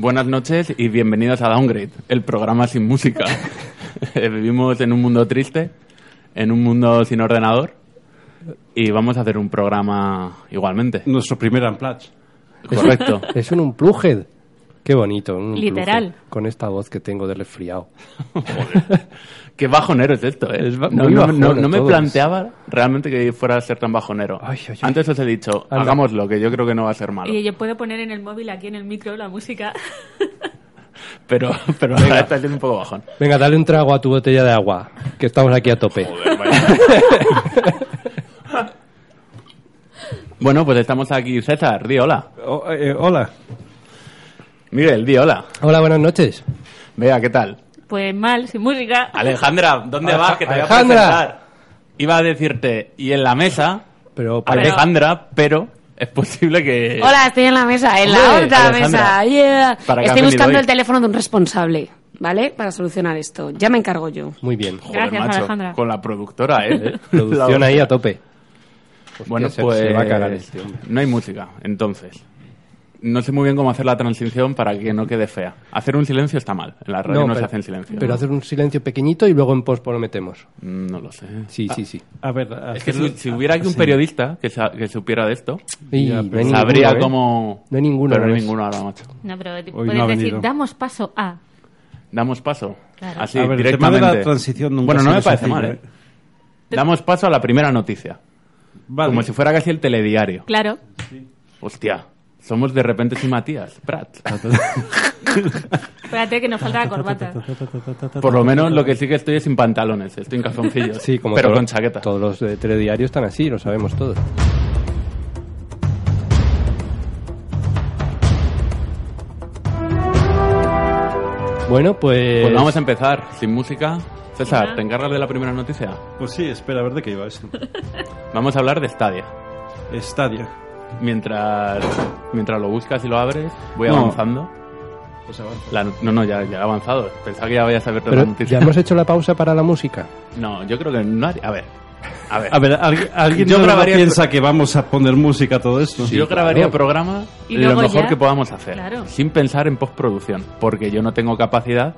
Buenas noches y bienvenidos a Downgrade, el programa sin música. Eh, Vivimos en un mundo triste, en un mundo sin ordenador y vamos a hacer un programa igualmente. Nuestro primer Unplugged. Correcto. Es un unplugged. Qué bonito. un Literal. Con esta voz que tengo de resfriado. Qué bajonero es esto, ¿eh? Es ba- no, no- no- no me todos. planteaba realmente que fuera a ser tan bajonero. Ay, ay, ay. Antes os he dicho, Anda. hagámoslo, que yo creo que no va a ser malo. Y yo puedo poner en el móvil aquí en el micro la música. Pero, pero ahora está siendo un poco bajón. Venga, dale un trago a tu botella de agua, que estamos aquí a tope. bueno, pues estamos aquí. César, di hola. Oh, eh, hola. Miguel, di hola. Hola, buenas noches. Vea, ¿qué tal? Pues mal, sin música. Alejandra, ¿dónde Aleja- vas? Que te voy a Alejandra. presentar. Iba a decirte, y en la mesa, Pero, Alejandra, pero es posible que... Hola, estoy en la mesa, en la otra Alejandra. mesa. yeah. ¿Para qué has Estoy buscando hoy? el teléfono de un responsable, ¿vale? Para solucionar esto. Ya me encargo yo. Muy bien. Joder, Gracias, macho, Alejandra. Con la productora, ¿eh? Producción La ahí a tope. Hostia, Bueno, se- pues se va a cagar este hombre. no hay música, entonces. No sé muy bien cómo hacer la transición para que no quede fea. Hacer un silencio está mal. En la radio no, se pero- hace en silencio. Pero hacer un silencio pequeñito y luego en post lo metemos. Mm, No lo sé. Sí, sí, sí. A ver, Es que si, si hubiera aquí un sí. periodista que, sa- que supiera de esto, Y Ya, no pero hay sabría ninguno, ¿eh? cómo... No hay ninguno, Pero no hay ninguno ahora, macho. No, pero puedes no decir, damos paso a. Damos paso. Claro. Así, A ver, el tema de directamente. la transición nunca bueno, no me parece mal, ¿eh? ¿eh? Damos paso a la primera noticia. Vale. Como si fuera casi el telediario. Claro. Hostia, somos de repente sin Matías. Prat. Espérate que nos falta la corbata. Por lo menos lo que sí que estoy es sin pantalones. Estoy en calzoncillos. Sí, como pero todo- con chaqueta. Todos los de telediario están así, lo sabemos todos. Bueno, pues... Pues vamos a empezar. Sin música. César. ¿te encargas de la primera noticia? Pues sí, espera, a ver de qué iba esto. Vamos a hablar de Stadia. Stadia. Mientras, mientras lo buscas y lo abres, voy No. avanzando. Pues avanza. La- no, no, ya, ya he avanzado. Pensaba que ya vayas a ver toda Pero la noticia. ya hemos hecho la pausa para la música. No, yo creo que no haría- A ver. A ver. A ver, ¿alguien, alguien Yo verdad grabaría- piensa que vamos a poner música a todo esto? yo grabaría claro. programa Y lo mejor ya- que podamos hacer. Claro. Sin pensar en postproducción. Porque yo no tengo capacidad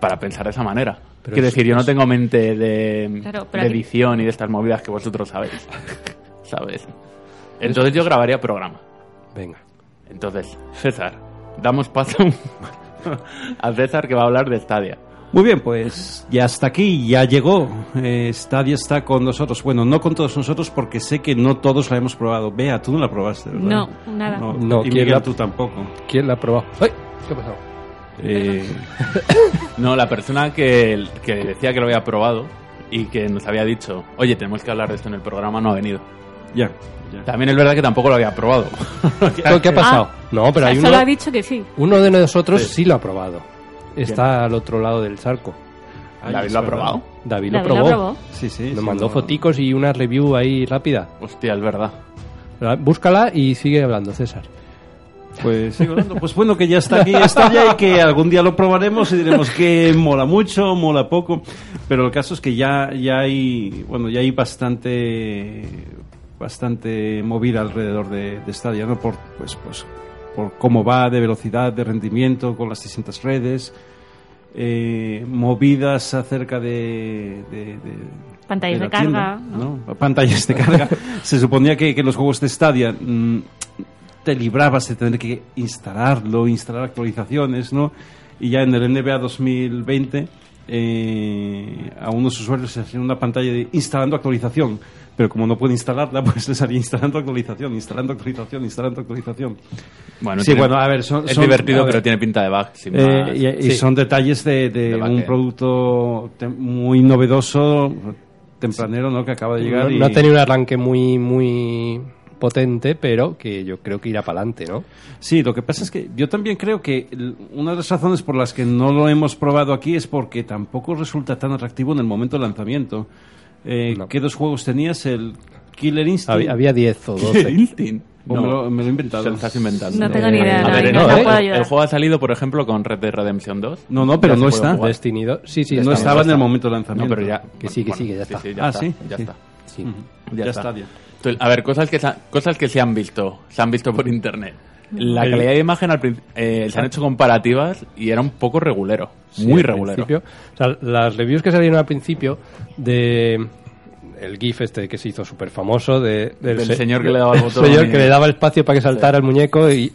para pensar de esa manera. Pero Quiero es- decir, yo no tengo mente de, Claro, de edición y de estas movidas que vosotros sabéis. ¿Sabes? Entonces yo grabaría programa. Venga. Entonces, César, damos paso a César que va a hablar de Stadia. Muy bien, pues ya está aquí, ya llegó. Eh, Stadia está con nosotros. Bueno, no con todos nosotros porque sé que no todos la hemos probado. Vea, tú no la probaste, ¿verdad? No, nada. No, No, y ¿quién Miguel, la- tú tampoco. ¿Quién la ha probado? ¡Ay! ¿Qué ha pasado? Eh, No, la persona que, que decía que lo había probado y que nos había dicho, oye, tenemos que hablar de esto en el programa, no ha venido. Ya, ya. También es verdad que tampoco lo había probado. ¿Qué ha pasado? No, pero O sea, hay solo uno, ha dicho que sí. uno de nosotros Sí. sí. lo ha probado. Está al otro lado del charco. Ay, ¿David lo ha probado? David lo probó. lo probó. Sí, sí. Nos sí, mandó no- foticos y una review ahí rápida. Hostia, es verdad. Búscala y sigue hablando, César. Pues sigo hablando. Pues bueno, que ya está aquí Stadia y que algún día lo probaremos y diremos que mola mucho, mola poco. Pero el caso es que ya, ya hay, bueno, ya hay bastante, bastante movida alrededor de, de Stadia, ¿no? Por, pues, pues, por cómo va de velocidad, de rendimiento con las distintas redes. eh, movidas acerca de, de- de- Pantallas la de carga, ¿no? ¿no? Pantallas de carga. Se suponía que, que los juegos de Stadia mm, te librabas de tener que instalarlo, instalar actualizaciones, ¿no? Y ya en el NBA 2020 eh, a unos usuarios les hacían una pantalla de instalando actualización, pero como no puede instalarla, pues les haría instalando actualización, instalando actualización, instalando actualización. Bueno, sí, tiene- bueno, a ver, son, es son- divertido, ver, pero tiene pinta de bug. sin eh, más. y, y Sí. son detalles de, de De un backend. producto muy novedoso, tempranero, ¿no? Que acaba de llegar No, y... no ha tenido un arranque muy, muy potente, pero que yo creo que irá para adelante, ¿no? Sí, lo que pasa es que yo también creo que una de las razones por las que no lo hemos probado aquí es porque tampoco resulta tan atractivo en el momento del lanzamiento. Eh, No. ¿Qué dos juegos tenías? El Killer Instinct. Había, había 10 o 12. Instinct. O me, lo, me lo he inventado. se lo estás inventando. No tengo Eh, ni idea. a ver, no, no, no ¿eh? puedo El juego ha salido, por ejemplo, con Red Dead Redemption 2. No, no, pero no está. Destiny 2. Sí, sí, no está, estaba ya en el momento del lanzamiento. No, pero ya. Que sí, que sí, que ya está. ya Ah, está. sí, Ya sí. está. Sí. Ya, Ya está. está, a ver, cosas que, se ha- cosas que se han visto. Se han visto por internet. La calidad de imagen al eh, se han hecho comparativas y era un poco regulero. muy regulero. principio. O sea, las reviews que salieron al principio de el GIF este que se hizo súper famoso de, Del se- señor que le daba el botón señor que le daba el espacio para que saltara el muñeco y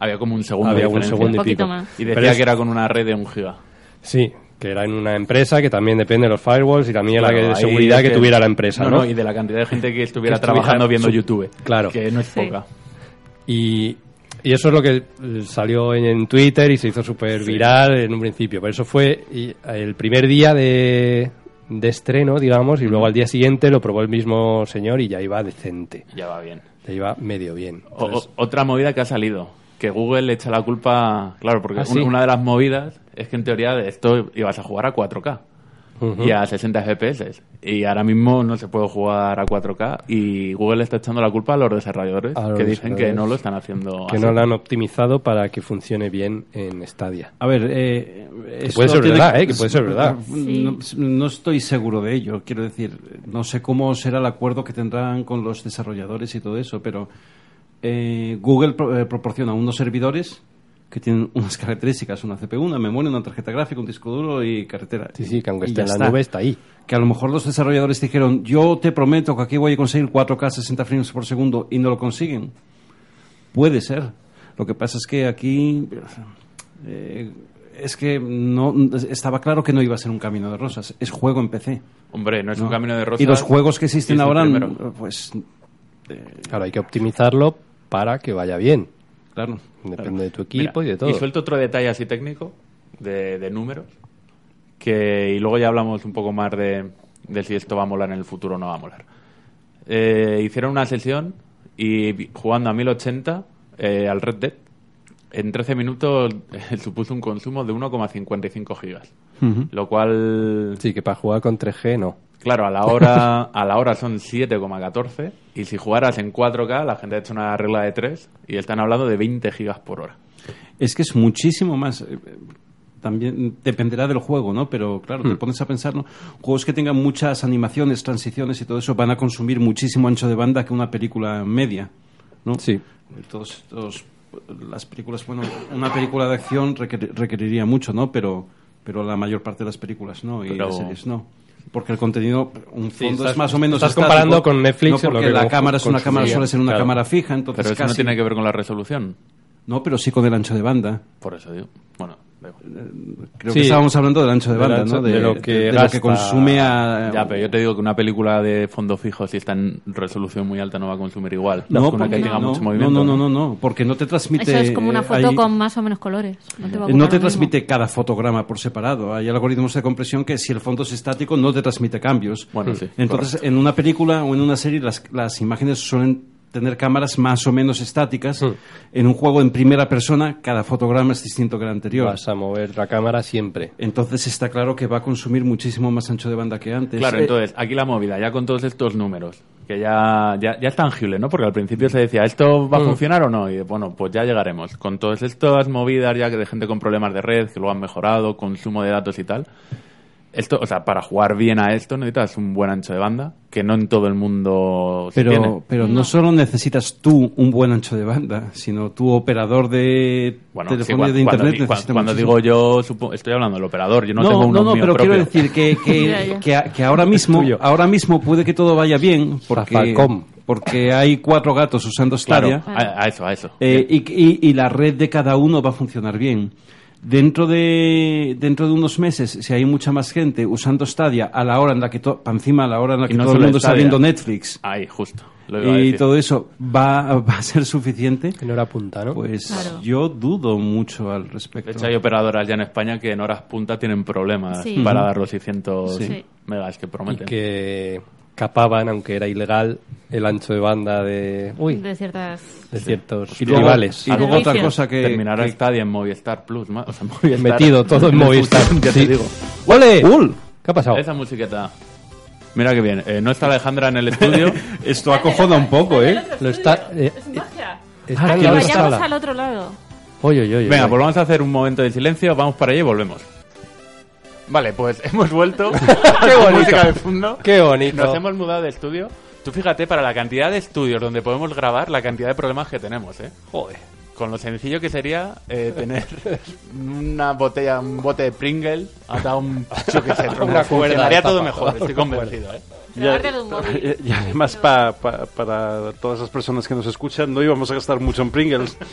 Había como un segundo. había un segundo y pico. más. Y Pero decía es- que era con una red de un giga. Sí, que era en una empresa que también depende de los firewalls y también Claro, la que- de ahí seguridad es que tuviera la empresa, no, ¿no? no, y de la cantidad de gente que estuviera Que estuviera trabajando viendo su- YouTube. Claro. Que no es Sí. poca. Y, y eso es lo que eh, salió en, Twitter y se hizo súper viral en un principio. Pero eso fue el primer día de, de estreno, digamos, y luego al día siguiente lo probó el mismo señor y ya iba decente. Ya va bien. Ya iba medio bien. O- Entonces, o- otra movida que ha salido. Que Google le echa la culpa. Claro, porque Ah, sí. una de las movidas es que en teoría de esto ibas a jugar a 4K. Y a 60 FPS. Y ahora mismo no se puede jugar a 4K y Google le está echando la culpa a los desarrolladores A los que dicen que no lo están haciendo que así. no lo han optimizado para que funcione bien en Stadia. A ver, eh, esto puede ser tiene verdad, eh, que puede ser verdad. No, no estoy seguro de ello. Quiero decir, no sé cómo será el acuerdo que tendrán con los desarrolladores y todo eso, pero eh, Google pro- eh, proporciona unos servidores que tienen unas características, una CPU, una memoria, una tarjeta gráfica, un disco duro y carretera. Sí, sí, que aunque esté en la nube está ahí. Que a lo mejor los desarrolladores dijeron, yo te prometo que aquí voy a conseguir 4K 60 frames por segundo y no lo consiguen. Puede ser. Lo que pasa es que aquí eh, es que no estaba claro que no iba a ser un camino de rosas. Es juego en PC. Hombre, no es ¿no? un camino de rosas. Y los juegos que existen ahora, primero. pues Claro, hay que optimizarlo para que vaya bien. Claro. Depende de tu Mira, equipo y de todo. Y suelto otro detalle así técnico de, de números. Que, y luego ya hablamos un poco más de, de si esto va a molar en el futuro o no va a molar. Eh, hicieron una sesión y jugando a 1080 eh, al Red Dead. En 13 minutos eh, supuso un consumo de 1,55 gigas. Lo cual Sí, que para jugar con 3G no. Claro, a la hora, a la hora son 7,14 y si jugaras en 4K la gente ha hecho una regla de 3 y están hablando de 20 gigas por hora. Es que es muchísimo más. eh, También dependerá del juego, ¿no? Pero claro, te pones a pensar, ¿no? Juegos que tengan muchas animaciones, transiciones y todo eso van a consumir muchísimo ancho de banda que una película media, ¿no? Sí. Todos, estos- las películas, bueno, una película de acción requer- requeriría mucho, ¿no? Pero, pero la mayor parte de las películas no y Pero- las series no. Porque el contenido, un Sí, fondo estás- es más o menos estás estático, comparando con Netflix, No, en lo porque que la cámara es una cámara, suele ser una Claro. cámara fija, entonces Pero eso no casi- tiene que ver con la resolución. No, pero sí con el ancho de banda. Por eso digo. Bueno, Creo Sí. que estábamos hablando del ancho de banda, ancho- ¿no? de lo que de lo que consume a... Ya, pero yo te digo que una película de fondo fijo, si está en resolución muy alta, no va a consumir igual. No, que una que porque- tenga no, mucho no, movimiento. no, no, no, no, porque no te transmite... Eso es como una foto con más o menos colores. No te, va a eh, No te mismo. transmite cada fotograma por separado. Hay algoritmos de compresión que si el fondo es estático no te transmite cambios. Bueno, sí, Entonces, en una película o en una serie las, las imágenes suelen tener cámaras más o menos estáticas. En un juego en primera persona, cada fotograma es distinto que el anterior. Vas a mover la cámara siempre. Entonces está claro que va a consumir muchísimo más ancho de banda que antes. Claro, Eh, entonces, aquí la movida, ya con todos estos números, que ya, ya, ya es tangible, ¿no? Porque al principio se decía, ¿esto va a funcionar o no? Y bueno, pues ya llegaremos. Con todas estas movidas ya que de gente con problemas de red, que lo han mejorado, consumo de datos y tal. Esto, o sea, para jugar bien a esto necesitas un buen ancho de banda, que no en todo el mundo se tiene. Pero, pero no. solo necesitas tú un buen ancho de banda, sino tu operador de Bueno, sí, telefonía cuando, de internet cuando di- necesita cuando muchísimo. digo yo, supo- estoy hablando del operador, yo no, no, tengo uno no, no, mío pero propio. quiero decir que, que, que, ahora mismo ahora mismo puede que todo vaya bien porque, porque hay cuatro gatos usando Stadia Claro, a, a eso, a eso. eh, y, y- y la red de cada uno va a funcionar bien. Dentro de, dentro de unos meses, si hay mucha más gente usando Stadia a la hora en la que, to- encima a la hora en la que no todo el mundo está viendo Netflix Ahí, justo. lo iba a y decir. todo eso, ¿va, va a ser suficiente? En hora punta, ¿no? Pues Claro. yo dudo mucho al De respecto. hecho, hay operadoras ya en España que en horas punta tienen problemas Sí. para dar los 600 Sí. megas que y prometen. que capaban, aunque era ilegal, el ancho de banda de, uy, De ciertas... de ciertos y luego, rivales. y luego otra cosa que... Terminará que- Stadia en Movistar Plus. O sea, Movistar- Metido todo en Movistar. Ya Sí. te digo. ¡Ole! ¡Ul! ¿Qué ha pasado? Esa musiqueta. Mira que bien. Eh, no está Alejandra en el estudio. Esto acojona un poco, ¿eh? Lo está, eh, Es magia. está Ah, que Vayamos al otro lado. Oye, oye, oye. Venga, pues vamos a hacer un momento de silencio. Vamos para allá y volvemos. Vale, pues hemos vuelto. Qué bonito. música de fondo. Qué bonito. Nos hemos mudado de estudio. Tú fíjate, para la cantidad de estudios donde podemos grabar, la cantidad de problemas que tenemos, ¿eh? Joder. con lo sencillo que sería eh, tener una botella, un bote de Pringle atado a un, yo qué sé, Una cuerda todo mejor, estoy convencido, ¿eh? Móvil. y además pa- pa- para todas las personas que nos escuchan, no íbamos a gastar mucho en Pringles.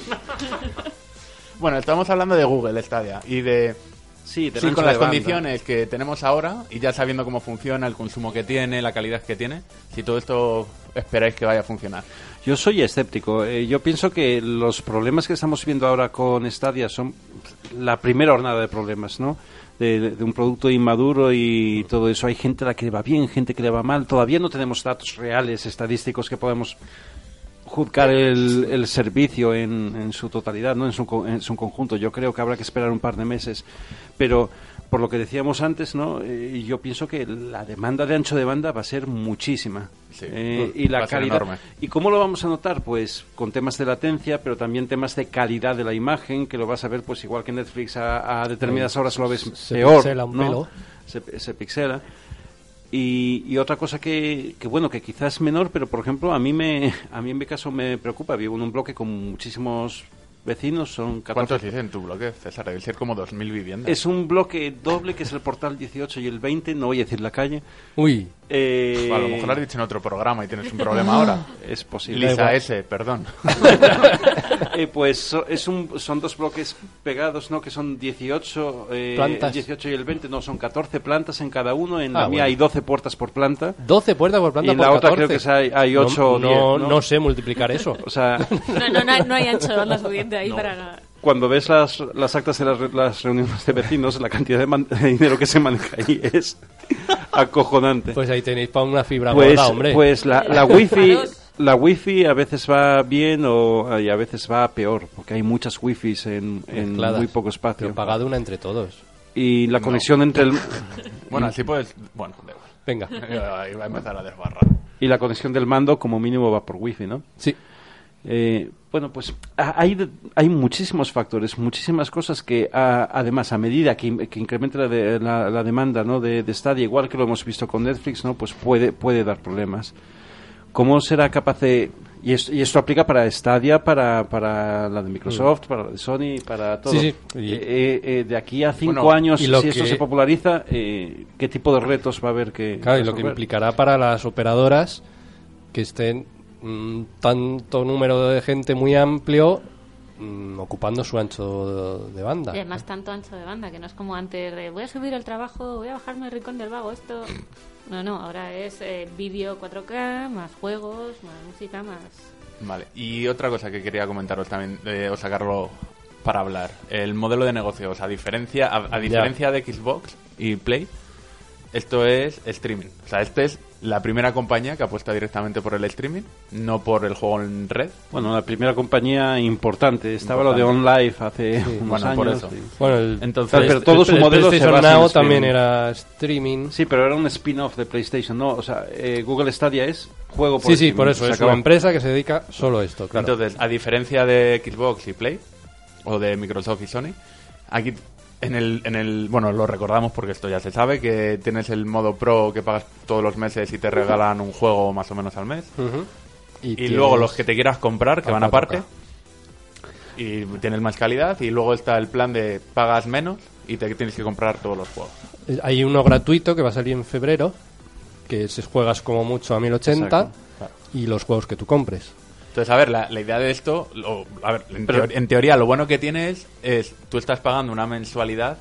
Bueno, estamos hablando de Google Stadia y de Sí, Sí, con las condiciones que tenemos ahora y ya sabiendo cómo funciona, el consumo que tiene, la calidad que tiene, si todo esto esperáis que vaya a funcionar. Yo soy escéptico. Eh, yo pienso que los problemas que estamos viendo ahora con Stadia son la primera hornada de problemas, ¿no? De, de- de un producto inmaduro y todo eso. Hay gente a la que le va bien, gente que le va mal. Todavía no tenemos datos reales, estadísticos que podemos juzgar el, el servicio en, en su totalidad, no en su, en su conjunto. Yo creo que habrá que esperar un par de meses. Pero por lo que decíamos antes, ¿no? Eh, yo pienso que la demanda de ancho de banda va a ser muchísima. Sí. Eh, y la calidad. ¿Y cómo lo vamos a notar? Pues con temas de latencia, pero también temas de calidad de la imagen, que lo vas a ver, pues igual que Netflix a, a determinadas horas lo ves Se peor. pixela un ¿no? pelo. Se, se pixela. Y, y otra cosa que, que, bueno, que quizás es menor, pero por ejemplo, a mí, me, a mí en mi caso me preocupa. Vivo en un bloque con muchísimos vecinos, son 14. ¿Cuántos dice en tu bloque, César? Debe ser como 2.000 viviendas. Es un bloque doble que es el portal 18 y el 20, no voy a decir la calle. Uy, Eh, A lo mejor lo has dicho en otro programa y tienes un problema ahora. Es posible. Lisa S, perdón. Eh, pues so- es un, son dos bloques pegados, ¿no? Que son 18, eh, Plantas. el 18 y el 20, no, son 14 plantas en cada uno. En Ah, la mía bueno. hay 12 puertas por planta. 12 puertas por planta Y en por la otra 14. creo que hay- hay No- ocho o no, diez, no, ¿no? sé multiplicar eso. O sea, No, no, no, hay- no hay ancho de banda suficiente ahí para... cuando ves las, las actas de las, re- las reuniones de vecinos, la cantidad de, man- de dinero que se maneja ahí es acojonante. Pues ahí tenéis para una fibra Pues, gorda, hombre. pues la, la wifi la wifi a veces va bien o y a veces va peor porque hay muchas wifis en, en muy poco espacio Pero pagad una entre todos. y la conexión entre el Bueno, así puedes... Bueno, igual. Venga. Ahí va a empezar a desbarrar. y la conexión del mando como mínimo va por wifi no Sí. Eh, bueno, pues hay, hay muchísimos factores, muchísimas cosas que a- además a medida que, que incremente la, de- la- la demanda ¿no? de, de Stadia, igual que lo hemos visto con Netflix, ¿no? pues puede, puede dar problemas. ¿Cómo será capaz de...? Y esto, y esto aplica para Stadia, para, para la de Microsoft, para la de Sony, para todo. Mm. Sí, sí. Y- Eh, eh, eh, de aquí a cinco Bueno, años, si esto se populariza, eh, ¿qué tipo de retos va a haber que Claro, y lo que implicará para las operadoras que estén tanto número de gente muy amplio mm, ocupando su ancho de banda. Y además tanto ancho de banda, que no es como antes de voy a subir el trabajo, voy a bajarme el rincón del vago, esto... No, no, ahora es eh, vídeo 4K, más juegos, más música, más... Vale, y otra cosa que quería comentaros también, eh, o sacarlo para hablar, el modelo de negocios, a diferencia, a, a diferencia de Xbox y Play, esto es streaming. O sea, esta es la primera compañía que apuesta directamente por el streaming, no por el juego en red. Bueno, la primera compañía importante. Estaba lo de. OnLive hace unos bueno, años. por eso. Bueno, el, Entonces, Pero todo el- su el modelo se basa Now streaming. también era streaming. Sí, pero era un spin-off de PlayStation, ¿no? O sea, eh, Google Stadia es juego por Sí, sí, por eso. se Es acabó. una empresa que se dedica solo a esto, claro. Entonces, a diferencia de Xbox y Play, o de Microsoft y Sony, aquí en el, en el, bueno, lo recordamos porque esto ya se sabe, que tienes el modo Pro que pagas todos los meses y te regalan un juego más o menos al mes. Y, luego los que te quieras comprar, que van 4K. aparte. Y tienes más calidad. Y luego está el plan de pagas menos y te tienes que comprar todos los juegos. Eh, Hay uno gratuito que va a salir en febrero, que se juegas como mucho a 1080 Exacto. y los juegos que tú compres. Entonces, a ver, la, la idea de esto, lo- a ver, en, Pero- teor- en teoría lo bueno que tienes es, tú estás pagando una mensualidad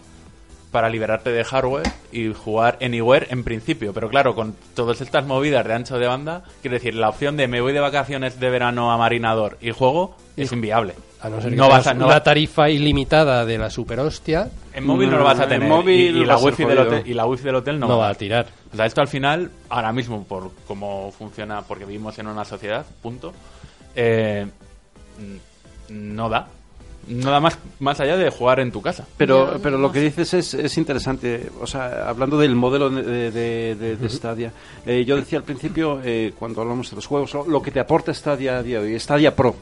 para liberarte de hardware y jugar anywhere en principio. Pero claro, con todas estas movidas de ancho de banda, quiero decir, la opción de me voy de vacaciones de verano a Marinador y juego es inviable. A no ser que no vas a, no una tarifa ilimitada de la super hostia, en móvil no lo vas a En tener. móvil y, la wifi del hotel, y la wifi del hotel no, no, va va a tirar. O sea, esto al final, ahora mismo, por cómo funciona, porque vivimos en una sociedad, punto, eh, no da. No da más, más allá de jugar en tu casa. Pero, pero lo que dices es, es interesante. O sea, hablando del modelo de, de, de- de Stadia, eh, yo decía al principio, eh, cuando hablamos de los juegos, lo, lo que te aporta Stadia a día de hoy, Stadia Pro.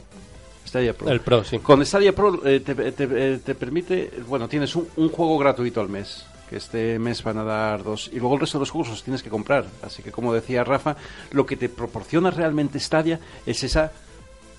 Stadia Pro. El Pro, sí. Con Stadia Pro eh, te, te- eh, te permite, bueno, tienes un, un juego gratuito al mes, que este mes van a dar dos, y luego el resto de los juegos los tienes que comprar. Así que, como decía Rafa, lo que te proporciona realmente Stadia es esa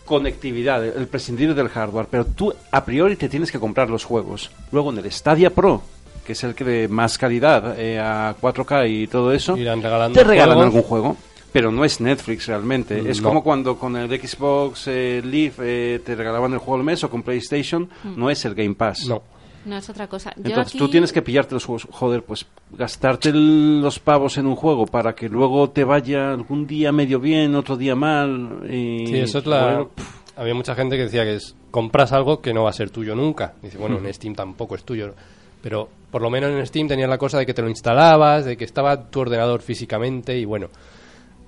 conectividad, el prescindir del hardware, pero tú a priori te tienes que comprar los juegos. Luego en el Stadia Pro, que es el que de más calidad eh, a 4K y todo eso, Irán regalando te regalan juegos. algún juego. Pero no es Netflix realmente. Es como cuando con el Xbox eh, Live eh, te regalaban el juego al mes o con PlayStation. No es el Game Pass. No. No es otra cosa. Yo Entonces aquí- tú tienes que pillarte los juegos. Joder, pues gastarte el- los pavos en un juego para que luego te vaya algún día medio bien, otro día mal. Y, Sí, eso es la... bueno, Había mucha gente que decía que es, compras algo que no va a ser tuyo nunca. Dice, bueno, en Steam tampoco es tuyo. Pero por lo menos en Steam tenías la cosa de que te lo instalabas, de que estaba tu ordenador físicamente y bueno.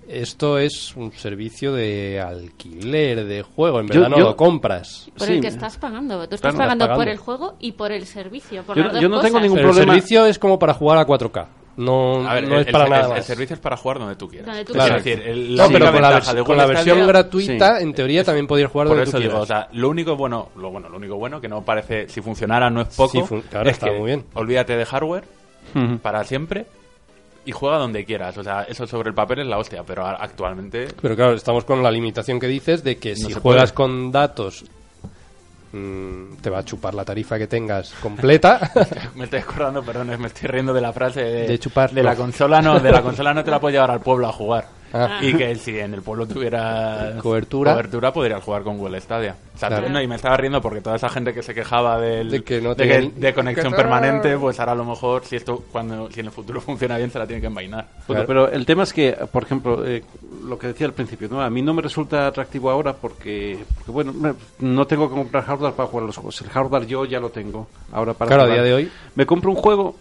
Esto es un servicio de alquiler de juego, en Yo- verdad no yo- lo compras. Por Sí. el que estás pagando. Tú estás Claro, pagando, estás por el juego y por el servicio. Por Yo las no- dos yo no tengo ningún Pero el problema- servicio es como para jugar a 4K. No, A ver, no el, es para el- nada el- más. el servicio es para jugar donde tú quieras. Donde tú Quiero quieras. decir, el- No, la pero con la, vers- con versión Stadia- gratuita, en teoría también podrías jugar Por donde eso tú digo, quieras. o sea, lo único bueno, lo bueno, lo único bueno que no parece, si funcionara no es poco, Sí, claro, es está que muy bien. olvídate de hardware para siempre y juega donde quieras. O sea, eso sobre el papel es la hostia, pero actualmente Pero claro, estamos con la limitación que dices de que si juegas puede. con datos mm, te va a chupar la tarifa que tengas completa. me estoy acordando, perdón, me estoy riendo de la frase de, De chupar, de la consola no, de la consola no te la puedes llevar al pueblo a jugar. Ah. Y que si en el pueblo tuviera Cobertura. cobertura podrías jugar con Google Stadia. O sea, Claro. no, y me estaba riendo porque toda esa gente que se quejaba del, De que no de, tenían- de conexión que- permanente, pues ahora a lo mejor si esto cuando si en el futuro funciona bien se la tiene que envainar. Claro. pero el tema es que, por ejemplo, eh, lo que decía al principio, ¿no? a mí no me resulta atractivo ahora porque, porque, bueno, me- no tengo que comprar hardware para jugar los juegos. El hardware yo ya lo tengo. Ahora para Claro, a día de hoy. Me compro un juego.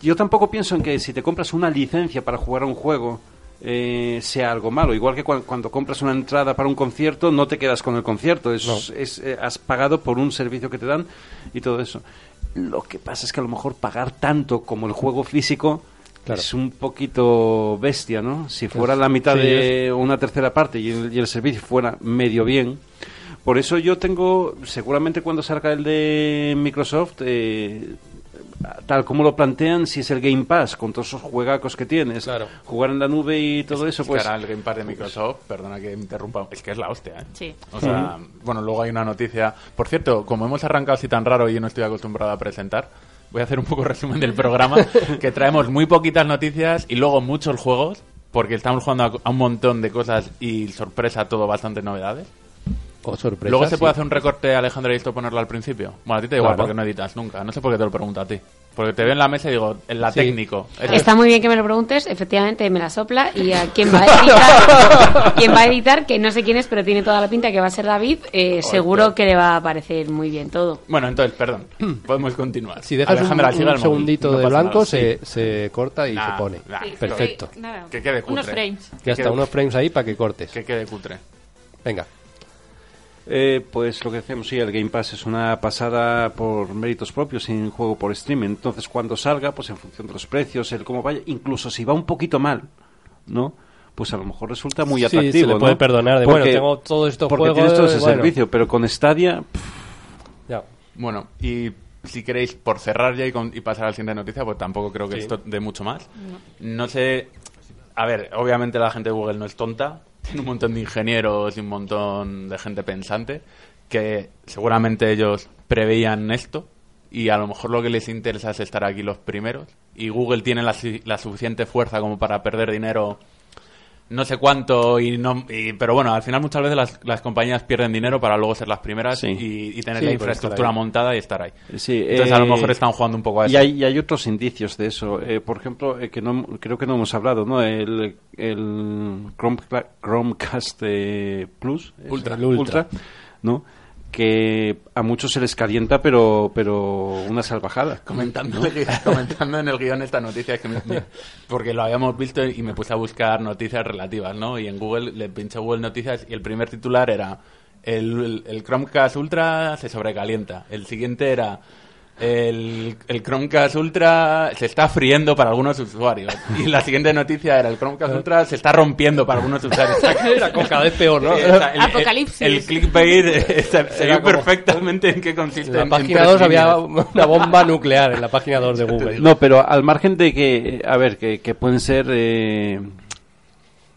Yo tampoco pienso en que si te compras una licencia para jugar a un juego eh, sea algo malo. Igual que cuan- cuando compras una entrada para un concierto, no te quedas con el concierto. Es, No. es, eh, has pagado por un servicio que te dan y todo eso. Lo que pasa es que a lo mejor pagar tanto como el juego físico Claro. es un poquito bestia, ¿no? Si fuera Es- la mitad sí, de una tercera parte y el, y el servicio fuera medio bien. Por eso yo tengo, seguramente cuando salga el de Microsoft, eh, tal como lo plantean, si es el Game Pass, con todos esos juegacos que tienes, Claro. jugar en la nube y todo eso, Es pues... el Game Pass de Microsoft, perdona que interrumpa, es que es la hostia, ¿eh? Sí. O sea, bueno, luego hay una noticia. Por cierto, como hemos arrancado así tan raro y yo no estoy acostumbrado a presentar, voy a hacer un poco resumen del programa, que traemos muy poquitas noticias y luego muchos juegos, porque estamos jugando a, a un montón de cosas y sorpresa todo, bastantes novedades. O sorpresa. luego se sí. puede hacer un recorte, Alejandro, y esto ponerlo al principio. Bueno, a ti te da igual Claro. porque no editas nunca. No sé por qué te lo pregunto a ti. Porque te veo en la mesa y digo, en la Sí. técnico. Eso- Está muy bien que me lo preguntes, efectivamente me la sopla y a quien va a editar, quien va a editar, que no sé quién es, pero tiene toda la pinta que va a ser David, eh, seguro que le va a parecer muy bien todo. Bueno, entonces, perdón. Podemos continuar. Si dejas un- Alejandra, un, el móvil. segundito No de blanco, nada, se, sí. se corta y Nah, se pone. nah, Sí, Perfecto. sí, nada. Que quede cutre. Unos frames. Ya está, quede- unos frames ahí para que cortes. Que quede cutre. Venga. Eh, pues lo que decíamos, sí, el Game Pass es una pasada por méritos propios sin juego por streaming. Entonces, cuando salga, pues en función de los precios, el cómo vaya, incluso si va un poquito mal, ¿no? Pues a lo mejor resulta muy Sí, se atractivo. ¿no? puede perdonar de, bueno, tengo todos estos porque juegos, tienes todo ese bueno. servicio, pero con Stadia, pff, Ya. Bueno, y si queréis, por cerrar ya y, con- y pasar a la siguiente noticia, pues tampoco creo que Sí. esto dé mucho más. No. sé. A ver, obviamente la gente de Google no es tonta. Tiene un montón de ingenieros y un montón de gente pensante que seguramente ellos preveían esto y a lo mejor lo que les interesa es estar aquí los primeros. Y Google tiene la, la suficiente fuerza como para perder dinero no sé cuánto y no y- pero bueno al final muchas veces las, las compañías pierden dinero para luego ser las primeras Sí. y, y tener Sí, la infraestructura montada y estar ahí Sí, entonces a lo eh, mejor están jugando un poco a eso Y hay, y hay otros indicios de eso. Eh, por ejemplo, eh, que no, creo que no hemos hablado, ¿no? El, el Chrome- Chromecast eh, Plus. Ultra. El Ultra. ¿no? Que a muchos se les calienta, pero, pero una salvajada. comentando, comentando en el guion esta noticia que me- me- porque lo habíamos visto y me puse a buscar noticias relativas no y en Google le pinché Google Noticias y el primer titular era el, el Chromecast Ultra se sobrecalienta. El siguiente era el, el Chromecast Ultra se está friendo para algunos usuarios y la siguiente noticia era el Chromecast Ultra se está rompiendo para algunos usuarios Era con cada vez peor, ¿no? O sea, el- el- Apocalipsis. El, clickbait eh, se, vio perfectamente en qué consiste. En la página tres 2 había una bomba nuclear en la página 2 de Google. No, pero al margen de que, a ver, que, que pueden ser, eh,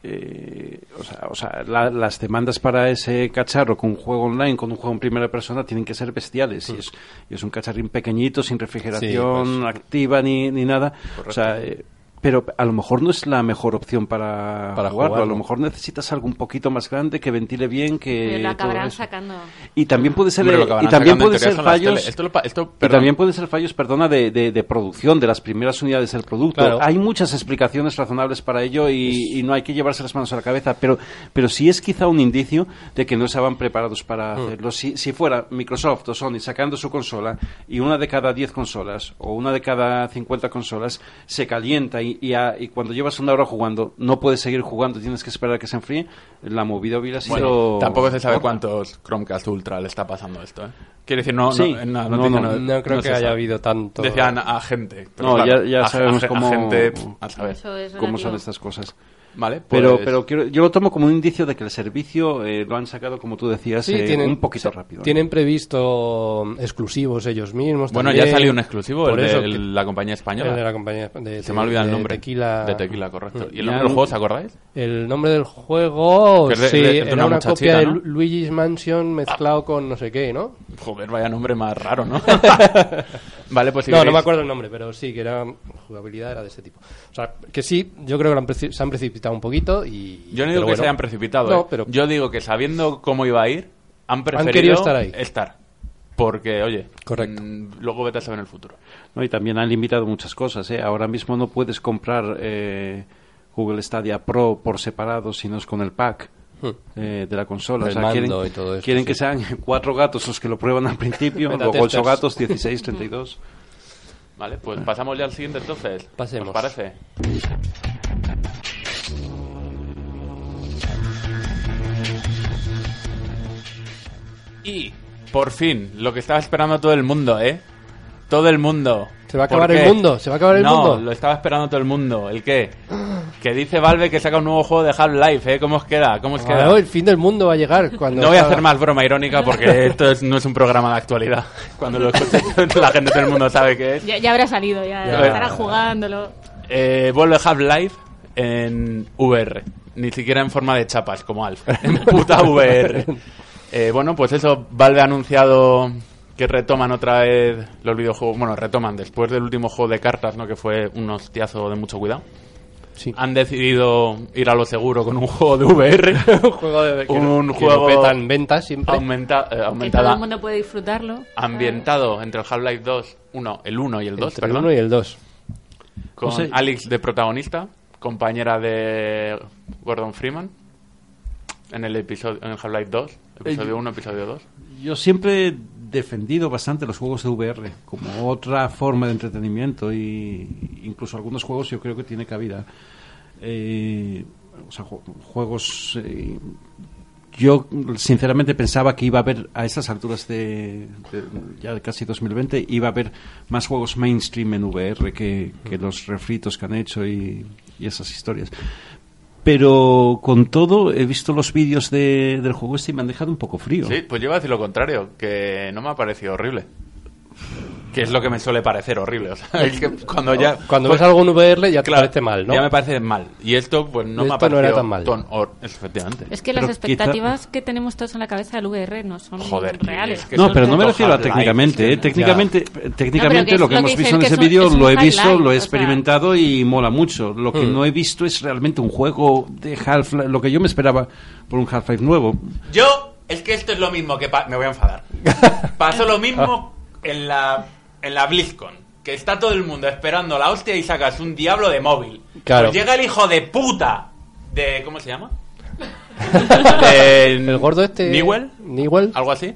eh, o sea, o sea, la- las demandas para ese cacharro con un juego online, con un juego en primera persona, tienen que ser bestiales. Y, es, y es un cacharrín pequeñito, sin refrigeración Sí, pues, activa ni, ni nada. O sea, eh, pero a lo mejor no es la mejor opción para, Para jugarlo. A lo mejor necesitas algo un poquito más grande que ventile bien, que Pero lo acabarán sacando. Y también puede ser lo y a también puede ser fallos. Esto lo esto, y también pueden ser fallos, perdona, de, de, de producción de las primeras unidades del producto. Claro. Hay muchas explicaciones razonables para ello y, y no hay que llevarse las manos a la cabeza, pero, pero sí es quizá un indicio de que no estaban preparados para Mm. hacerlo. Si, si fuera Microsoft o Sony sacando su consola y una de cada 10 consolas o una de cada 50 consolas se calienta y, y, a- y cuando llevas una hora jugando no puedes seguir jugando, tienes que esperar a que se enfríe, la movida hubiera sido... Bueno, tampoco se sabe cuántos Chromecast Ultra le está pasando esto, ¿eh? Quiere decir, no, Sí. no, en la No, noticia no, No creo no que haya sabe. habido tanto. Decían a gente. pero No, claro, ya- ya sabemos a- a cómo- gente, pff, a saber. Eso es cómo son estas cosas. Vale, Pero, pues- pero quiero- yo lo tomo como un indicio de que el servicio eh, lo han sacado, como tú decías, Sí, eh, tienen, un poquito rápido. Tienen previsto exclusivos ellos mismos. Bueno, también. ya salió un exclusivo, el de el- la compañía española. el de la compañía de, Se me ha olvidado el de nombre. Tequila. De Tequila, correcto. ¿Y el Ya nombre del no- juego, os acordáis? El nombre del juego, de- sí, de- de era una copia de Luigi's Mansion mezclado con no sé qué, ¿no? Joder, vaya nombre más raro, ¿no? vale, pues si no, no me acuerdo el nombre, pero sí, que era jugabilidad era de ese tipo. O sea, que sí, yo creo que han se han precipitado un poquito y... Yo no digo que bueno. se hayan precipitado, No, ¿eh? pero- Yo digo que sabiendo cómo iba a ir, han preferido querido estar ahí. estar. Porque, oye, Correcto. mm, luego vete a saber en el futuro. No, y también han limitado muchas cosas. ¿eh? Ahora mismo no puedes comprar eh, Google Stadia Pro por separado, sino es con el pack. Eh, de la consola. O sea, quieren, mando y todo esto, quieren sí. que sean cuatro gatos los que lo prueban al principio, luego ocho gatos, 16, 32. Vale, pues pasamos ya al siguiente entonces. Pasemos. ¿Os parece? Y, por fin, lo que estaba esperando todo el mundo, ¿eh? Todo el mundo. ¿Se va a ¿Por acabar el mundo? ¿Se va a acabar el no, mundo? lo estaba esperando todo el mundo. ¿El qué? Que dice Valve que saca un nuevo juego de Half-Life, ¿eh? ¿Cómo os queda? ¿Cómo os queda? Ah, el fin del mundo va a llegar cuando... No voy a hacer más broma irónica porque esto es- no es un programa de actualidad. Cuando lo escuche la gente del mundo sabe qué es. Ya, ya habrá salido, ya, Ya. estará jugándolo. Eh, vuelve Half-Life en VR. Ni siquiera en forma de chapas, como Alf. En puta VR. Eh, bueno, pues eso, Valve ha anunciado que retoman otra vez los videojuegos. Bueno, retoman después del último juego de cartas, ¿no? Que fue un hostiazo de mucho cuidado. Sí. Han decidido ir a lo seguro con un juego de VR. un juego de... que Un que juego- petan ventas siempre. aumenta, eh, Que todo aumentada, el mundo puede disfrutarlo. ambientado entre el Half-Life 2, uno, el 1 y el 2, Entre el perdón, 1 y el 2. con No sé. Alex de protagonista, compañera de Gordon Freeman en el episodio en el Half-Life 2, episodio 1, episodio 2. Yo siempre defendido bastante los juegos de VR como otra forma de entretenimiento y incluso algunos juegos yo creo que tiene cabida. Eh, o sea, ju- juegos... eh, yo sinceramente pensaba que iba a haber a estas alturas de, de ya casi 2020 iba a haber más juegos mainstream en VR que, que los refritos que han hecho y, y esas historias. Pero con todo he visto los vídeos de- del juego este y me han dejado un poco frío. Sí, pues yo iba a decir lo contrario, que no me ha parecido horrible. Que es lo que me suele parecer horrible. O sea, es que cuando ya. Cuando pues, ves algo en VR ya te claro, parece mal, ¿no? Ya me parece mal. Y esto, pues no me ha no parecido. era tan mal. ton- efectivamente. Es que Pero las expectativas que tenemos todos en la cabeza del VR no son Joder, reales. es que no, pero no me refiero a técnicamente. ¿eh? Técnicamente, técnicamente lo que lo hemos que visto en ese vídeo lo he visto, lo he o sea. experimentado y mola mucho. Lo que Hmm. no he visto es realmente un juego de Half-Life, lo que yo me esperaba por un Half-Life nuevo. Yo, es que esto es lo mismo que... pa- me voy a enfadar. Pasó lo mismo en la, en la BlizzCon. Que está todo el mundo esperando la hostia y sacas un diablo de móvil. Claro. Pues llega el hijo de puta de... ¿Cómo se llama? De- El gordo este... Newell, Newell. algo así.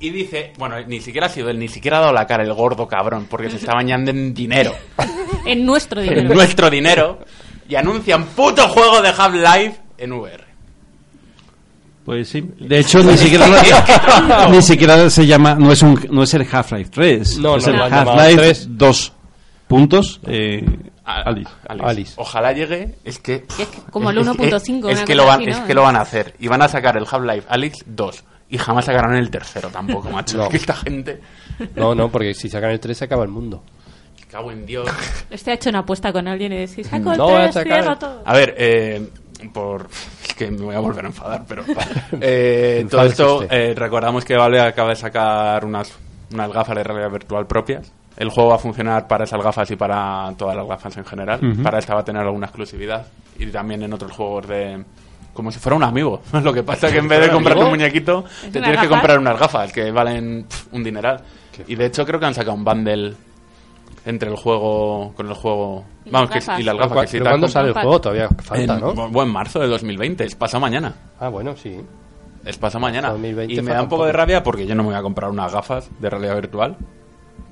Y dice, bueno, ni siquiera ha sido él, ni siquiera ha dado la cara el gordo cabrón, porque se está bañando en dinero. En nuestro en dinero. nuestro dinero. Y anuncian puto juego de Half-Life en VR. Pues sí. De hecho, ni siquiera, ni siquiera se llama, no es, un, no es el Half-Life 3. No, es no, el Half-Life 3. 2 puntos. Eh, A- Alice. Alice. Ojalá llegue, es que... Es que como el es- 1.5, Es, una que lo van, así, es ¿no? que lo van a hacer. Y van a sacar el Half-Life Alyx 2. Y jamás sacarán el tercero tampoco, macho. No. Es que esta gente... No, no, porque si sacan el 3 se acaba el mundo. Cago en Dios. Este ha hecho una apuesta con alguien y si saco el No, voy a 3, sacar- cierro todo. A ver, eh, por es que me voy a volver a enfadar, pero eh, todo esto eh, recordamos que Valve acaba de sacar unas unas gafas de realidad virtual propias. El juego va a funcionar para esas gafas y para todas las gafas en general. Para esta va a tener alguna exclusividad y también en otros juegos de como si fuera un amigo. Lo que pasa es que en vez de comprarte un muñequito, te tienes que comprar unas gafas que valen un dineral. Y de hecho creo que han sacado un bundle entre el juego con el juego Y vamos las que, gafas. y las Pero, gafas que pero te ¿Cuándo sale el juego? Todavía falta, en ¿no? bu- buen marzo de 2020, es pasado mañana. Ah, bueno, sí. Es pasado mañana. 2020 y me da un poco de rabia porque yo no me voy a comprar unas gafas de realidad virtual.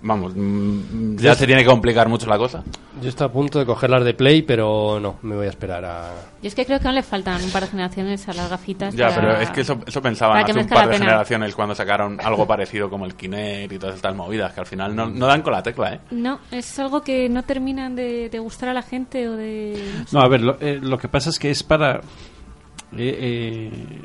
Vamos, mm, ya se tiene que complicar mucho la cosa. Yo estoy a punto de cogerlas de Play, pero no, me voy a esperar a... Yo es que creo que aún le faltan un par de generaciones a las gafitas. Ya, para- pero es que eso, eso pensaban hace un par de pena. generaciones cuando sacaron algo parecido como el Kinect y todas estas movidas que al final no, no dan con la tecla, ¿eh? No, es algo que no terminan de, de gustar a la gente o de... No, a ver, lo, eh, lo que pasa es que es para... eh, eh,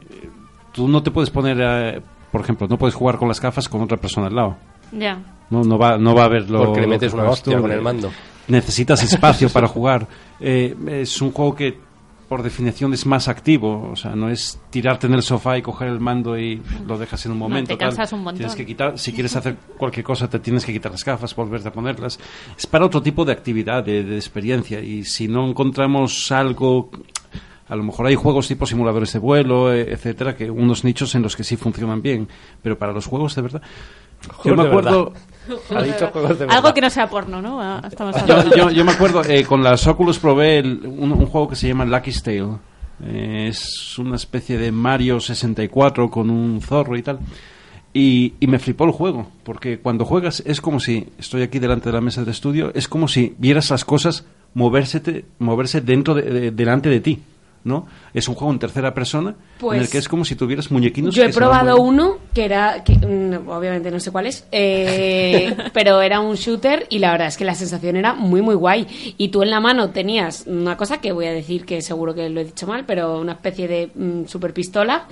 tú no te puedes poner, eh, por ejemplo, no puedes jugar con las gafas con otra persona al lado. Ya. No, no va, no va a haber lo Porque le metes que una hostia tú. con el mando. Necesitas espacio para jugar. Eh, es un juego que, por definición, es más activo. O sea, no es tirarte en el sofá y coger el mando y lo dejas en un No, momento. te tal. cansas un montón. Tienes que quitar, si quieres hacer cualquier cosa, te tienes que quitar las gafas, volverte a ponerlas. Es para otro tipo de actividad, de, de experiencia. Y si no encontramos algo a lo mejor hay juegos tipo simuladores de vuelo, eh, etcétera, que unos nichos en los que sí funcionan bien, pero para los juegos de verdad. Yo me de acuerdo, Ha dicho juegos de verdad. Algo que no sea porno, ¿no? Ah, Estamos yo, hablando. yo- yo me acuerdo, eh, con las Oculus probé el- un, un juego que se llama Lucky's Tale. Eh, es una especie de Mario 64 con un zorro y tal. Y, y me flipó el juego, porque cuando juegas es como si, estoy aquí delante de la mesa del estudio, es como si vieras las cosas moverse, moverse dentro de, de- delante de ti. ¿No? Es un juego en tercera persona en Pues- el que es como si tuvieras muñequinos. Yo he probado uno que era, que, mm, obviamente no sé cuál es, eh, pero era un shooter y la verdad es que la sensación era muy, muy guay. Y tú en la mano tenías una cosa que voy a decir que seguro que lo he dicho mal, pero una especie de mm, super pistola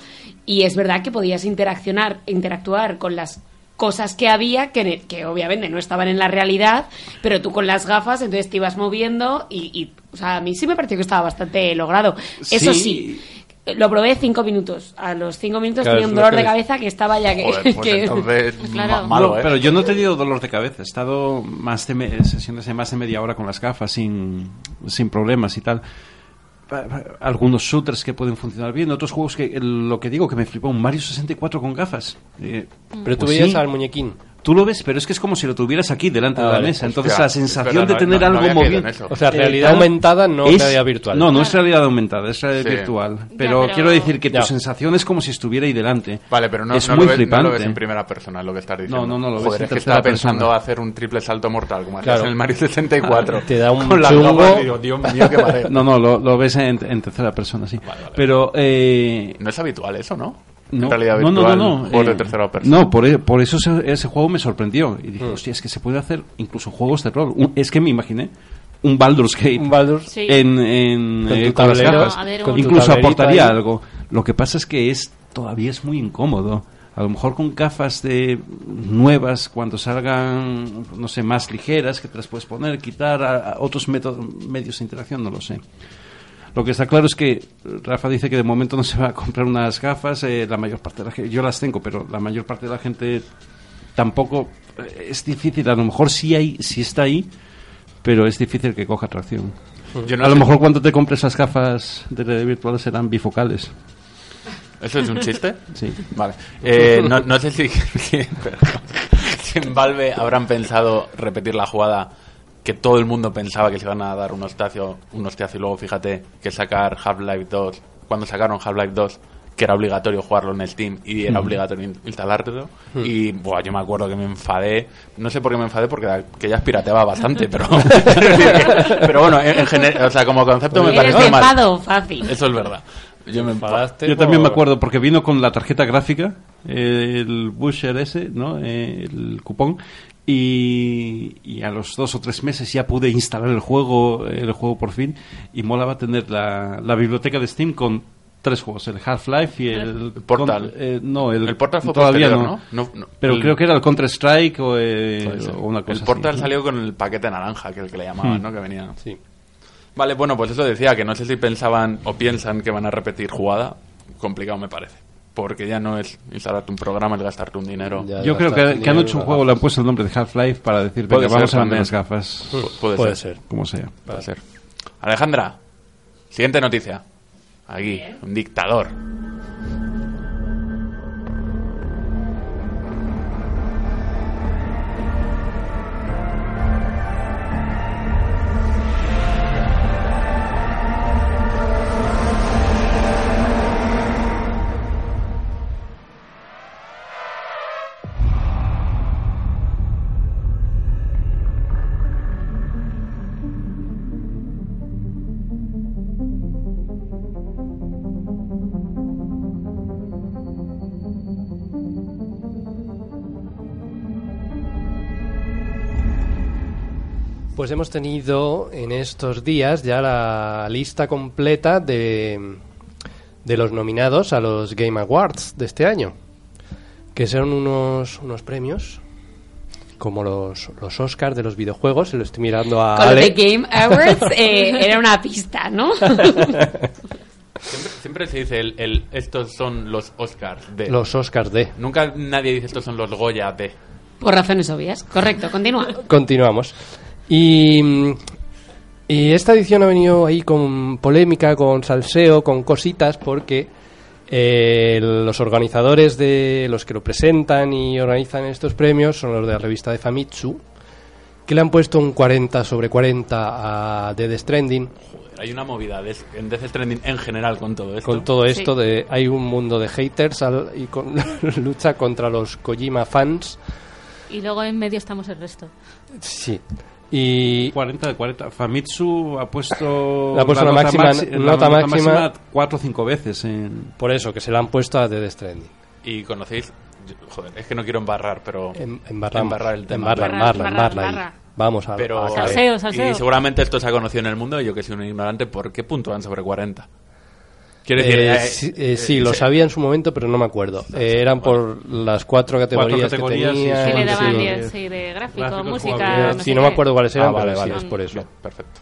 y es verdad que podías interaccionar, interactuar con las cosas que había que, que obviamente no estaban en la realidad, pero tú con las gafas entonces te ibas moviendo y, y, o sea, a mí sí me pareció que estaba bastante logrado. Eso Sí. sí, lo probé cinco minutos. A los cinco minutos Claro, tenía un dolor de cabeza que estaba ya que... Joder, pues que- entonces Claro. ma- malo, No, ¿eh? pero yo no he tenido dolor de cabeza. He estado más de me- sesiones de más de media hora con las gafas sin, sin problemas y tal. Algunos shooters que pueden funcionar bien, otros juegos que lo que digo que me flipó, un Mario 64 con gafas. Eh, Pero tú pues veías sí. al muñequín. Tú lo ves, pero es que es como si lo tuvieras aquí delante Ah, de la vale. mesa. Entonces Hostia, la sensación de tener no- no algo eso. O sea, Eh, realidad aumentada, no es- realidad virtual. No, no es realidad aumentada, es realidad Sí. virtual. Pero, pero- quiero decir que Ya. tu sensación es como si estuviera ahí delante. Vale, pero no, es no muy lo ves, lo ves en primera persona, lo que estás diciendo. No, no, no, lo ves Joder, es que tercera estaba pensando persona. hacer un triple salto mortal, como Claro. en el Mario 64. Te da un Con chungo. digo, Dios mío, qué mareo. No, no, lo, lo ves en, en tercera persona, sí. Pero eh, No es habitual eso, ¿no? No, en realidad no, no, no, no, juegos de eh, tercera persona. No, por, e- por eso ese, ese juego me sorprendió. Y Mm. dije, hostia, es que se puede hacer incluso juegos de rol. Un- es que me imaginé un Baldur's Gate Un Baldur. Sí. en, en, Con eh, con las ver, con Incluso aportaría ahí. algo. Lo que pasa es que es todavía es muy incómodo. A lo mejor con gafas de nuevas, cuando salgan, no sé, más ligeras, que te las puedes poner, quitar a, a otros métodos, medios de interacción, no lo sé. Lo que está claro es que Rafa dice que de momento no se va a comprar unas gafas. eh, la mayor parte de la gente, yo las tengo, pero la mayor parte de la gente tampoco eh, es difícil. A lo mejor sí hay, sí está ahí, pero es difícil que coja atracción. Yo no a lo mejor cuando te compres esas gafas de realidad virtual serán bifocales. ¿Eso es un chiste? Sí. Vale. Eh, no, no sé si, si en Valve habrán pensado repetir la jugada que todo el mundo pensaba que se iban a dar un hostiazo, un hostiazo y luego fíjate que sacar Half-Life 2, cuando sacaron Half-Life 2, que era obligatorio jugarlo en Steam y era obligatorio in- instalártelo. Y buah, yo me acuerdo que me enfadé. No sé por qué me enfadé porque que ya pirateaba bastante, pero. pero bueno, en, en general, o sea, como concepto me Eres pareció mal. enfado, fácil. Eso es verdad. Yo me enfadé. Yo también me acuerdo porque vino con la tarjeta gráfica, eh, el Busher ese, ¿no? Eh, el cupón. Y, y a los dos o tres meses ya pude instalar el juego, el juego por fin. Y molaba tener la, la biblioteca de Steam con tres juegos, el Half-Life y el, Portal. con- eh, no, el, El Portal fue todavía no. ¿no? No, no. Pero El- creo que era el Counter Strike o, eh, o una cosa el Portal así. salió con el paquete naranja, que es el que le llamaban, Hmm. ¿no? Que venía. Sí. Vale, bueno, pues eso decía, que no sé si pensaban o piensan que van a repetir jugada. Complicado me parece. Porque ya no es instalarte un programa, es gastarte un dinero. Ya, Yo creo que, que han hecho un juego, le han puesto el nombre de Half-Life para decir, Puede venga, ser vamos a vender las gafas, Puede, Puede ser. ser. como sea. Puede ser. Alejandra, siguiente noticia. Aquí, un dictador. Pues hemos tenido en estos días ya la lista completa de, de los nominados a los Game Awards de este año, que son unos, unos premios como los, los Oscars de los videojuegos, se lo estoy mirando a Con lo Ale. de Game Awards eh, era una pista, ¿no? Siempre, siempre se dice el, el- estos son los Oscars de. Los Oscars de. Nunca nadie dice estos son los Goya de. Por razones obvias. Correcto, continúa. Continuamos. Y, mm, y esta edición ha venido ahí con polémica, con salseo, con cositas, porque eh, los organizadores de los que lo presentan y organizan estos premios son los de la revista de Famitsu, que le han puesto un 40 sobre 40 a Dead Stranding. Joder, hay una movida de, en Death Stranding en general con todo esto. Con todo esto, Sí. de, hay un mundo de haters al- y con lucha contra los Kojima fans. Y luego en medio estamos el resto. Sí. Y 40 de 40. Famitsu ha puesto, ha puesto la una nota máxima- maxi- la nota nota máxima- cuatro o cinco veces en... por eso, que se la han puesto a Dead Stranding. Y conocéis. yo- Joder, es que no quiero embarrar, pero. Em- embarramos. embarrar el tema. Embarra, Barra, embarra, barra, embarra ahí. barra. Vamos a, Pero, a. Salseo, salseo. Y seguramente esto se ha conocido en el mundo y yo que soy un ignorante, ¿por qué puntúan sobre 40? Quiero decir, Eh, eh, sí, eh, eh, sí, lo sí. sabía en su momento, pero no me acuerdo. Eh, eran por las cuatro categorías, categorías, que sí, tenía. sí, Que le sí, daban sí. sí, de gráfico, Gráficos, música. no sí, sé no me acuerdo cuáles eran, Ah, vale, vale. sí, es por eso. Bien, perfecto.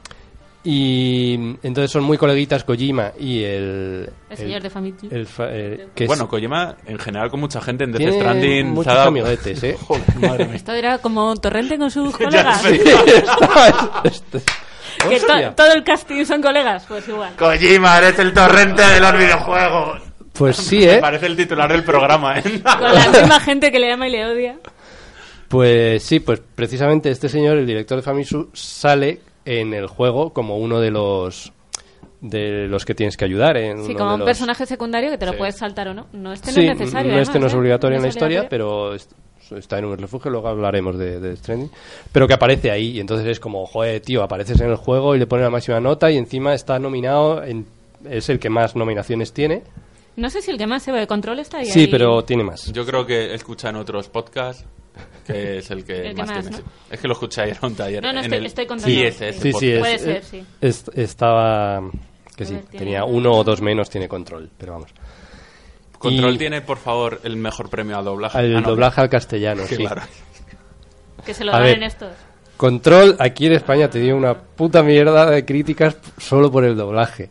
Y entonces son muy coleguitas Kojima y el... El señor de Famitsu. el fa- eh, que es- Bueno, Kojima, en general, con mucha gente en Death Stranding. muchos dado- amiguetes, ¿eh? Joder, madre mía. Esto era como Torrente con sus Ya colegas. Este- que to- todo el casting son colegas, pues igual. Kojima, eres el torrente de los videojuegos. Pues sí, ¿eh? Parece el titular del programa, ¿eh? Con la misma gente que le ama y le odia. Pues sí, pues precisamente este señor, el director de Famitsu, sale en el juego como uno de los de los que tienes que ayudar. En Sí, uno como un los- personaje secundario que te lo Sí. puedes saltar o no. No, este Sí, no es necesario. no, este no además, es ¿eh? obligatorio en la historia, pero está en un refugio, luego hablaremos de, de Stranding, pero que aparece ahí y entonces es como, joder, tío, apareces en el juego y le pone la máxima nota y encima está nominado, en- es el que más nominaciones tiene. No sé si el que más se ve de control está ahí. Sí, ahí. pero tiene más. Yo creo que escuchan otros podcasts que es el que, El que más, más, tiene. ¿no? Es que lo escuché ayer en un taller. No, no, en estoy- el estoy contando. ISS Sí, sí, es, Puede ser, sí. es- estaba... Que sí, tenía uno o dos menos, tiene control, pero vamos. Control Y- tiene, por favor, el mejor premio al doblaje. El Ah, no, doblaje al castellano, que sí. claro. Que se lo A dan ver. en estos. Control aquí en España te dio una puta mierda de críticas solo por el doblaje.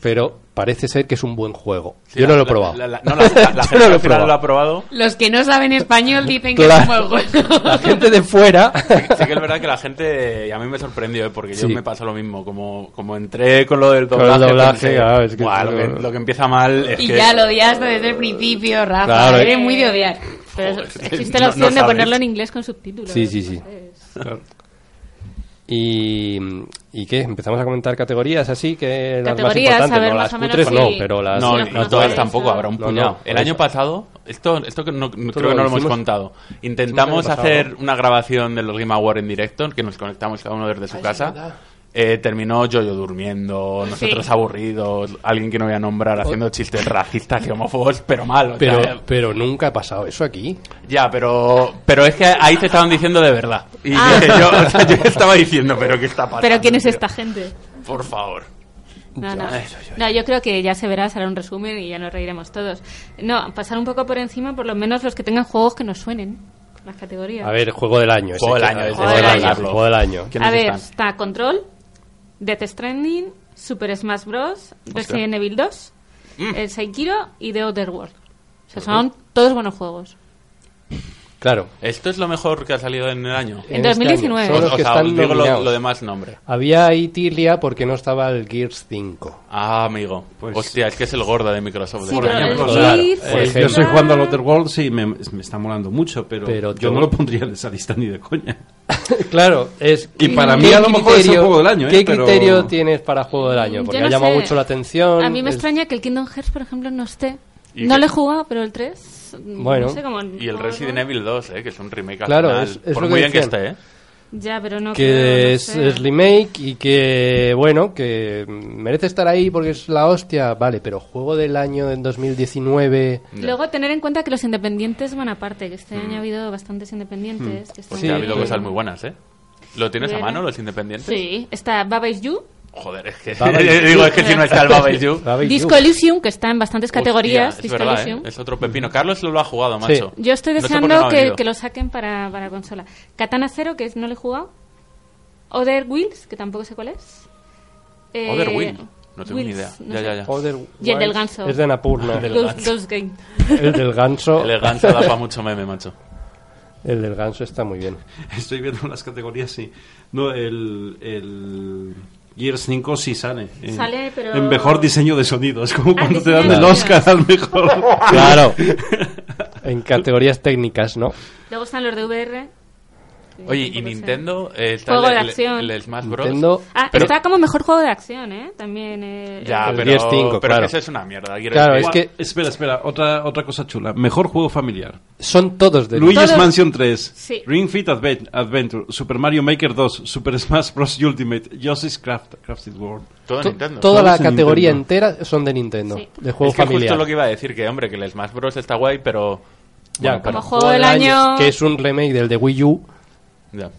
Pero parece ser que es un buen juego. Sí, Yo no la- lo he probado. la- la- no, la, la- la Yo gente no lo he probado. lo ha probado. Los que no saben español dicen que Claro. es un buen juego. La gente de fuera. Sí que es verdad que la gente, y a mí me sorprendió, ¿eh? porque yo Sí. me pasó lo mismo. Como, como entré con lo del Con el doblaje, doblaje, pensé, claro, es que "Buah, lo, que, lo que empieza mal es Y que... ya lo odiaste desde el principio, Rafa. Claro. Eres muy de odiar. Pero Joder, existe no- la opción no de sabes. ponerlo en inglés con subtítulos. Sí, sí, sí. Entonces, Y, ¿Y qué? Empezamos a comentar categorías así que las más Categorías, importantes, a ver, no más las o menos cutres no, sí. pero las No, Sí, no, las todas tampoco, habrá un No, puñado. no, el año eso. pasado, esto, esto que no, no- creo que no lo hemos contado. Intentamos hacer una grabación de los Game Awards en directo, que nos conectamos cada uno desde su casa. Eh, terminó Yoyo durmiendo, nosotros Sí. aburridos, alguien que no voy a nombrar haciendo chistes racistas y homófobos, pero mal. Pero, pero nunca ha pasado eso aquí. Ya, pero, pero es que ahí te estaban diciendo de verdad. Y Ah. dije yo, o sea, yo estaba diciendo, pero ¿qué está pasando? Pero ¿quién es tío? esta gente? Por favor. No, no. No, yo creo que ya se verá, será un resumen y ya nos reiremos todos. No, pasar un poco por encima, por lo menos los que tengan juegos que nos suenen, las categorías. A ver, juego del año. ese Juego del año, ese juego del año. Juego del año. ¿Quiénes A ver, está Control, Death Stranding, Super Smash Bros, Resident Evil 2, Mm. el Sekiro y The Outer World. O sea, son todos buenos juegos. Claro. ¿Esto es lo mejor que ha salido en el año? En este 2019. año. Son los o que sea, están digo lo, lo demás nombre. Había ahí tirlia porque no estaba el Gears 5. Ah, amigo. Pues- Hostia, es que es el gordo de Microsoft. Sí, de este el Claro, Pues yo estoy jugando al Outer Worlds y me, me está molando mucho, pero, Pero yo tú- no lo pondría en esa lista ni de coña. claro, es... Y para ¿qué mí a lo mejor es el criterio- juego del año, ¿eh? ¿Qué Pero- criterio tienes para juego del año? Porque Yo ha no llamado sé. mucho la atención. A mí me es- extraña que el Kingdom Hearts, por ejemplo, no esté. ¿Y No qué? lo he jugado, pero el 3. Bueno. No sé cómo, Y el Resident. Evil 2, eh, que es un remake al Claro, final. es- es Por lo muy que bien que decían. esté, ¿eh? Ya, pero no creo, que no es, sé. es remake y que, bueno, que merece estar ahí porque es la hostia, vale, pero juego del año del 2019... Luego tener en cuenta que los independientes van aparte, que este año ha habido bastantes independientes. que están Pues que ha habido cosas muy buenas, ¿eh? ¿Lo tienes a mano, los independientes? Sí, está Baba Is You, Joder, es que... Digo, es que si no está el Baba You... Disco. Elysium, que está en bastantes categorías. Hostia, es Disco verdad, Elysium. ¿eh? Es otro pepino. Carlos lo ha jugado, macho. Yo estoy deseando no que, lo saquen para, para consola. Katana Zero, que no lo he jugado. Other Wheels, que tampoco sé cuál es. Eh, Other Wheel. No tengo ni Wheels, idea. no Ya, ya, ya. Other Y el del ganso. Es de Napurna. El del ganso. El del ganso. El ganso da para mucho meme, macho. El del ganso está muy bien. Estoy viendo las categorías, sí. No, el, el Gears 5 sí sale. En, Sale, pero- En mejor diseño de sonido. Es como Ah, cuando te dan el. Oscar al mejor. Claro. en categorías técnicas, ¿no? Luego están los de VR. Oye, ¿y. Nintendo? Eh, está Juego el, de el- acción. El, Smash Bros. Nintendo... Ah, Pero- está como mejor juego de acción, ¿eh? También. Eh, Ya, El pero, Gears 5, pero claro. que eso es una mierda. Claro, 5. es que- Espera, espera. Otra, otra cosa chula. Mejor juego familiar. Son todos de Luigi's Todos- Mansion 3, Sí. Ring Fit Adve- Adventure, Super Mario Maker 2, Super Smash Bros. Ultimate, Yoshi's Craft, Crafted World. Todo To- Nintendo. Toda la categoría Nintendo. entera son de Nintendo, Sí. de juego es que familiar. justo lo que iba a decir, que hombre, que el Smash Bros. está guay, pero... Ya, bueno, pero- Como juego del año- que es un remake del de Wii U. ya.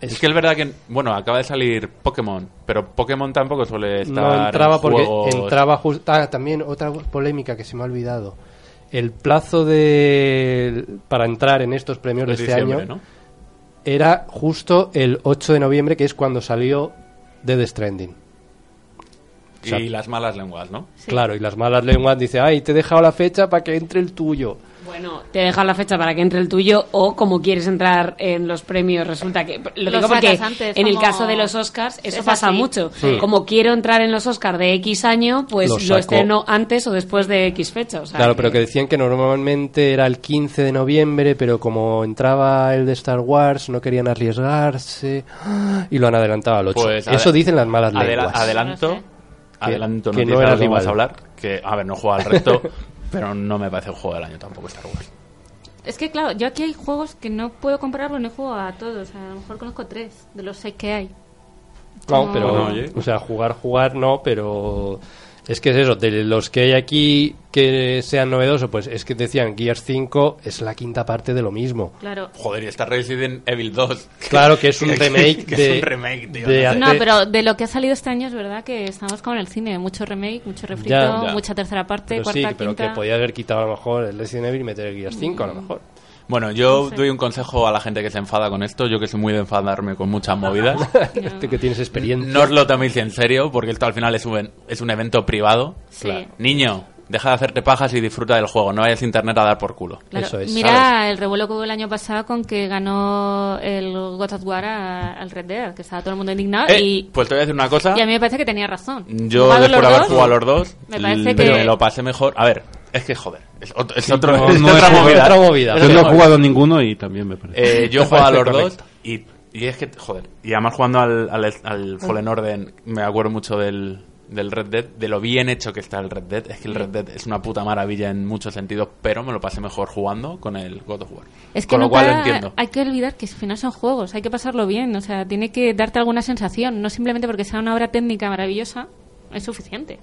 Es que es verdad que, bueno, acaba de salir Pokémon, pero Pokémon tampoco suele estar No entraba en porque juegos- entraba justo. Ah, también otra polémica que se me ha olvidado. El plazo de para entrar en estos premios de este año ¿no? era justo el 8 de noviembre, que es cuando salió Dead Stranding. Y sea- las malas lenguas, ¿no? Sí. Claro, y las malas lenguas dicen, ay, te he dejado la fecha para que entre el tuyo. Bueno, te dejan la fecha para que entre el tuyo o como quieres entrar en los premios resulta que lo digo porque antes, en el caso de los Oscars eso Es pasa así. mucho. Sí. Como quiero entrar en los Oscars de X año, pues Lo estreno antes o después de X fecha. o sea Claro, pero que decían que normalmente era el 15 de noviembre, pero como entraba el de Star Wars, no querían arriesgarse y lo han adelantado al 8. Pues, Eso dicen las malas adela- lenguas. adelanto, No sé. adelanto, que no, no no era lo que a hablar, que, a ver, no jugado al resto, pero no me parece el juego del año tampoco Star Wars. Es que, claro, yo aquí hay juegos que no puedo comprar porque no he jugado a todos. A lo mejor conozco tres de los seis que hay. No, pero, No, oye. o sea, jugar, jugar no, pero es que es eso, de los que hay aquí que sean novedosos, pues es que decían Gears 5 es la quinta parte de lo mismo. Claro. Joder, y está Resident Evil 2. Claro que es un remake que de... es un remake, tío, de no. No, pero de lo que ha salido este año es verdad que estamos como en el cine. Mucho remake, mucho refrito, Ya, ya. mucha tercera parte, pero cuarta, sí, pero quinta. que podía haber quitado a lo mejor el Resident Evil y meter el Gears 5 a lo mejor. Bueno, yo No sé. doy un consejo a la gente que se enfada con esto. Yo que soy muy de enfadarme con muchas movidas. Este que tienes experiencia. no os lo toméis en serio, porque esto al final es un, es un evento privado. Sí. Claro. Niño, deja de hacerte pajas y disfruta del juego. No vayas a internet a dar por culo. Claro, Eso es, Mira el revuelo que hubo el año pasado con que ganó el God of War a- al Red Dead, que estaba todo el mundo indignado. Eh, y, pues te voy a decir una cosa. y a mí me parece que tenía razón. Yo, después de haber jugado a los dos, me parece que- me lo pasé mejor. A ver, es que joder, es, otro- es Sí, otro- no, es no otra es movida. otra movida. Es Yo no he jugado ninguno y también me parece. Eh, yo he jugado a los dos y, y es que, joder, y además jugando al, al, al Fallen Order, me acuerdo mucho del, del Red Dead, de lo bien hecho que está el Red Dead. Es que el Red Dead es una puta maravilla en muchos sentidos, pero me lo pasé mejor jugando con el God of War. Es que con lo cual lo entiendo. hay que olvidar que al final son juegos, hay que pasarlo bien, o sea, tiene que darte alguna sensación, no simplemente porque sea una obra técnica maravillosa, es suficiente.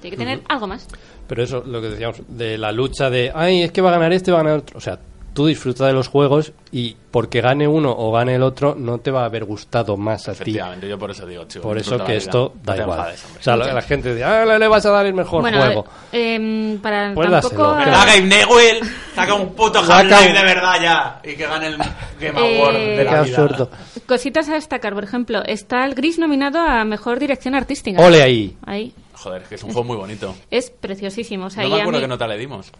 Tiene que tener algo más. Pero eso, lo que decíamos, de la lucha de, ay, es que va a ganar este, va a ganar otro. O sea, tú disfruta de los juegos y porque gane uno o gane el otro no te va a haber gustado más a ti. Efectivamente, yo por eso digo, chico. Por eso que esto da No igual. enfades, o sea, la, la gente dice, ah, le, le vas a dar el mejor bueno, juego. eh, em, para Pues tampoco... ¿Verdad, Gabe Newell? Saca un puto Half-Life de verdad ya. Y que gane el Game Award Eh, de la Qué vida. absurdo. Cositas a destacar, por ejemplo, está el Gris nominado a Mejor Dirección Artística. Ole ahí. Ahí. Joder, es que es un juego muy bonito. Es preciosísimo. O sea, No me acuerdo mí- qué nota le dimos.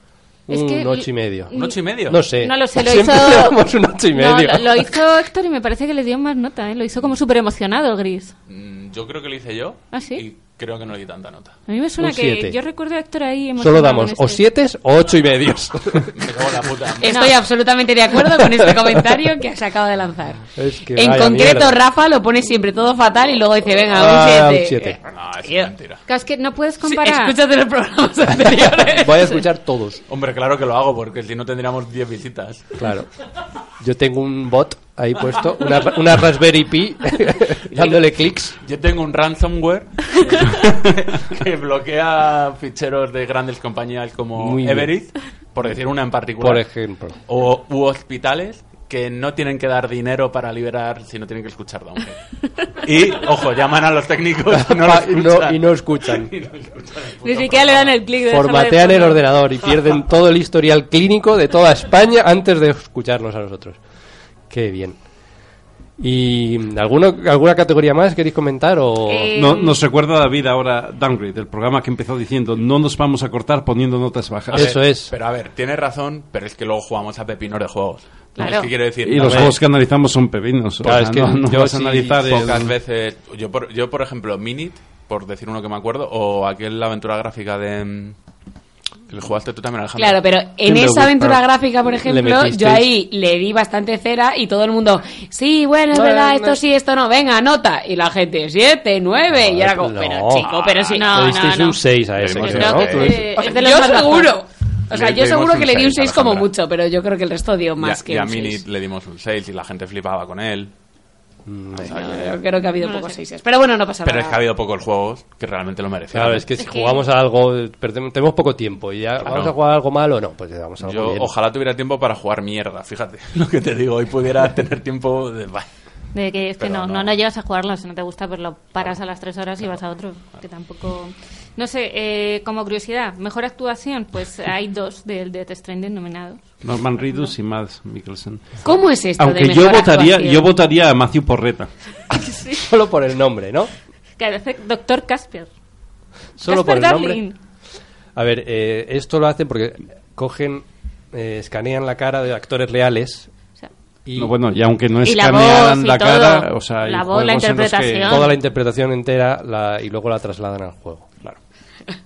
Es un que- ocho y medio. ¿Un ocho y medio? No sé. No lo sé, lo Siempre hizo... un ocho y No, medio. lo, lo hizo Héctor y me parece que le dio más nota, ¿eh? Lo hizo como súper emocionado el Gris. Mm, Yo creo que lo hice yo. ¿Ah, sí? Y creo que no le di tanta nota. A mí me suena Un que siete. yo recuerdo a Héctor ahí Solo damos este. o siete o ocho y medios. Me cago en la puta. Estoy No. absolutamente de acuerdo con este comentario que has acabado de lanzar. Es que en concreto, mierda. Rafa lo pone siempre todo fatal y luego dice, venga, Ah, un un 7. siete. No, es Tío. mentira. Es que no puedes Sí, comparar. escúchate los programas anteriores. Voy a escuchar todos. Hombre, claro que lo hago, porque si no tendríamos 10 visitas. Claro. Yo tengo un bot ahí puesto, una, una Raspberry Pi, dándole clics. Yo tengo un ransomware que bloquea ficheros de grandes compañías como. Everest, por decir una en particular. Por ejemplo. o u hospitales que no tienen que dar dinero para liberar, sino tienen que escuchar Downhead. Y, ojo, llaman a los técnicos y no lo y, no, escuchan. y no escuchan. Y no escuchan el puto Ni siquiera le dan el clic de Formatean el ordenador y pierden todo el historial clínico de toda España antes de escucharnos a nosotros. Qué bien. ¿Y alguno, alguna categoría más queréis comentar? O... Eh, No, nos recuerda David ahora Downgrade, el programa que empezó diciendo no nos vamos a cortar poniendo notas bajas. ver, Eso es. Pero a ver, tienes razón, pero es que luego jugamos a pepinos de juegos. Claro. Es que quiero decir, Y los juegos que analizamos son pepinos. o Claro, sea, es que no, no yo vas a sí analizar el- pocas veces. Yo por, yo, por ejemplo, Minit, por decir uno que me acuerdo, o aquel la aventura gráfica de. Le jugaste tú también, Alejandro. Claro, pero en ¿Quién le esa aventura gráfica, por ejemplo, yo ahí le di bastante cera y todo el mundo, sí, bueno, es No, verdad, no. esto sí, esto no, venga, nota. Y la gente, siete, nueve, y era como, No. pero chico, pero sí. No, Le un no. 6 a ese, Yo Eh, seguro. O sea, yo seguro que le di un seis, 6 como mucho, pero yo creo que el resto dio más y que y a un 6. le dimos un 6 y la gente flipaba con él. Mm, No, creo que ha habido No pocos sé. seises. Pero bueno, no pasa pero nada. es que ha habido pocos juegos que realmente lo merecían. Claro, es que si Es que- jugamos a algo, perdemos, tenemos poco tiempo y ya Claro. vamos a jugar algo malo, no, pues damos algo Yo bien. ojalá tuviera tiempo para jugar mierda, fíjate lo que te digo. Hoy pudiera tener tiempo de... que es que Pero no, no. no, no llegas a jugarlo, si no te gusta, pues lo paras a las tres horas y vas a otro. Que tampoco. No sé, eh, como curiosidad, mejor actuación, pues hay dos del Death Stranding nominados. Norman Reedus y Mads Mikkelsen. ¿Cómo es esto de Aunque yo mejor votaría, actuación? yo votaría a Matthew Porreta. Solo por el nombre, ¿no? Que hace Doctor Casper. Solo por Casper el nombre. Darling. A ver, eh, esto lo hacen porque cogen, eh, escanean la cara de actores reales y No, bueno, y aunque no la escanearan la todo. cara, o sea, La voz, la interpretación. toda la interpretación entera la, y luego la trasladan al juego, claro.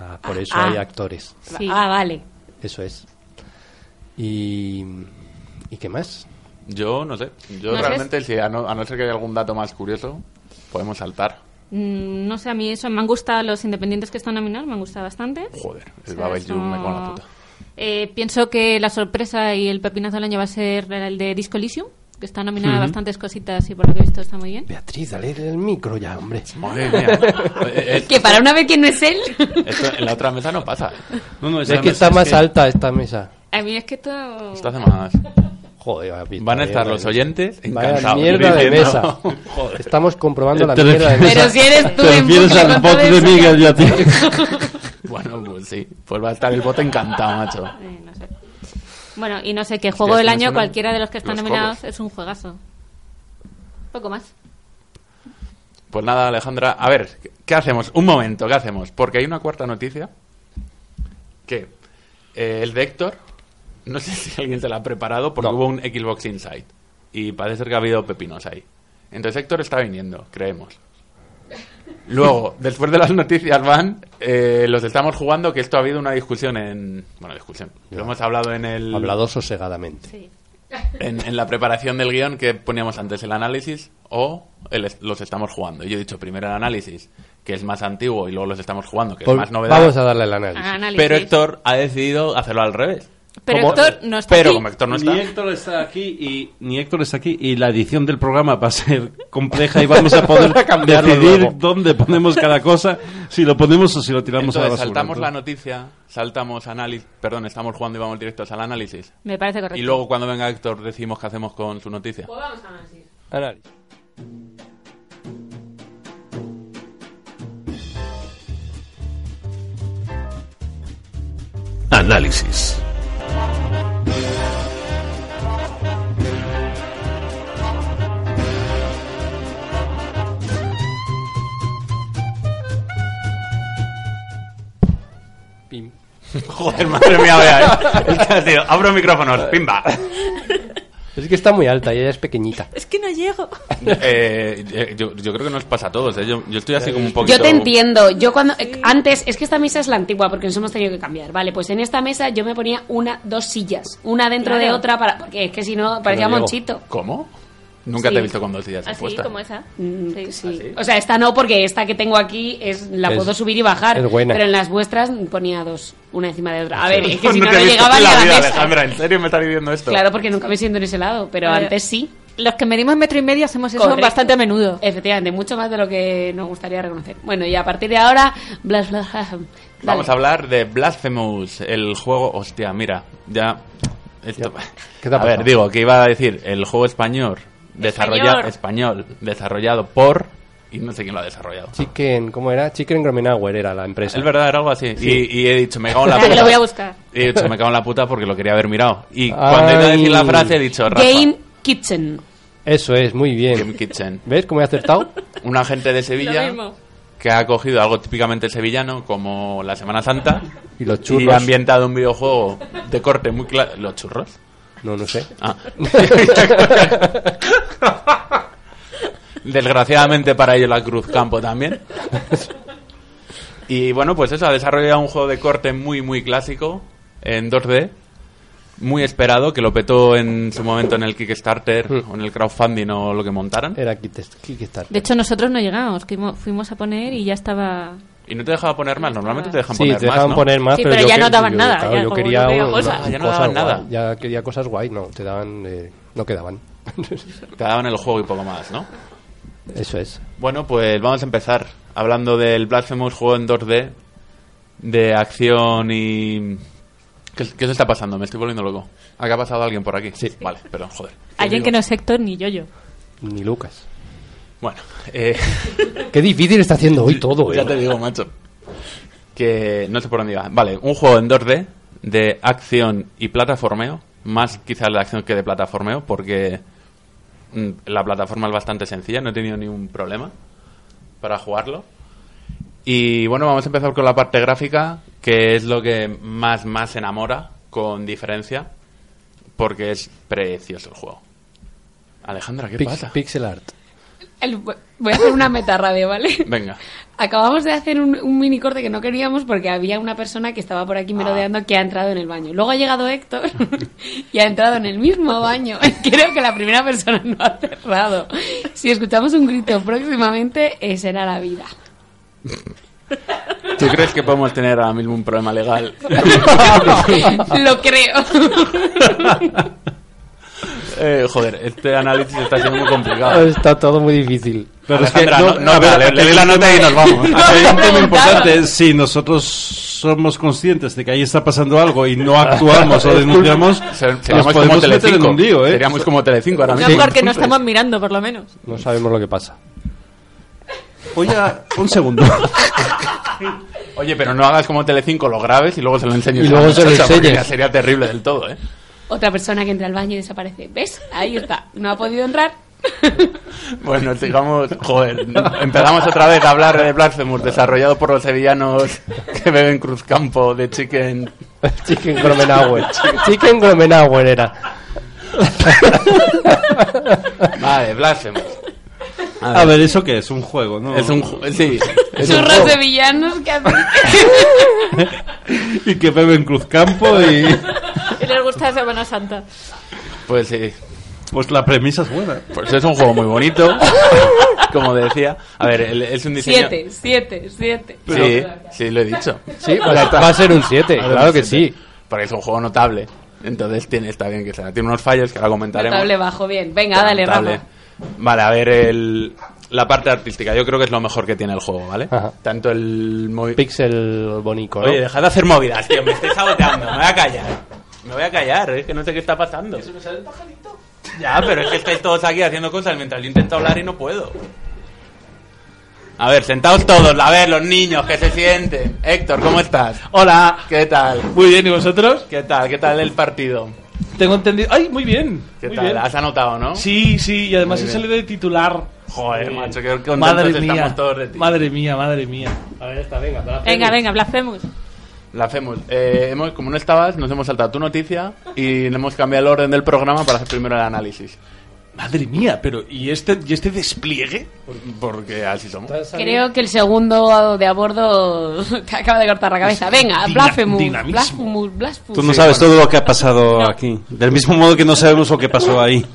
Ah, por eso ah. hay actores, sí. Ah, vale. eso es. Y, ¿y qué más? Yo no sé. Yo No realmente, si a, no, a no ser que haya algún dato más curioso, podemos saltar. Mm, No sé, a mí eso me han gustado los independientes que están nominados, me han gustado bastante. Joder, el O sea, Babel me cago en la puta. Eh, pienso que la sorpresa y el pepinazo del año va a ser el de Disco Elysium, que está nominada a bastantes cositas y por lo que he visto está muy bien. Beatriz, dale el micro ya, hombre. Madre mía. Eh, eh, Que para una vez que no es él. esto en la otra mesa no pasa. No, no, Es que está más alta esta mesa. A mí es que esto... Esto hace más. Joder, vaya pinta, Van a estar los oyentes Vaya encantados. mierda de mesa. Joder. Estamos comprobando la mierda de mesa. Pero si eres tú Te refieres al bot de Miguel y a ti. Bueno, pues sí. Pues va a estar el bote encantado, macho. Eh, no sé. Bueno, y no sé, que juego Hostia, del año, cualquiera de los que están los nominados, es un juegazo. Poco más. Pues nada, Alejandra. A ver, ¿qué hacemos? Un momento, ¿qué hacemos? Porque hay una cuarta noticia. Que eh, el de Héctor, no sé si alguien se la ha preparado, porque No. hubo un Xbox Insight. Y parece ser que ha habido pepinos ahí. Entonces Héctor está viniendo, creemos. Luego, después de las noticias van, eh, los estamos jugando, que esto ha habido una discusión en... Bueno, discusión. Lo hemos hablado en el... Hablado sosegadamente. Sí. en, en la preparación del guion que poníamos antes el análisis o el es- los estamos jugando. Y yo he dicho primero el análisis, que es más antiguo, y luego los estamos jugando, que Pues es más novedad. vamos a darle el análisis. Análisis. Pero Héctor ha decidido hacerlo al revés. Pero Como- Héctor no está Pero aquí. como Héctor no está. Ni Héctor está aquí y ni Héctor está aquí y la edición del programa va a ser compleja y vamos a poder decidir luego. dónde ponemos cada cosa, si lo ponemos o si lo tiramos a la Entonces, basura. saltamos la Entonces, noticia, saltamos análisis, perdón, estamos jugando y vamos directos al análisis. Me parece correcto. Y luego cuando venga Héctor decimos qué hacemos con su noticia. Pues vamos a análisis. Análisis. Análisis. Pim. Joder, madre mía, vea, ¿eh? Abro micrófonos, pimba. Es que está muy alta y ella es pequeñita. Es que no llego. Eh, eh, yo, yo creo que nos pasa a todos, ¿eh? Yo, yo estoy así como un poquito... Yo te entiendo. Yo cuando eh, antes es que esta mesa es la antigua porque nos hemos tenido que cambiar. Vale, pues en esta mesa yo me ponía una, dos sillas, una dentro de Claro. otra para porque es que si no parecía llego. monchito. ¿Cómo? Nunca Sí. te he visto con dos sillas Así puestas. como esa. Mm, Sí. sí. ¿Ah, sí? O sea, esta no porque esta que tengo aquí es la Es- puedo subir y bajar, es buena. pero en las vuestras ponía dos, una encima de otra. A ver, es que si no te no he visto llegaba en ni la a la vida, mesa. Alejandra, ¿en serio me estás diciendo esto? Claro, porque nunca me siento en ese lado, pero Vale. antes sí. Los que medimos metro y medio hacemos eso Correcto. bastante a menudo. Efectivamente, mucho más de lo que nos gustaría reconocer. Bueno, y a partir de ahora, blas, blas, blas. Vamos a hablar de Blasphemous, el juego... Hostia, mira, ya... Esto... ¿Qué te ha a ver, digo, que iba a decir el juego español, desarrollado, español, desarrollado por... Y no sé quién lo ha desarrollado. Chicken, ¿cómo era? Chicken Gromenauer era la empresa. Es verdad, era algo así. Y, y he dicho, me cago en la puta. lo voy a buscar. Y he dicho, me cago en la puta porque lo quería haber mirado. Y cuando iba a decir la frase he dicho, Rafa, Game Kitchen. Eso es, muy Game bien. Kitchen. ¿Ves cómo he acertado? Un agente de Sevilla que ha cogido algo típicamente sevillano como la Semana Santa Y los y churros. ha ambientado un videojuego de corte muy claro. ¿Los churros? No, no sé. Ah. Desgraciadamente para ello la Cruz Campo también. Y bueno, pues eso, ha desarrollado un juego de corte muy, muy clásico en 2D. Muy esperado, que lo petó en su momento en el Kickstarter Mm. o en el crowdfunding o lo que montaran. Era Kickst- Kickstarter. De hecho, nosotros no llegamos, fuimos a poner y ya estaba... Y no te dejaba poner más, normalmente te dejan Sí, poner te más, dejaban ¿no? poner más, Sí, pero, pero yo ya que- no daban yo, nada, claro, ya yo quería yo un- cosas. Ah, ya no cosas daban nada. guay. Ya quería cosas guay, no, te daban... eh, no quedaban. Te daban el juego y poco más, ¿no? Eso es. Bueno, pues vamos a empezar hablando del Blasphemous juego en 2D de acción y... ¿Qué, qué se está pasando? Me estoy volviendo loco. ¿Ha pasado alguien por aquí? Sí. Vale, perdón, joder. Alguien que no es Héctor ni yo-yo. Ni Lucas. Bueno, eh, Qué difícil está haciendo hoy todo, ya eh. te digo, macho. Que no sé por dónde iba. Vale, un juego en 2D de acción y plataformeo. Más quizás de acción que de plataformeo, porque mm, la plataforma es bastante sencilla, no he tenido ningún problema para jugarlo. Y bueno, vamos a empezar con la parte gráfica, que es lo que más, más enamora, con diferencia, porque es precioso el juego. Alejandra, ¿qué Pix- pasa? Pixel art. El- voy a hacer una meta radio, ¿vale? Venga. Acabamos de hacer un, un mini corte que no queríamos porque había una persona que estaba por aquí merodeando que ha entrado en el baño. Luego ha llegado Héctor y ha entrado en el mismo baño. Creo que la primera persona no ha cerrado. Si escuchamos un grito próximamente, eh, será la vida. ¿Tú crees que podemos tener ahora mismo un problema legal? Lo creo. Eh, joder, este análisis está siendo muy complicado. Está todo muy difícil. Pero es que no, no- a ver, le- le doy la nota y nos vamos. Hay un tema importante. Si nosotros somos conscientes de que ahí está pasando algo y no actuamos o denunciamos, Seríamos como podemos meter en Telecinco. un lío, ¿eh? Seríamos como Telecinco ahora No mismo. porque no estamos mirando, por lo menos. No sabemos lo que pasa. Oye, un segundo. Oye, pero no hagas como Telecinco, lo grabes y luego se lo enseñes. Y a luego se lo enseñes. sería terrible del todo, ¿eh? Otra persona que entra al baño y desaparece. ¿Ves? Ahí está. No ha podido entrar. Bueno, sigamos... Joder, empezamos otra vez a hablar de Blasphemous, desarrollado por los sevillanos que beben Cruzcampo de Chicken... Chicken Gromenauer. Chicken Gromenauer era. Vale, Blasphemous. A ver, ¿eso qué es? Un juego, ¿no? Es un... ju- Sí, es un Churros juego. de villanos que hacen. Y que beben Cruzcampo y... Les gusta Semana Santa. Pues sí, Pues la premisa es buena. Pues es un juego muy bonito, como decía. A ver, el- es un diseño... Siete, siete, siete. Sí, sí, lo he dicho. Sí, va a- va a ser un 7, claro que sí. Porque es un juego notable. Entonces tiene, está bien que sea. Tiene unos fallos que ahora comentaremos. Notable bajo, bien. Venga, dale, Notable. Rafa. Vale, a ver, el, la parte artística. Yo creo que es lo mejor que tiene el juego, ¿vale? Ajá. Tanto el... movi- Pixel bonito, ¿no? Oye, dejad de hacer movidas, tío. Me estoy saboteando. Me voy a callar. Me voy a callar, es que no sé qué está pasando. Ya, pero es que estáis todos aquí haciendo cosas mientras yo intento hablar y no puedo. A ver, sentaos todos, a ver, los niños, que se sienten. Héctor, ¿cómo estás? Hola. ¿Qué tal? Muy bien, ¿y vosotros? ¿Qué tal? ¿Qué tal el partido? Tengo entendido. ¡Ay, muy bien! ¿Qué muy tal? bien. ¿Has anotado, no? Sí, sí, y además he salido de titular. Joder, macho, qué contentos Madre estamos mía. todos de ti. Madre mía, madre mía. A ver, esta, venga. Venga, venga, Blasphemous. La hacemos. Eh, hemos, como no estabas, nos hemos saltado tu noticia y le hemos cambiado el orden del programa para hacer primero el análisis. Madre mía, pero ¿y este, y este despliegue? Porque así somos. Creo que el segundo de a bordo te acaba de cortar la cabeza. Venga, Dina- Blasphemous, dinamismo. Blasphemous, Blasphemous. Tú no sabes todo lo que ha pasado aquí. Del mismo modo que no sabemos lo que pasó ahí.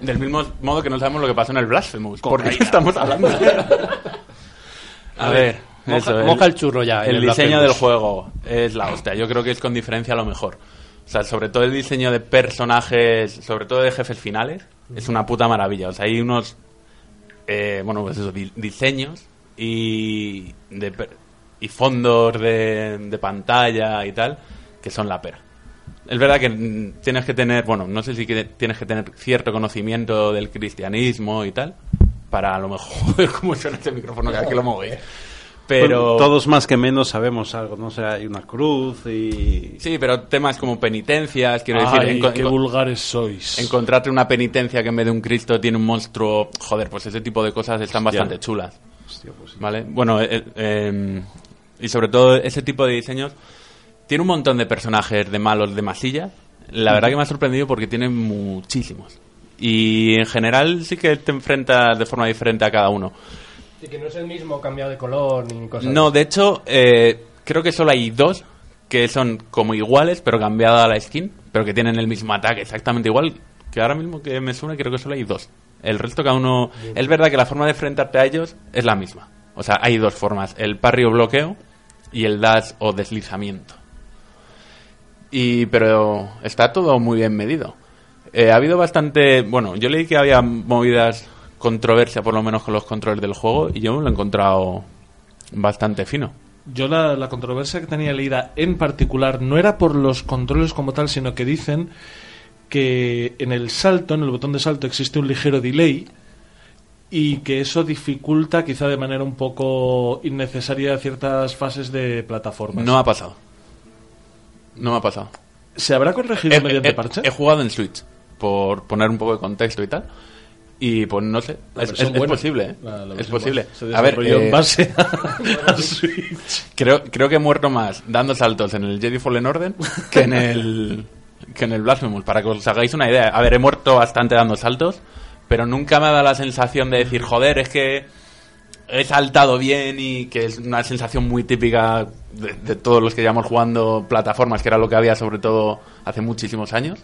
Del mismo modo que no sabemos lo que pasó en el Blasphemous. ¿Por qué estamos hablando? A ver, Moja, eso, moja el churro ya. El el diseño del juego es la hostia. Yo creo que es con diferencia lo mejor. O sea, sobre todo el diseño de personajes, sobre todo de jefes finales, es una puta maravilla. O sea, hay unos, eh, bueno, pues eso, di- diseños y, de, per- y fondos de, de pantalla y tal, que son la pera. Es verdad que mm, tienes que tener, bueno, no sé si que tienes que tener cierto conocimiento del cristianismo y tal, para a lo mejor, cómo suena este micrófono cada que lo ¿eh? Pero... Todos más que menos sabemos algo, ¿no? O sea, hay una cruz y... Sí, pero temas como penitencias, quiero decir, Ay, qué vulgares sois. encontrarte una penitencia que en vez de un Cristo tiene un monstruo, joder, pues ese tipo de cosas están bastante chulas, Hostia, pues sí. ¿vale? Bueno, eh, eh, y sobre todo ese tipo de diseños tiene un montón de personajes de malos de masilla. La verdad que me ha sorprendido porque tiene muchísimos. Y en general sí que te enfrentas de forma diferente a cada uno. Sí, que no es el mismo cambiado de color ni cosas. No, de hecho, eh, creo que solo hay dos que son como iguales, pero cambiada la skin, pero que tienen el mismo ataque, exactamente igual. Que ahora mismo que me suena, creo que solo hay dos. El resto, cada uno. Es verdad que la forma de enfrentarte a ellos es la misma. O sea, hay dos formas: el parry o bloqueo y el dash o deslizamiento. Y, pero está todo muy bien medido. Eh, ha habido bastante. Bueno, yo leí que había movidas, controversia por lo menos con los controles del juego, y yo me lo he encontrado bastante fino. Yo la, la controversia que tenía leída en particular no era por los controles como tal, sino que dicen que en el salto, en el botón de salto, existe un ligero delay y que eso dificulta quizá de manera un poco innecesaria ciertas fases de plataformas. No ha pasado. No me ha pasado. ¿Se habrá corregido He, mediante he- parche? he jugado en Switch, por poner un poco de contexto y tal. Y pues no sé, es, posible, ¿eh? La- la es posible. Se A ver, eh, en base a, a Switch. creo, creo que he muerto más dando saltos en el Jedi Fallen Order que en el que en el Blasphemous, para que os hagáis una idea. A ver, he muerto bastante dando saltos, pero nunca me ha dado la sensación de decir, joder, es que he saltado bien y que es una sensación muy típica de, de todos los que llevamos jugando plataformas, que era lo que había sobre todo hace muchísimos años.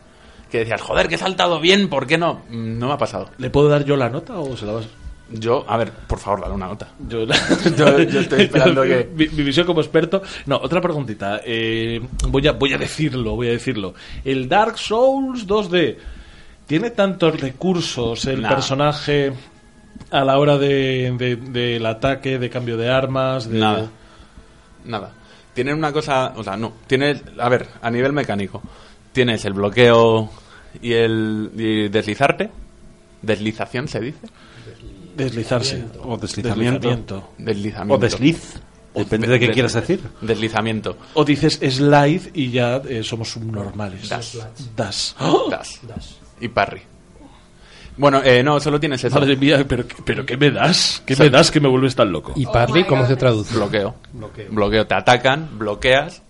Que decías, joder, que he saltado bien, ¿por qué no? Mm, No me ha pasado. ¿Le puedo dar yo la nota o se la vas? Yo, a ver, por favor, dale una nota. Yo, Yo- yo estoy esperando que- Mi, mi visión como experto... No, otra preguntita. Eh, voy, a, voy a decirlo, voy a decirlo. El Dark Souls 2D tiene tantos recursos el Nah. personaje a la hora de, de- del ataque, de cambio de armas, de... Nada. Nada. Tienen una cosa, o sea, no. Tienes, a ver, a nivel mecánico, tienes el bloqueo y el y deslizarte. Deslización se dice. Deslizarse. O deslizamiento. Deslizamiento. O desliz. Depende de qué quieras decir. Deslizamiento. O dices slide y ya eh, somos subnormales. Dash. Dash. Dash. Y parry. Bueno, eh, no, solo tienes eso. Madre mía, pero, pero ¿qué me das? ¿Qué me das que me vuelves tan loco? ¿Y Parley cómo se traduce? Bloqueo. Bloqueo. Bloqueo. Te atacan, bloqueas,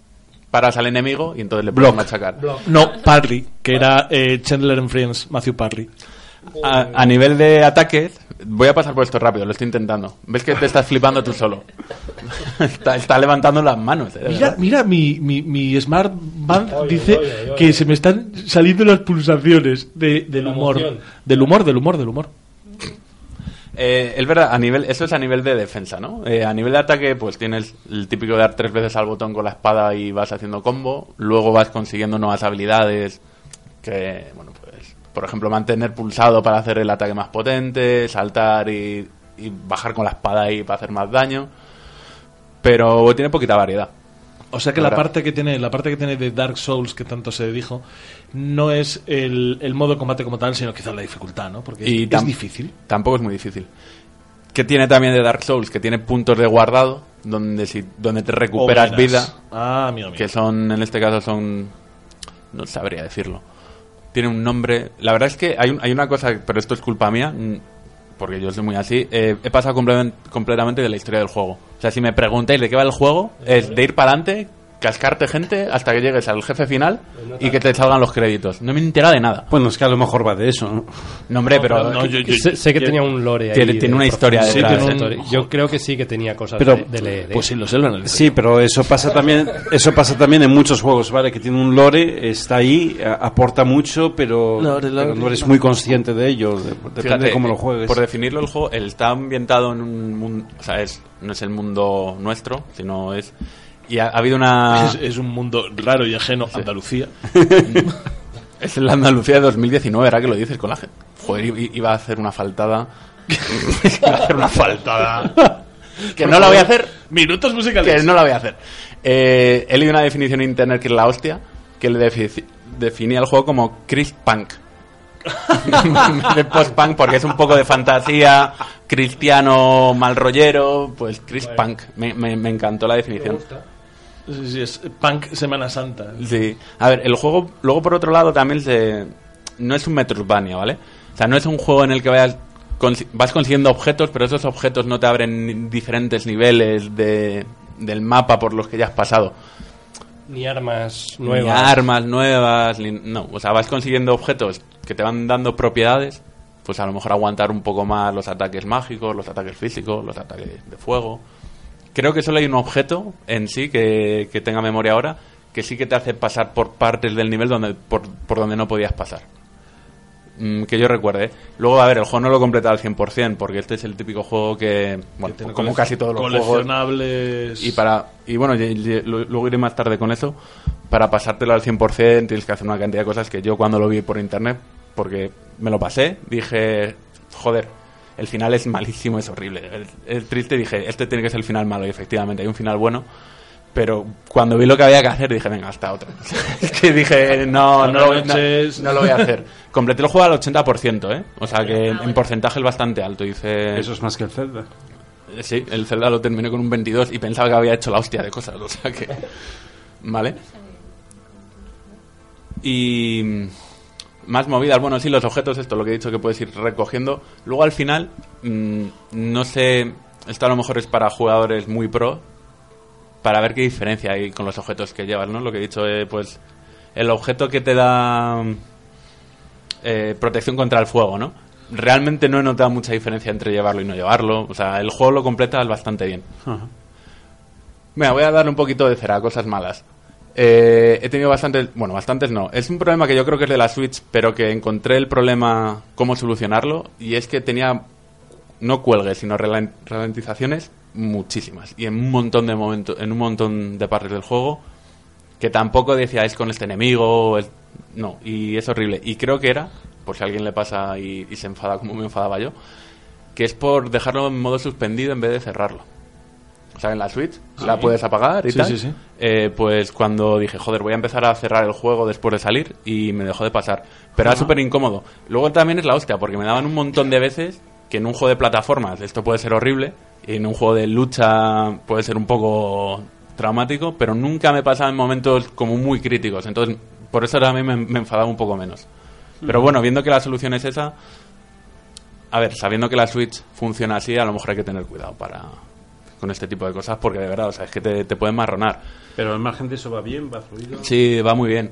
paras al enemigo y entonces le puedes Block. machacar. No, Parley, que era eh, Chandler and Friends, Matthew Parley. A, a nivel de ataques, voy a pasar por esto rápido, lo estoy intentando. ¿Ves que te estás flipando tú solo? está, está levantando las manos. eh, Mira, mira mi, mi, mi Smart Band Oye, dice oye, oye. que se me están saliendo las pulsaciones de, del La humor. emoción. Del humor, del humor, del humor. Eh, es verdad, a nivel, eso es a nivel de defensa, ¿no? Eh, a nivel de ataque, pues tienes el típico de dar tres veces al botón con la espada y vas haciendo combo. Luego vas consiguiendo nuevas habilidades que, bueno, pues, por ejemplo, mantener pulsado para hacer el ataque más potente, saltar y, y bajar con la espada y para hacer más daño. Pero tiene poquita variedad. O sea que la parte que tiene la parte que tiene de Dark Souls que tanto se dijo no es el, el modo de combate como tal, sino quizá la dificultad, ¿no? Porque Y es, difícil. Tampoco es muy difícil. ¿Qué tiene también de Dark Souls? Que tiene puntos de guardado donde, si, donde te recuperas vida. Ah, amigo mío. que son, en este caso son, no sabría decirlo. Tiene un nombre, la verdad es que hay, un- hay una cosa, pero esto es culpa mía, mm, porque yo soy muy así, eh, he pasado completamente de la historia del juego. O sea, si me preguntáis de qué va el juego, es de ir para adelante, cascarte gente hasta que llegues al jefe final y que te salgan los créditos. No me entera de nada. Bueno, es que a lo mejor va de eso, ¿no? No, hombre, pero... no, yo- yo- sé, sé que tenía un lore ahí. Tiene- de tiene una historia detrás, Sí, tiene un- Yo creo que sí que tenía cosas Pero- de, de leer. ¿eh? Pues sí, lo sé, lo analicé. Sí, pero eso pasa también, eso pasa también en muchos juegos, ¿vale? Que tiene un lore, está ahí, a- aporta mucho, pero, Lore, lore. pero no eres muy consciente de ello, de- depende Fíjate, de cómo lo juegues. Por definirlo, el juego está ambientado en un mundo. O sea, es, no es el mundo nuestro, sino es. Y ha, ha habido una. Es, es un mundo raro y ajeno a Andalucía. Es la Andalucía de 2019, ahora que lo dices con la gente. Joder, iba a hacer una faltada. iba a hacer una faltada. que no la voy a hacer. Minutos musicales. Que no la voy a hacer. Eh, he leído una definición en internet que es la hostia, que le defi- definía el juego como Chris Punk. de post-punk, porque es un poco de fantasía, cristiano mal rollero, pues Chris Punk. Me, me- me encantó la definición. Sí, sí, es punk Semana Santa. Sí. A ver, el juego, luego por otro lado también se... No es un Metroidvania, ¿vale? O sea, no es un juego en el que vayas vas consiguiendo objetos, pero esos objetos no te abren diferentes niveles de, del mapa por los que ya has pasado. Ni armas Ni nuevas. armas nuevas, ni- no. O sea, vas consiguiendo objetos que te van dando propiedades, pues a lo mejor aguantar un poco más los ataques mágicos, los ataques físicos, los ataques de fuego. Creo que solo hay un objeto en sí que, que tenga memoria ahora que sí que te hace pasar por partes del nivel donde por, por donde no podías pasar. Mm, que yo recuerde. ¿eh? Luego, a ver, el juego no lo completa al 100%, porque este es el típico juego que, bueno, Que como casi todos los juegos, coleccionables. y para y bueno, y- y- lo- luego iré más tarde con eso. Para pasártelo al 100% tienes que hacer una cantidad de cosas que yo cuando lo vi por internet, porque me lo pasé, dije, joder, el final es malísimo, es horrible. Es, es triste, dije, este tiene que ser el final malo y efectivamente hay un final bueno. Pero cuando vi lo que había que hacer dije, venga, hasta otra. es que dije, no, no, lo voy- no, no lo voy a hacer. Completé el juego al 80%, ¿eh? O sea que en porcentaje es bastante alto. Hice... Eso es más que el Zelda. Eh, Sí, el Zelda lo terminé con un 22 y pensaba que había hecho la hostia de cosas, o sea que... ¿Vale? Y... Más movidas, bueno, sí, los objetos, esto, lo que he dicho que puedes ir recogiendo. Luego al final, mm, no sé, esto a lo mejor es para jugadores muy pro, para ver qué diferencia hay con los objetos que llevas, ¿no? Lo que he dicho, eh, pues el objeto que te da eh, protección contra el fuego, ¿no? Realmente no he notado mucha diferencia entre llevarlo y no llevarlo. O sea, el juego lo completa bastante bien. Mira, voy a darle un poquito de cera a cosas malas. Eh, he tenido bastantes, bueno, bastantes no. Es un problema que yo creo que es de la Switch, pero que encontré el problema cómo solucionarlo y es que tenía no cuelgues, sino ralen- ralentizaciones muchísimas y en un montón de momentos, en un montón de partes del juego que tampoco decía es con este enemigo, es- no, y es horrible. Y creo que era, por si alguien le pasa y, y se enfada como me enfadaba yo, que es por dejarlo en modo suspendido en vez de cerrarlo. O sea, en la Switch la puedes apagar y Sí, tal. sí, sí. Eh, pues cuando dije, joder, voy a empezar a cerrar el juego después de salir y me dejó de pasar. Pero era súper incómodo. Luego también es la hostia, porque me daban un montón de veces que en un juego de plataformas esto puede ser horrible y en un juego de lucha puede ser un poco traumático, pero nunca me pasaba en momentos como muy críticos. Entonces, por eso también me, me enfadaba un poco menos. Pero bueno, viendo que la solución es esa, a ver, sabiendo que la Switch funciona así, a lo mejor hay que tener cuidado para con este tipo de cosas, porque de verdad, o sea, es que te, te pueden marronar. Pero al margen de eso va bien, va fluido. Sí, va muy bien.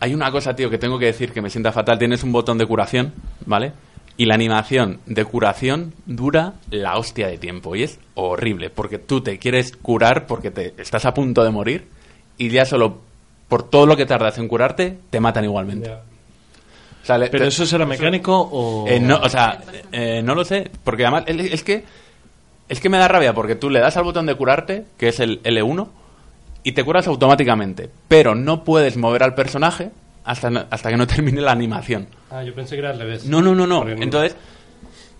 Hay una cosa, tío, que tengo que decir que me sienta fatal. Tienes un botón de curación, ¿vale? Y la animación de curación dura la hostia de tiempo. Y es horrible, porque tú te quieres curar porque te estás a punto de morir y ya solo por todo lo que tardas en curarte, te matan igualmente. Ya. O sea, ¿Pero te- eso será mecánico o...? Eh, no, o sea, eh, no lo sé, porque además es que es que me da rabia porque tú le das al botón de curarte, que es el L1, y te curas automáticamente, pero no puedes mover al personaje hasta, hasta que no termine la animación. Ah, yo pensé que era al revés. No, no, no, no. Entonces,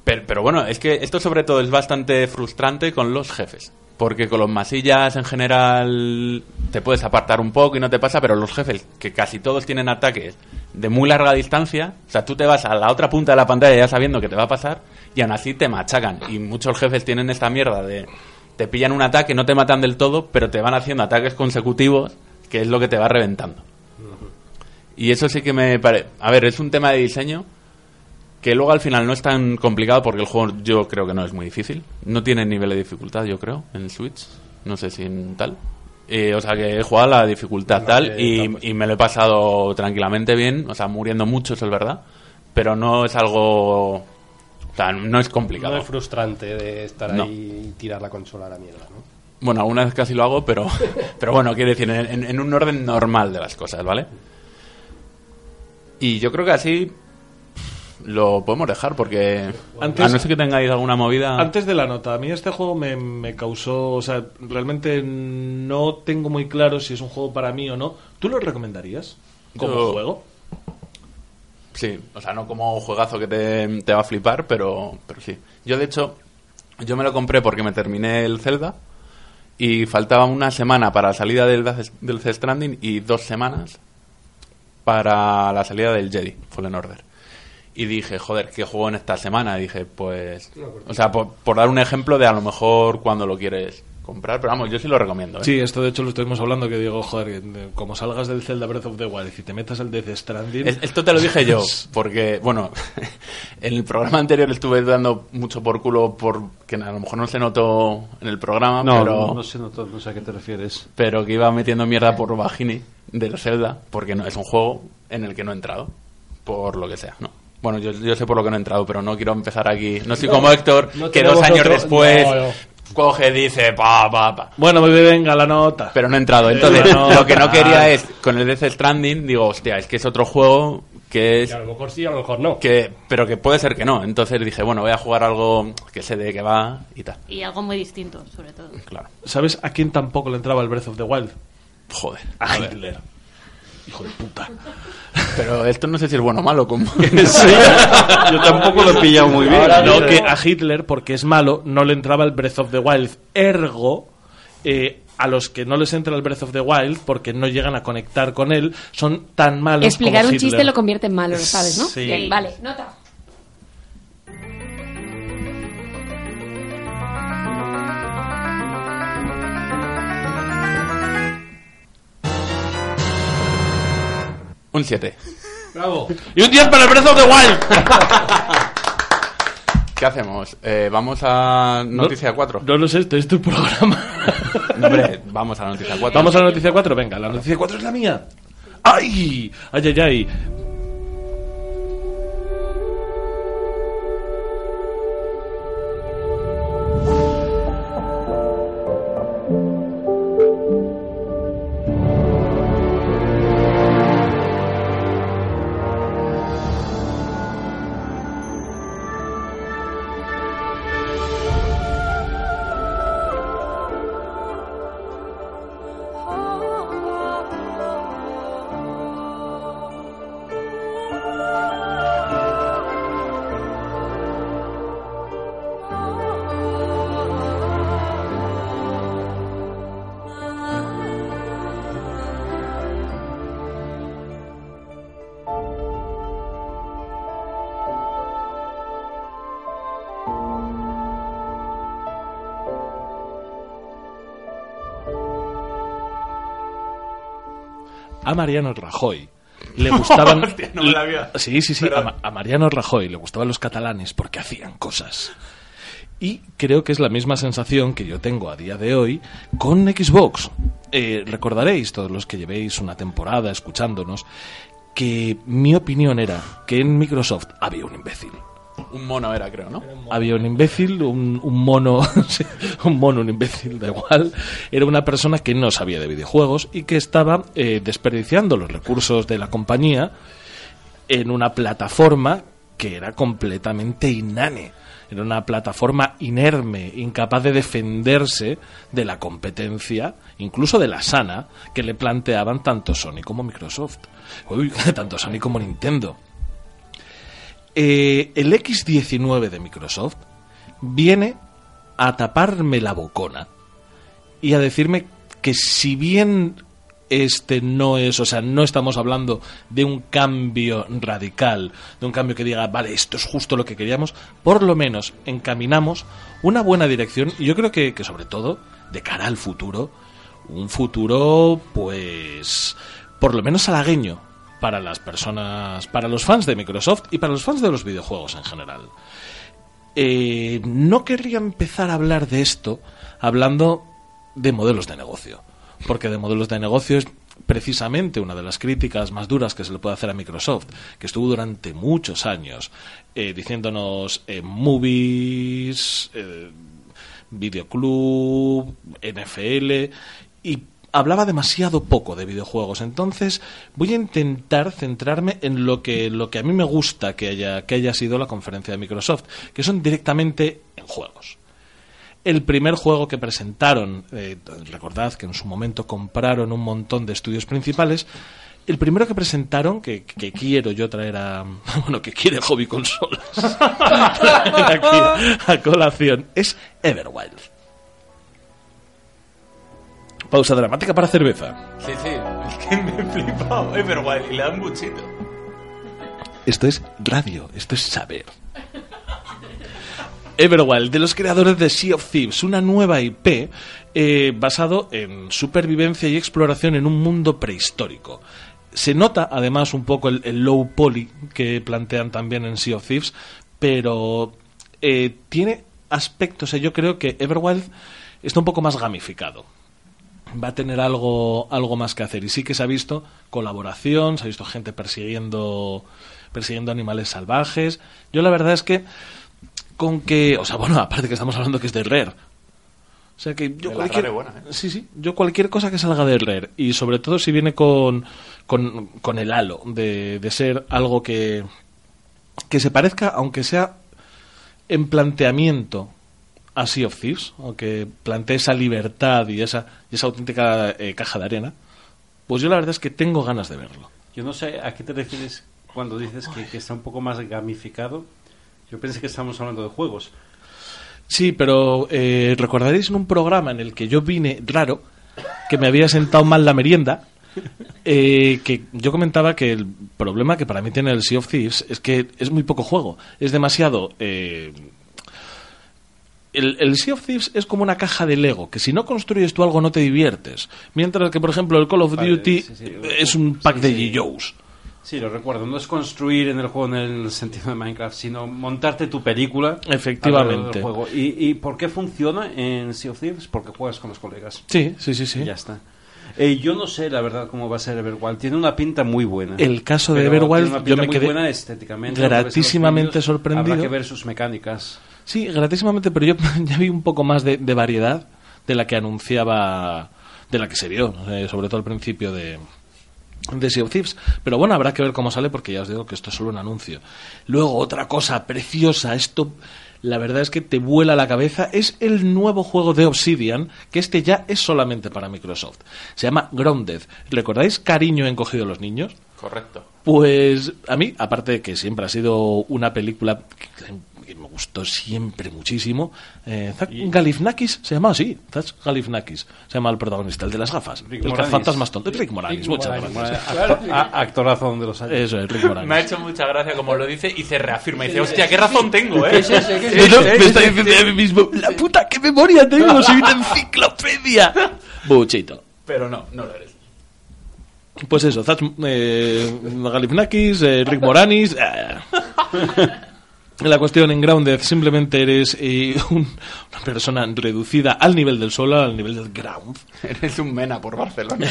pero, pero bueno, es que esto sobre todo es bastante frustrante con los jefes. Porque con los masillas en general te puedes apartar un poco y no te pasa, pero los jefes, que casi todos tienen ataques de muy larga distancia, o sea, tú te vas a la otra punta de la pantalla ya sabiendo que te va a pasar y aún así te machacan. Y muchos jefes tienen esta mierda de te pillan un ataque, no te matan del todo, pero te van haciendo ataques consecutivos, que es lo que te va reventando. Y eso sí que me parece... A ver, es un tema de diseño que luego al final no es tan complicado porque el juego yo creo que no es muy difícil. No tiene nivel de dificultad, yo creo, en Switch. No sé si en tal. Eh, o sea que he jugado a la dificultad No, tal y, y me lo he pasado tranquilamente bien. O sea, muriendo mucho, eso es verdad. Pero no es algo... O sea, no es complicado. No es frustrante de estar No. ahí y tirar la consola a la mierda, ¿no? Bueno, alguna vez casi lo hago, pero, pero bueno, quiero decir, en- en un orden normal de las cosas, ¿vale? Y yo creo que así lo podemos dejar, porque Antes- a no ser que tengáis alguna movida... Antes de la nota, a mí este juego me, me causó, o sea, realmente no tengo muy claro si es un juego para mí o no. ¿Tú lo recomendarías como Yo- juego? Sí, o sea, no como juegazo que te, te va a flipar, pero, pero sí. Yo, de hecho, yo me lo compré porque me terminé el Zelda y faltaba una semana para la salida del, del Stranding y dos semanas para la salida del Jedi, Fallen Order. Y dije, joder, ¿qué juego en esta semana? Y dije, pues... O sea, por, por dar un ejemplo de a lo mejor cuando lo quieres comprar, pero vamos, yo sí lo recomiendo. ¿eh? Sí, esto de hecho lo estuvimos hablando, que digo, joder, eh, como salgas del Zelda Breath of the Wild y te metas al Death Stranding... Es- Esto te lo dije yo, porque, bueno, en el programa anterior estuve dando mucho por culo porque a lo mejor no se notó en el programa, No, pero, no, no sé, no, no sé a qué te refieres. pero que iba metiendo mierda por Vagini del Zelda, porque no es un juego en el que no he entrado, por lo que sea, ¿no? Bueno, yo, yo sé por lo que no he entrado, pero no quiero empezar aquí. No soy como Héctor, no que dos años otro- después no, no. coge, dice, pa, pa, pa. Bueno, bebé, venga, la nota. Pero no he entrado. Entonces, no. lo que no quería es, con el Death Stranding, digo, hostia, es que es otro juego que es Que a lo mejor sí, a lo mejor no. que pero que puede ser que no entonces dije bueno voy a jugar algo que sé de qué va y tal Y algo muy distinto, sobre todo. claro ¿Sabes a quién tampoco le entraba el Breath of the Wild? joder A Hitler. Hijo de puta. pero esto no sé si es bueno o malo como Sí, yo tampoco lo he pillado muy bien. No, que a Hitler, porque es malo, no le entraba el Breath of the Wild. Ergo, eh, a los que no les entra el Breath of the Wild, porque no llegan a conectar con él, son tan malos Explicar como un Hitler. chiste lo convierte en malo, lo sabes, ¿no? Sí. Bien, vale, nota. Un 7 Bravo. ¡Y un 10 para el Breath of the Wild! ¿qué hacemos? Eh, vamos a noticia 4 No lo sé, este es tu programa. Hombre, vamos a la noticia 4 Vamos a la noticia 4, venga, la noticia 4 es la mía. ¡Ay! ¡Ay, ay, ay! A Mariano Rajoy le gustaban... Hostia, no me la había- Sí, sí, sí. Pero- A, Ma- a Mariano Rajoy le gustaban los catalanes porque hacían cosas. Y creo que es la misma sensación que yo tengo a día de hoy con Xbox. Eh, recordaréis, todos los que llevéis una temporada escuchándonos, que mi opinión era que en Microsoft había un imbécil. Un mono era creo ¿no? Había un imbécil, un, un mono, un mono, un imbécil, da igual. Era una persona que no sabía de videojuegos y que estaba eh, desperdiciando los recursos de la compañía en una plataforma que era completamente inane. Era una plataforma inerme, incapaz de defenderse de la competencia, incluso de la sana, que le planteaban tanto Sony como Microsoft. Uy, tanto Sony como Nintendo. Eh, el X19 de Microsoft viene a taparme la bocona y a decirme que si bien este no es, o sea, no estamos hablando de un cambio radical, de un cambio que diga, vale, esto es justo lo que queríamos, por lo menos encaminamos una buena dirección y yo creo que, que sobre todo, de cara al futuro, un futuro, pues, por lo menos halagueño para las personas, para los fans de Microsoft y para los fans de los videojuegos en general. Eh, no querría empezar a hablar de esto hablando de modelos de negocio porque de modelos de negocio es precisamente una de las críticas más duras que se le puede hacer a Microsoft, que estuvo durante muchos años eh, diciéndonos eh, movies, eh, videoclub, NFL, y hablaba demasiado poco de videojuegos. Entonces voy a intentar centrarme en lo que, lo que a mí me gusta que haya, que haya sido la conferencia de Microsoft, que son directamente en juegos el primer juego que presentaron, eh, recordad que en su momento compraron un montón de estudios principales, el primero que presentaron, que, que quiero yo traer a. Bueno, que quiere Hobby Consolas a colación, es Everwild. Pausa dramática para cerveza. Sí, sí, es que me he flipado. Everwild y le dan buchito. Esto es radio, esto es saber. Everwild, de los creadores de Sea of Thieves, una nueva IP eh, basado en supervivencia y exploración en un mundo prehistórico. Se nota además un poco el, el low poly que plantean también en Sea of Thieves, pero eh, tiene aspectos, eh, yo creo que Everwild está un poco más gamificado va a tener algo, algo más que hacer. Y sí que se ha visto colaboración, se ha visto gente persiguiendo, persiguiendo animales salvajes. Yo la verdad es que con que, o sea, bueno, aparte que estamos hablando que es de Rare. O sea que yo De cualquier, buena, ¿eh? sí, sí, yo cualquier cosa que salga de Rare y sobre todo si viene con, con, con el halo de, de ser algo que, que se parezca, aunque sea en planteamiento a Sea of Thieves, o que plantee esa libertad y esa, y esa auténtica eh, caja de arena, pues yo la verdad es que tengo ganas de verlo. Yo no sé a qué te refieres cuando dices que, que está un poco más gamificado. Yo pensé que estábamos hablando de juegos. Sí, pero eh, recordaréis en un programa en el que yo vine raro, que me había sentado mal la merienda, eh, que yo comentaba que el problema que para mí tiene el Sea of Thieves es que es muy poco juego, es demasiado... eh, el, el Sea of Thieves es como una caja de Lego, que si no construyes tú algo no te diviertes. Mientras que, por ejemplo, el Call of Vale, Duty sí, sí. es un pack Sí, de. GIOs. Sí, lo recuerdo. No es construir en el juego en el sentido de Minecraft, sino montarte tu película. Efectivamente. alrededor del juego. ¿Y, ¿Y por qué funciona en Sea of Thieves? Porque juegas con los colegas. Sí, sí, sí, sí. Y ya está. Eh, yo no sé, la verdad, cómo va a ser Everwild. Tiene una pinta muy buena. El caso de Everwild, yo me muy quedé buena estéticamente. gratísimamente sorprendido. Habrá que ver sus mecánicas. Sí, gratísimamente, pero yo ya vi un poco más de, de variedad de la que anunciaba, de la que se vio, eh, sobre todo al principio de, de Sea of Thieves. Pero bueno, habrá que ver cómo sale porque ya os digo que esto es solo un anuncio. Luego, otra cosa preciosa, esto la verdad es que te vuela la cabeza, es el nuevo juego de Obsidian, que este ya es solamente para Microsoft. Se llama Grounded. ¿Recordáis Cariño encogido a los niños? Correcto. Pues a mí, aparte de que siempre ha sido una película que, que me gustó siempre muchísimo, eh, Zach Galifianakis se llama así, Zach Galifianakis se llama el protagonista, el de las gafas, Rick el Moranis. fantasmas tonto, Rick Moranis, Rick muchas Moranis. gracias. Actor- a- actorazo donde los hay. Eso es, Rick Moranis. Me ha hecho mucha gracia como lo dice y se reafirma. Y dice, hostia, ¿qué razón tengo, eh? Me está diciendo a mí mismo, la puta, qué memoria tengo, soy una enciclopedia. Buchito. Pero no, no lo eres. Pues eso, Zach eh, Galifianakis, eh, Rick Moranis. eh. La cuestión en Grounded simplemente eres eh, un- una persona reducida al nivel del suelo, al nivel del ground. Eres un mena por Barcelona.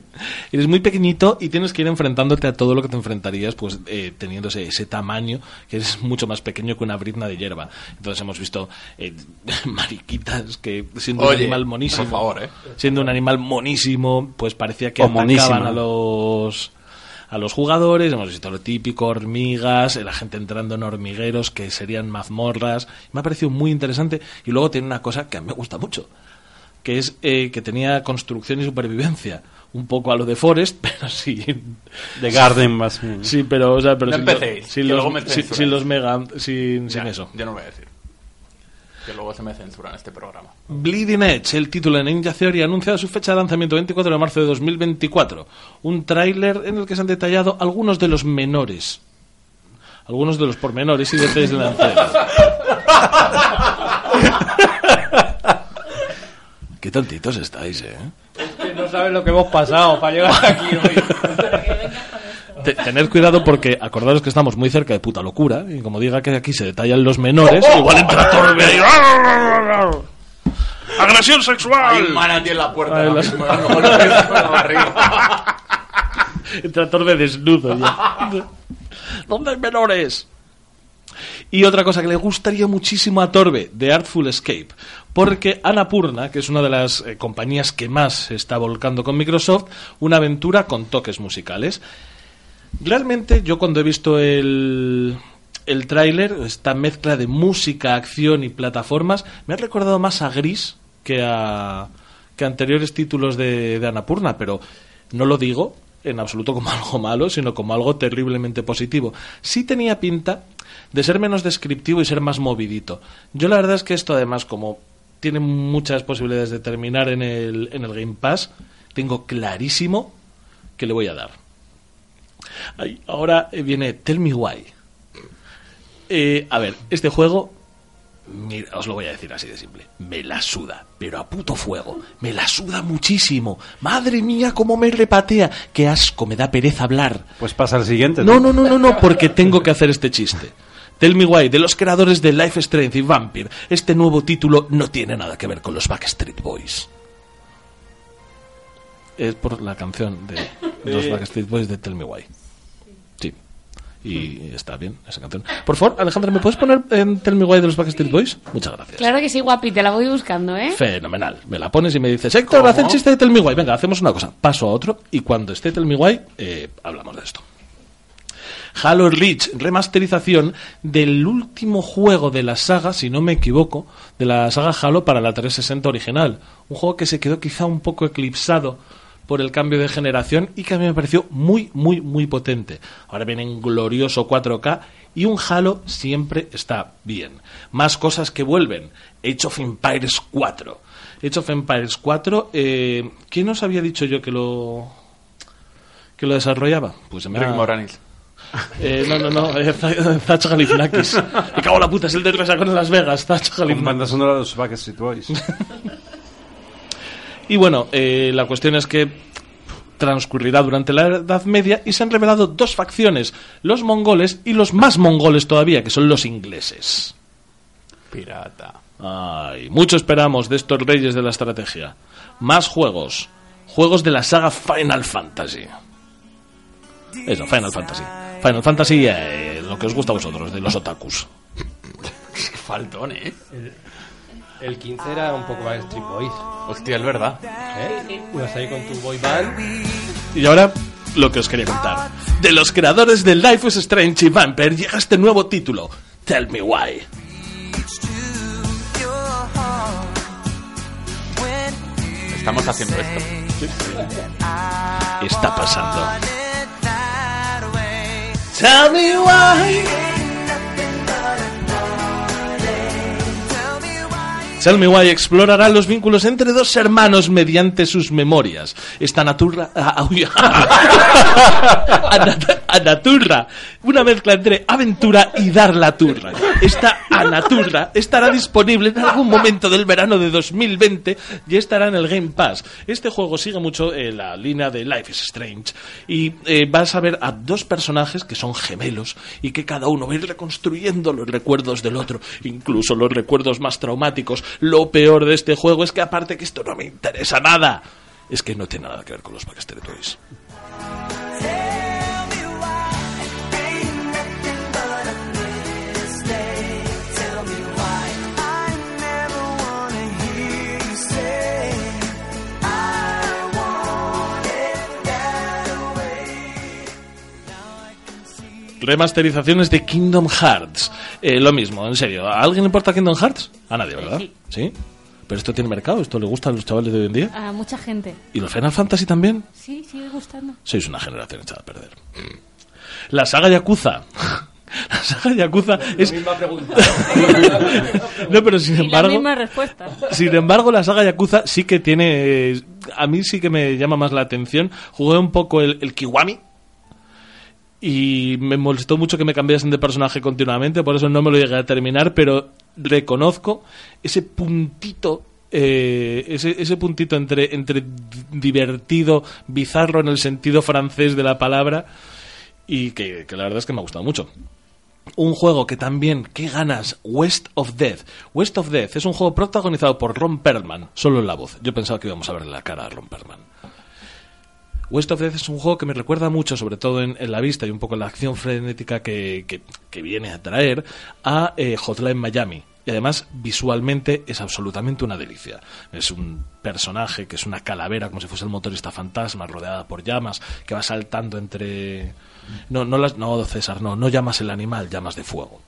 eres muy pequeñito y tienes que ir enfrentándote a todo lo que te enfrentarías, pues eh, teniendo ese, ese tamaño que es mucho más pequeño que una brizna de hierba. Entonces hemos visto eh, mariquitas que siendo un animal monísimo, por favor, ¿eh? siendo un animal monísimo, pues parecía que O monísima. atacaban a los a los jugadores, hemos visto lo típico, hormigas, la gente entrando en hormigueros que serían mazmorras. Me ha parecido muy interesante y luego tiene una cosa que a mí me gusta mucho, que es eh, que tenía construcción y supervivencia. Un poco a lo de Forest, pero sí. De Garden más. Sí, pero, o sea, pero No sin, lo- sin los, sin- sin los mega, sin, sin Ya, eso. Yo no voy a decir. Que luego se me censura en este programa. Bleeding Edge, el título de Ninja Theory, ha anunciado su fecha de lanzamiento 24 de marzo de 2024. Un tráiler en el que se han detallado algunos de los menores. Algunos de los pormenores y detalles de la entrega. Qué tontitos estáis, ¿eh? Que no sabes lo que hemos pasado para llegar aquí hoy. Te- tened cuidado porque acordaros que estamos muy cerca de puta locura y como diga que aquí se detallan los menores, igual entra Torbe ahí. ¡Agresión sexual! Hay un manatí en la puerta. Ay, ahora mismo, con la barriga. El Torbe desnudo ya. ¿Dónde hay menores? Y otra cosa que le gustaría muchísimo a Torbe, de Artful Escape, porque Annapurna, que es una de las eh, compañías que más se está volcando con Microsoft, una aventura con toques musicales. Realmente yo cuando he visto el, el tráiler, esta mezcla de música, acción y plataformas, me ha recordado más a Gris que a, que anteriores títulos de, de Annapurna, pero no lo digo en absoluto como algo malo, sino como algo terriblemente positivo. Sí tenía pinta de ser menos descriptivo y ser más movidito. Yo la verdad es que esto además, como tiene muchas posibilidades de terminar en el, en el Game Pass, tengo clarísimo que le voy a dar. Ahora eh, viene Tell Me Why. Eh, a ver, este juego, mira, os lo voy a decir así de simple, me la suda, pero a puto fuego, me la suda muchísimo. Madre mía, cómo me repatea, qué asco, me da pereza hablar. Pues pasa al siguiente. No, no, no, no, no, porque tengo que hacer este chiste. Tell Me Why, de los creadores de Life Strength y Vampire, este nuevo título no tiene nada que ver con los Backstreet Boys. Es por la canción de los Backstreet Boys de Tell Me Why. Y está bien esa canción. Por favor, Alejandra, ¿me puedes poner en Tell Me Why de los Backstreet Boys? Muchas gracias. Claro que sí, guapi, te la voy buscando, ¿eh? Fenomenal. Me la pones y me dices, Héctor, haz el chiste de Tell Me Why. Venga, hacemos una cosa. Paso a otro y cuando esté Tell Me Why, eh, hablamos de esto. Halo Reach, remasterización del último juego de la saga, si no me equivoco, de la saga Halo para la 360 original. Un juego que se quedó quizá un poco eclipsado por el cambio de generación y que a mí me pareció muy, muy, muy potente. Ahora viene en glorioso 4K y un Halo siempre está bien. Más cosas que vuelven. Age of Empires 4. Age of Empires 4, eh, ¿quién os había dicho yo que lo que lo desarrollaba? Pues ha- Rick Moranis. eh, no, no, no, eh, Zach Galifianakis. Me cago en la puta, es el de Resacón en Las Vegas, Zach Con Galifianakis. banda sonora de los Backstreet Boys. Y bueno, eh, la cuestión es que transcurrirá durante la Edad Media y se han revelado dos facciones, los mongoles y los más mongoles todavía, que son los ingleses. Pirata. Ay, mucho esperamos de estos reyes de la estrategia. Más juegos. Juegos de la saga Final Fantasy. Eso, Final Fantasy. Final Fantasy, eh, lo que os gusta a vosotros, de los otakus. Faltón, ¿eh? El 15 era un poco más Street Boys. Hostia, es verdad. ¿Eh? Ibas ahí con tu boy band. Y ahora, lo que os quería contar. De los creadores de Life is Strange y Vampire llega este nuevo título, Tell Me Why. Estamos haciendo esto. Está pasando. Tell me why. Tell Me Why explorará los vínculos entre dos hermanos mediante sus memorias. Esta natura... ah, uy. Anat- Anaturra. Una mezcla entre aventura y dar la turra. Esta Anaturra estará disponible en algún momento del verano de 2020 y estará en el Game Pass. Este juego sigue mucho eh, la línea de Life is Strange y eh, vas a ver a dos personajes que son gemelos y que cada uno va a ir reconstruyendo los recuerdos del otro, incluso los recuerdos más traumáticos. Lo peor de este juego es que aparte que esto no me interesa nada, es que no tiene nada que ver con los Backstreet Boys. Remasterizaciones de Kingdom Hearts. Eh, lo mismo, en serio. ¿A alguien le importa Kingdom Hearts? A nadie, ¿verdad? sí. ¿Sí? Pero esto tiene mercado, esto le gusta a los chavales de hoy en día. A mucha gente. ¿Y los Final Fantasy también? Sí, sigue gustando. Sois una generación echada a perder. La saga Yakuza. La saga Yakuza es... no, pero sin Y la embargo... misma respuesta. Sin embargo, la saga Yakuza sí que tiene... A mí sí que me llama más la atención. Jugué un poco el, el Kiwami. Y me molestó mucho que me cambiasen de personaje continuamente, por eso no me lo llegué a terminar, pero reconozco ese puntito, eh, ese, ese puntito entre, entre divertido, bizarro en el sentido francés de la palabra, y que, que la verdad es que me ha gustado mucho. Un juego que también, qué ganas, West of Death. West of Death es un juego protagonizado por Ron Perlman, solo en la voz. Yo pensaba que íbamos a ver la cara a Ron Perlman. West of Death es un juego que me recuerda mucho, sobre todo en, la vista y un poco en la acción frenética que viene a traer, a eh, Hotline Miami. Y además, visualmente es absolutamente una delicia. Es un personaje que es una calavera, como si fuese el motorista fantasma, rodeada por llamas, que va saltando entre. No, no, las, no César, no, no llamas el animal, llamas de fuego.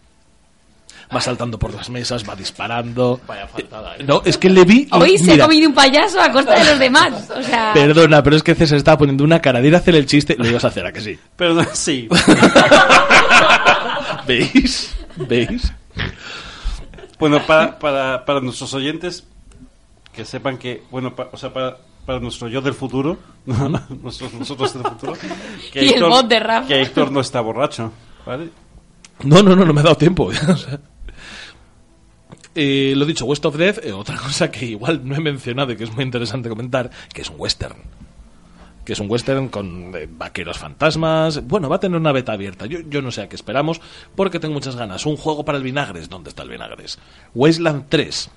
Va saltando por las mesas, va disparando. Vaya faltada, ¿eh? No, es que le vi. Hoy se ha comido un payaso a costa de los demás. O sea, Perdona, pero es que César estaba poniendo una cara de ir a hacer el chiste. Lo ibas a hacer, ¿a que sí? Pero no, sí. ¿Veis? ¿Veis? Bueno, para, para, para nuestros oyentes, que sepan que, bueno, pa- o sea, para, para nuestro yo del futuro, nosotros, nosotros del futuro, que Y el bot de Rafa. que Héctor no está borracho, ¿vale? No, no, no, no me ha dado tiempo. Eh, lo dicho, West of Death, eh, otra cosa que igual no he mencionado y que es muy interesante comentar, que es un western. Que es un western con eh, vaqueros fantasmas. Bueno, va a tener una beta abierta. Yo, yo no sé a qué esperamos, porque tengo muchas ganas. Un juego para el vinagres. ¿Dónde está el vinagres? Wasteland 3.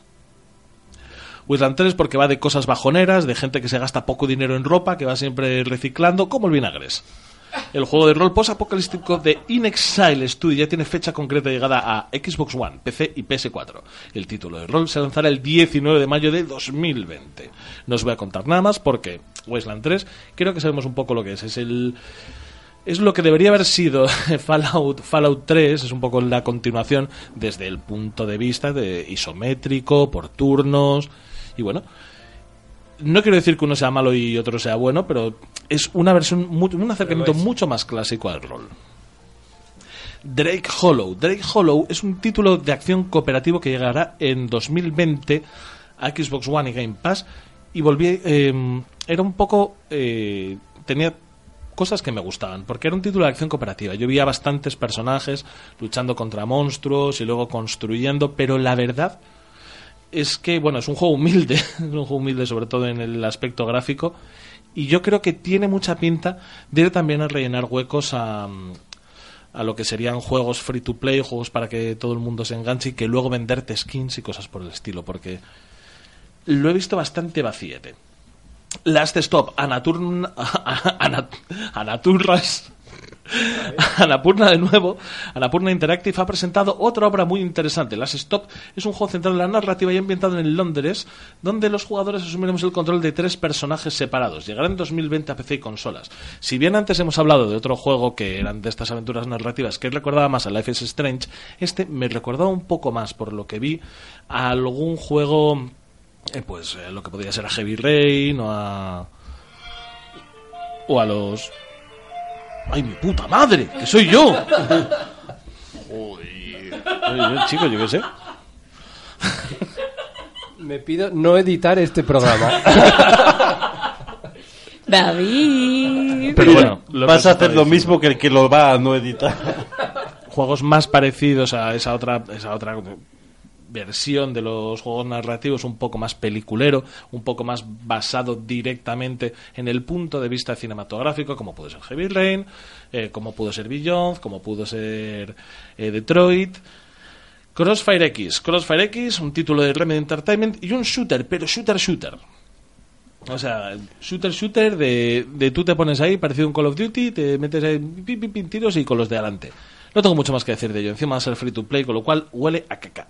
Wasteland 3 porque va de cosas bajoneras, de gente que se gasta poco dinero en ropa, que va siempre reciclando, como el vinagres. El juego de rol post-apocalíptico de In Exile Studio ya tiene fecha concreta de llegada a Xbox One, PC y PS4. El título de rol se lanzará el 19 de mayo de 2020. No os voy a contar nada más porque Wasteland 3 creo que sabemos un poco lo que es. Es el es lo que debería haber sido Fallout, Fallout 3, es un poco la continuación desde el punto de vista de isométrico, por turnos, y bueno, no quiero decir que uno sea malo y otro sea bueno, pero es una versión, un acercamiento mucho más clásico al rol. Drake Hollow. Drake Hollow es un título de acción cooperativo que llegará en 2020 a Xbox One y Game Pass y volví eh, era un poco eh, tenía cosas que me gustaban porque era un título de acción cooperativa yo veía bastantes personajes luchando contra monstruos y luego construyendo pero la verdad es que, bueno, es un juego humilde, es un juego humilde sobre todo en el aspecto gráfico, y yo creo que tiene mucha pinta de ir también a rellenar huecos a, a lo que serían juegos free to play, juegos para que todo el mundo se enganche y que luego venderte skins y cosas por el estilo, porque lo he visto bastante vaciete. Last Stop, Anaturn, Ana- Anaturras. Anapurna de nuevo, Anapurna Interactive ha presentado otra obra muy interesante. Last Stop es un juego centrado en la narrativa y ambientado en Londres, donde los jugadores asumiremos el control de tres personajes separados. Llegará en 2020 a PC y consolas. Si bien antes hemos hablado de otro juego que eran de estas aventuras narrativas que recordaba más a Life is Strange, este me recordaba un poco más, por lo que vi, a algún juego, eh, pues eh, lo que podría ser a Heavy Rain o a... o a los... ¡Ay, mi puta madre! ¡Que soy yo! Joder. Oye, chico, yo qué sé. Me pido no editar este programa. David. Pero bueno, lo Vas a hacer lo diciendo. mismo que el que lo va a no editar. Juegos más parecidos a esa otra, esa otra versión de los juegos narrativos, un poco más peliculero, un poco más basado directamente en el punto de vista cinematográfico, como pudo ser Heavy Rain, eh, como pudo ser Beyond, como pudo ser eh, Detroit. Crossfire X. Crossfire X, un título de Remedy Entertainment y un shooter, pero shooter shooter. O sea, shooter shooter de, de tú te pones ahí, parecido a un Call of Duty, te metes ahí pi, pi, pi, tiros y con los de adelante. No tengo mucho más que decir de ello. Encima va a ser free to play, con lo cual huele a caca.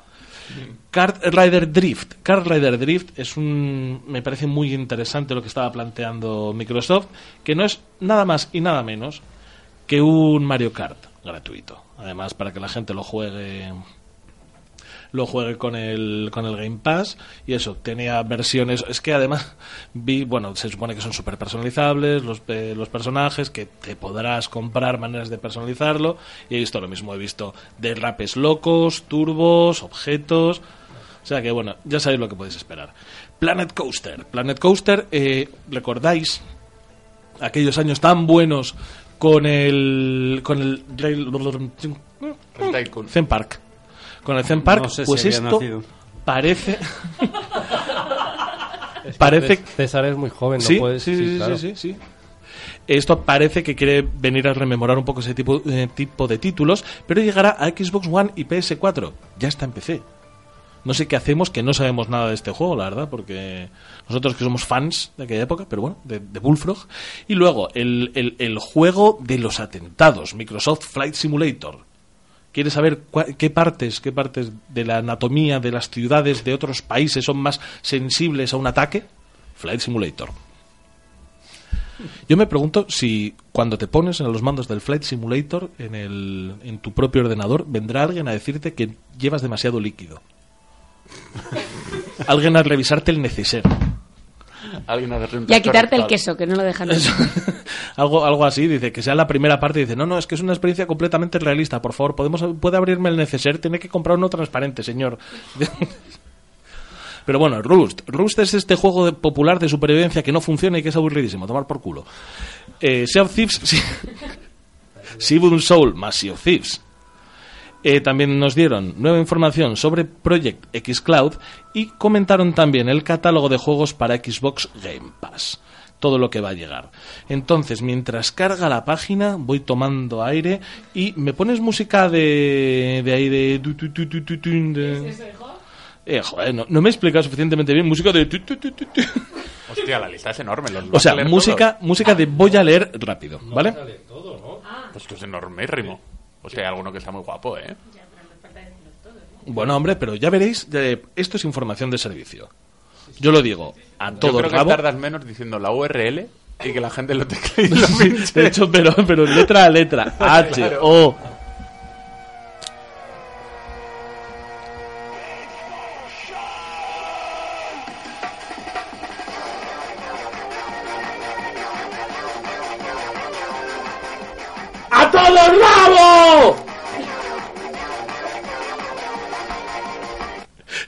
Kart Rider Drift. Kart Rider Drift es un. Me parece muy interesante lo que estaba planteando Microsoft, que no es nada más y nada menos que un Mario Kart. gratuito. Además, para que la gente lo juegue lo juegue con el, con el Game Pass y eso, tenía versiones, es que además vi, bueno, se supone que son súper personalizables los, eh, los personajes, que te podrás comprar maneras de personalizarlo y he visto lo mismo, he visto derrapes locos, turbos, objetos, o sea que bueno, ya sabéis lo que podéis esperar. Planet Coaster, Planet Coaster, eh, recordáis aquellos años tan buenos con el con el El Tycoon. Zen Park. Con el Zen Park, No sé si pues había esto parece. parece. César es muy joven, no Sí, puedes. sí, sí, sí, claro. sí, sí. Esto parece que quiere venir a rememorar un poco ese tipo, eh, tipo de títulos, pero llegará a Xbox One y PS4. Ya está en PC. No sé qué hacemos, que no sabemos nada de este juego, la verdad, porque nosotros que somos fans de aquella época, pero bueno, de, de Bullfrog. Y luego, el, el- el juego de los atentados, Microsoft Flight Simulator. ¿Quieres saber qué partes, qué partes de la anatomía de las ciudades de otros países son más sensibles a un ataque? Flight Simulator. Yo me pregunto si cuando te pones en los mandos del Flight Simulator en, el, en tu propio ordenador, vendrá alguien a decirte que llevas demasiado líquido. alguien a revisarte el neceser. Alguien a darle un Y a quitarte el queso, que no lo dejan. algo, algo así, dice que sea la primera parte. Dice, no, no, es que es una experiencia completamente realista. Por favor, podemos, puede abrirme el neceser. Tiene que comprar uno transparente, señor. Pero bueno, Rust. Rust es este juego de- popular de supervivencia que no funciona y que es aburridísimo. Tomar por culo. Eh, sea of Thieves. Sí. Civil Soul más Sea of Thieves. Eh, también nos dieron nueva información sobre Project X Cloud y comentaron también el catálogo de juegos para Xbox Game Pass. Todo lo que va a llegar. Entonces, mientras carga la página, voy tomando aire y me pones música de, de ahí de... de- Eh, joder, no, no me he explicado suficientemente bien. Música de... tu, tu, tu, tu, tu. Hostia, la lista es enorme. ¿los O sea, música, música de voy a leer rápido, ¿vale? todos? Pues que es enormérrimo. O sea, hay alguno que está muy guapo, ¿eh? Bueno, hombre, pero ya veréis, eh, esto es información de servicio. Yo lo digo a Yo todo creo que tardas menos diciendo la URL y que la gente lo teclee y lo pinche. de hecho, pero, pero letra a letra. H, Claro. O.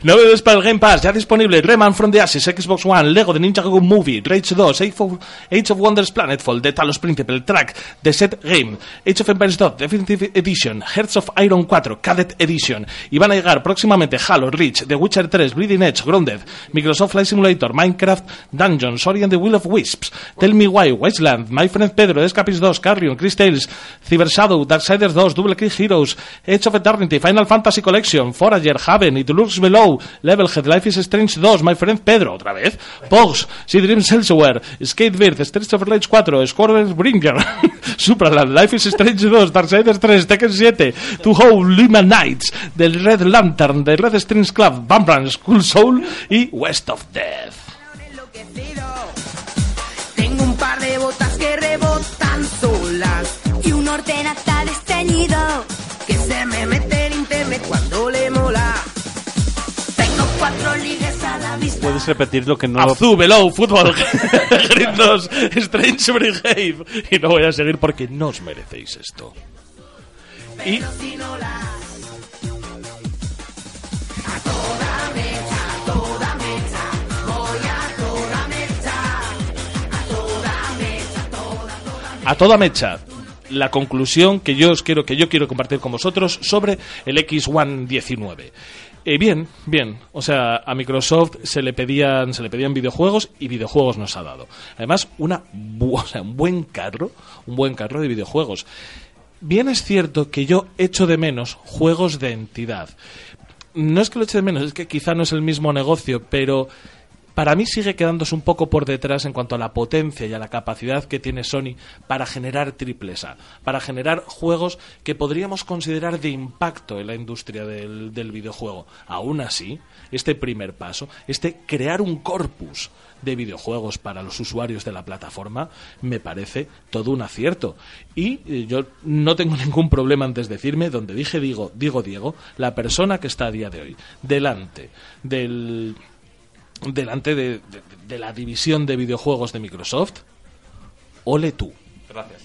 Novedades para el Game Pass, ya disponible Rayman from the Ashes, Xbox One, Lego The Ninja Go Movie, Rage 2, Age of, Wonders Planetfall, The Talos Principle, Track, The Set Game, Age of Empires 2, Definitive Edition, Hearts of Iron 4, Cadet Edition, y van a llegar próximamente Halo, Reach, The Witcher 3, Bleeding Edge, Grounded, Microsoft Flight Simulator, Minecraft, Dungeons, Ori and the Will of Wisps, Tell Me Why, Wasteland, My Friend Pedro, Escapist 2, Carrion, Chris Tales, Cyber Shadow, Darksiders 2, Double Click Heroes, Age of Eternity, Final Fantasy Collection, Forager, Haven, It Looks Below, Levelhead, Life is Strange 2, My Friend Pedro, otra vez, Pogs, Sea Dreams Elsewhere, Skatebird, Streets of Rage 4, Squadron Bringer, Supraland, Life is Strange 2, Darksiders 3, Tekken 7, Two Whole Lima Nights, The Red Lantern, The Red Strings Club, Bambrand, School Soul y West of Death. Tengo un par de botas que rebotan solas y un ordenata desteñido Puedes repetir lo que no... Azul, Below, Fútbol, Grid 2, Strange Brigade. Y no voy a seguir porque no os merecéis esto. Y a toda mecha la conclusión que yo os quiero que yo quiero compartir con vosotros sobre el X1 19. Eh, bien, bien. O sea, a Microsoft se le pedían se le pedían videojuegos y videojuegos nos ha dado. Además, una bu- o sea, un buen carro, un buen carro de videojuegos. Bien es cierto que yo echo de menos juegos de entidad. No es que lo eche de menos, es que quizá no es el mismo negocio, pero para mí sigue quedándose un poco por detrás en cuanto a la potencia y a la capacidad que tiene Sony para generar triples A, para generar juegos que podríamos considerar de impacto en la industria del, del videojuego. Aún así, este primer paso, este crear un corpus de videojuegos para los usuarios de la plataforma, me parece todo un acierto. Y eh, yo no tengo ningún problema antes de decirme, donde dije digo, digo Diego, la persona que está a día de hoy delante del delante de, de- la división de videojuegos de Microsoft, ole tú. Gracias.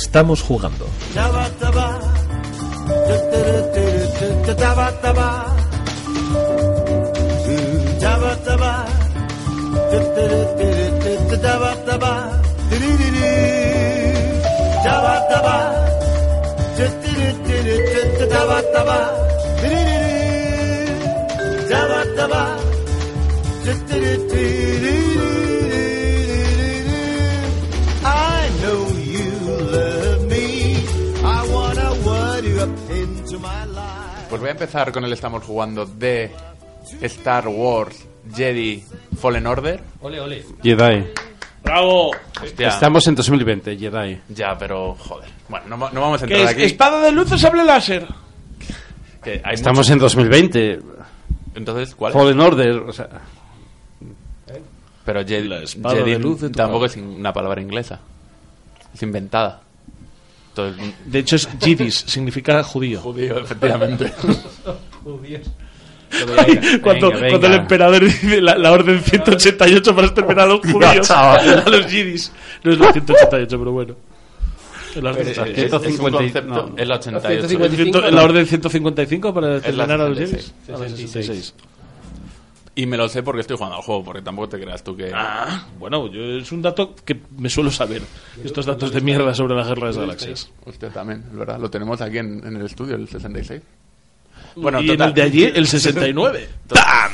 Estamos jugando. Pues voy a empezar con el estamos jugando de Star Wars Jedi Fallen Order. Ole, ole. Jedi. ¡Bravo! Hostia, Estamos en 2020, Jedi. Ya, pero joder. Bueno, no, no vamos a ¿Qué entrar es? aquí. ¿Espada de luz o sable láser? que hay Estamos mucho- en 2020. Entonces, ¿cuál? Fallen Order. O sea, Pero Jedi, La espada Jedi de luz de tampoco es una palabra inglesa. Es inventada. Entonces, De hecho es Jidis, significa judío. judío, efectivamente. cuando, venga, cuando el venga. emperador dice la, la orden 188 para exterminar a los judíos, chaval. a los Jidis. No es la 188, pero bueno. Es la, orden- Es, es- es 150 un concepto. no. Es la 88. 155, la orden 155 para exterminar a los 66. Jidis. A la 66. Y me lo sé porque estoy jugando al juego, porque tampoco te creas tú que... Ah, bueno, yo, es un dato que me suelo saber. Estos datos de mierda sobre la guerra de las galaxias. Usted también, es verdad. Lo tenemos aquí en, en el estudio, el 66. Bueno, y total. en el de allí, el 69. ¡Tam!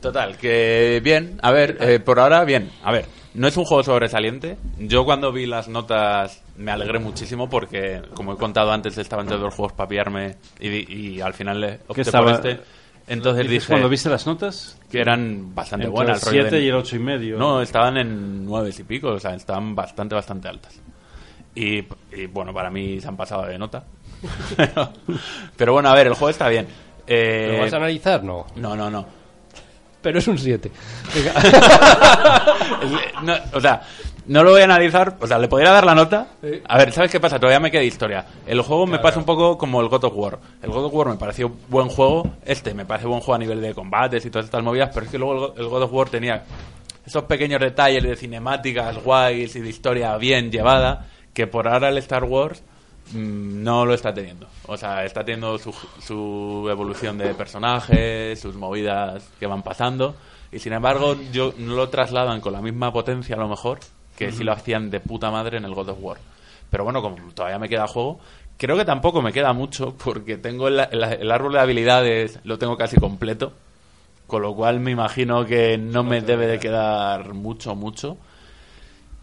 Total, que bien. A ver, eh, por ahora bien. A ver, no es un juego sobresaliente. Yo cuando vi las notas me alegré muchísimo porque, como he contado antes, estaba entre dos juegos para pillarme y, y al final le opté estaba- por este. Entonces ¿dices dije cuando viste las notas? que eran bastante Entre buenas. el rollo 7 de- y el 8 y medio. No, estaban en nueve y pico, o sea, estaban bastante, bastante altas. Y, y, bueno, para mí se han pasado de nota. pero, bueno, a ver, el juego está bien. Eh, ¿Lo vas a analizar? No. no, no, no. Pero es un 7. Es- no, o sea, no lo voy a analizar. O sea, le podría dar la nota. A ver, ¿sabes qué pasa? Todavía me queda historia. El juego me pasa un poco como el God of War. El God of War me pareció buen juego. Este me parece buen juego a nivel de combates y todas estas movidas. Pero es que luego el Go- el God of War tenía esos pequeños detalles de cinemáticas guays y de historia bien llevada. Que por ahora el Star Wars mm, no lo está teniendo. O sea, está teniendo su, su evolución de personajes, sus movidas que van pasando. Y sin embargo, yo no lo trasladan con la misma potencia, a lo mejor, que si lo hacían de puta madre en el God of War. Pero bueno, como todavía me queda juego, creo que tampoco me queda mucho, porque tengo el, el- el árbol de habilidades, lo tengo casi completo. Con lo cual me imagino que no me debe de quedar mucho, mucho.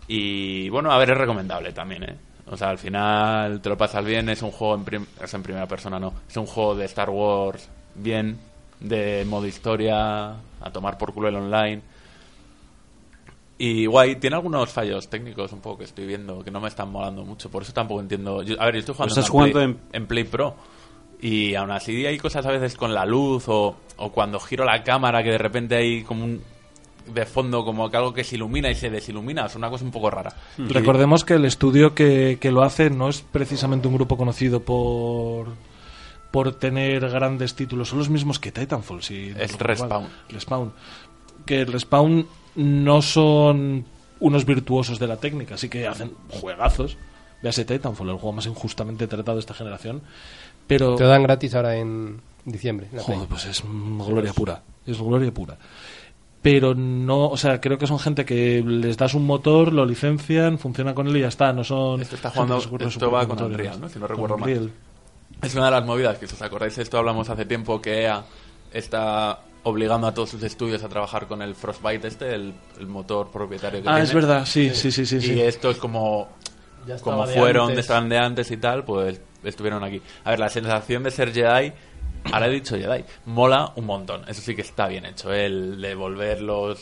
Y bueno, a ver, es recomendable también, ¿eh? O sea, al final te lo pasas bien, es un juego en, prim- es en primera persona, no. Es un juego de Star Wars bien, de modo historia, a tomar por culo el online. Y guay, tiene algunos fallos técnicos un poco que estoy viendo que no me están molando mucho, por eso tampoco entiendo. Yo- a ver, yo estoy jugando, Estás en, jugando Play, en- en Play Pro y aún así hay cosas a veces con la luz o, o cuando giro la cámara que de repente hay como un de fondo como que algo que se ilumina y se desilumina, es una cosa un poco rara. Recordemos que el estudio que, que lo hace no es precisamente un grupo conocido por por tener grandes títulos, son los mismos que Titanfall. Si Es. Respawn. Respawn. Que el Respawn no son unos virtuosos de la técnica, así que hacen juegazos. Véase Titanfall, el juego más injustamente tratado de esta generación. Pero, Te lo dan gratis ahora en diciembre. en joder, pues es gloria pura. Es gloria pura. pero no, o sea, creo que son gente que les das un motor, lo licencian, funciona con él y ya está, no son... Esto está jugando, esto va con Unreal, ¿no? Si no recuerdo mal. Es una de las movidas que, si os acordáis, esto hablamos hace tiempo, que EA está obligando a todos sus estudios a trabajar con el Frostbite este, el, el motor propietario que Ah, tiene. es verdad, sí, sí, sí, sí. Y sí. esto es como, Ya estaba como de fueron, antes. estaban de antes y tal, pues estuvieron aquí. A ver, la sensación de ser Jedi, ahora he dicho Jedi, mola un montón. Eso sí que está bien hecho, ¿eh? el devolver los,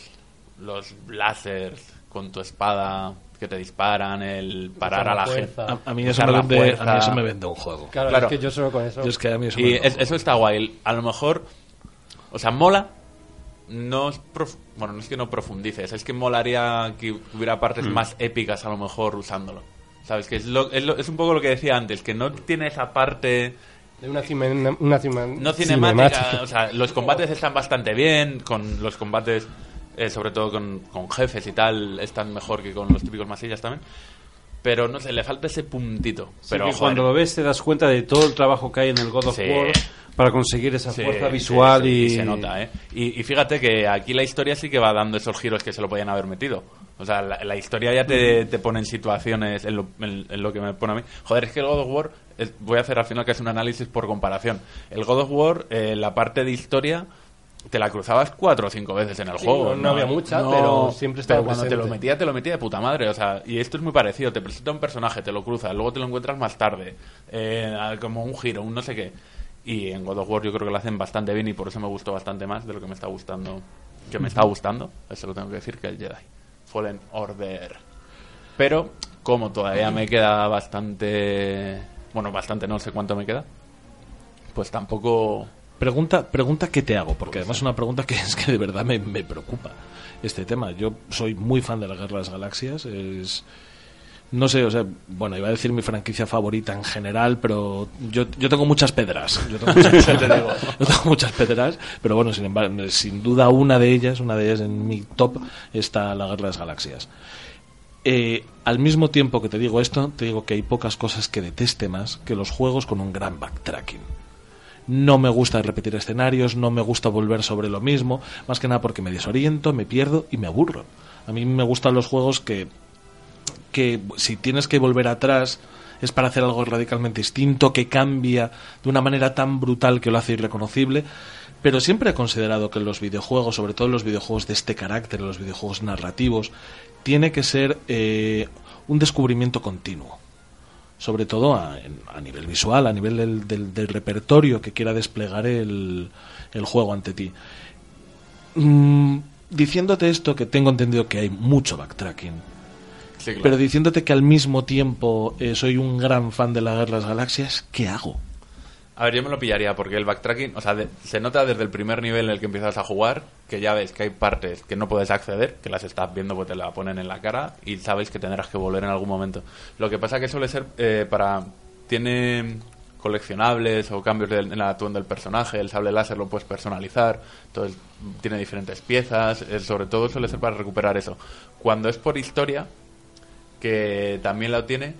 los láseres con tu espada que te disparan, el parar Usar a la la gente. fuerza. A, a mí eso usar me la vende, a fuerza. mí eso me vende un juego. Claro, Claro. es que yo solo con eso. Yo es que a mí eso me Y es- eso está guay. A lo mejor, o sea, mola. No es prof- bueno, no es que no profundices, es que molaría que hubiera partes Hmm. más épicas a lo mejor usándolo. ¿Sabes? Que es, lo- es, lo- es un poco lo que decía antes, que no tiene esa parte De una, cime- una cima- no cinemática. O sea, los combates están bastante bien, con los combates, eh, sobre todo con, con jefes y tal, están mejor que con los típicos masillas también. Pero no sé, le falta ese puntito. Sí, Pero que cuando lo ves te das cuenta de todo el trabajo que hay en el God of Sí. War para conseguir esa Sí, fuerza visual sí, y... se nota, ¿eh? Y, y fíjate que aquí la historia sí que va dando esos giros que se lo podían haber metido. O sea, la, la historia ya te, te pone en situaciones, en lo, en- en lo que me pone a mí. Joder, es que el God of War, es- voy a hacer al final que es un análisis por comparación. El God of War, eh, la parte de historia, te la cruzabas cuatro o cinco veces en el Sí, juego. no- no había mucha, pero siempre estaba Pero cuando te lo metía, te lo metía de puta madre. O sea, y esto es muy parecido. Te presenta un personaje, te lo cruzas, luego te lo encuentras más tarde. eh, como un giro, un no sé qué. Y en God of War yo creo que lo hacen bastante bien y por eso me gustó bastante más de lo que me está gustando. Que me está gustando, eso lo tengo que decir, que el Jedi. Fallen Order. Pero, como todavía me queda bastante. Bueno, bastante, no sé cuánto me queda. Pues tampoco. Pregunta, pregunta que te hago, porque además es una pregunta que es que de verdad me, me preocupa este tema. Yo soy muy fan de la Guerra de las Galaxias. Es, no sé, o sea, bueno, iba a decir mi franquicia favorita en general, pero yo, yo tengo muchas pedras. Yo tengo muchas, yo tengo muchas pedras, pero bueno, sin embargo, sin duda una de ellas, una de ellas en mi top está la Guerra de las Galaxias. Eh, al mismo tiempo que te digo esto, te digo que hay pocas cosas que deteste más que los juegos con un gran backtracking. No me gusta repetir escenarios, no me gusta volver sobre lo mismo, más que nada porque me desoriento, me pierdo y me aburro. A mí me gustan los juegos que, que si tienes que volver atrás es para hacer algo radicalmente distinto, que cambia de una manera tan brutal que lo hace irreconocible. Pero siempre he considerado que los videojuegos, sobre todo los videojuegos de este carácter, los videojuegos narrativos, tiene que ser eh, un descubrimiento continuo sobre todo a, a nivel visual, a nivel del, del- del repertorio que quiera desplegar el, el juego ante ti. Mm, diciéndote esto, que tengo entendido que hay mucho backtracking, Sí, claro. pero diciéndote que al mismo tiempo eh, soy un gran fan de la Guerra de las Galaxias, ¿qué hago? A ver, yo me lo pillaría porque el backtracking, o sea, de- se nota desde el primer nivel en el que empiezas a jugar que ya ves que hay partes que no puedes acceder, que las estás viendo porque te la ponen en la cara y sabes que tendrás que volver en algún momento. Lo que pasa que suele ser eh, para... Tiene coleccionables o cambios del- en la atuendo del personaje, el sable láser lo puedes personalizar, entonces tiene diferentes piezas, eh, sobre todo suele ser para recuperar eso. Cuando es por historia, que también lo tiene.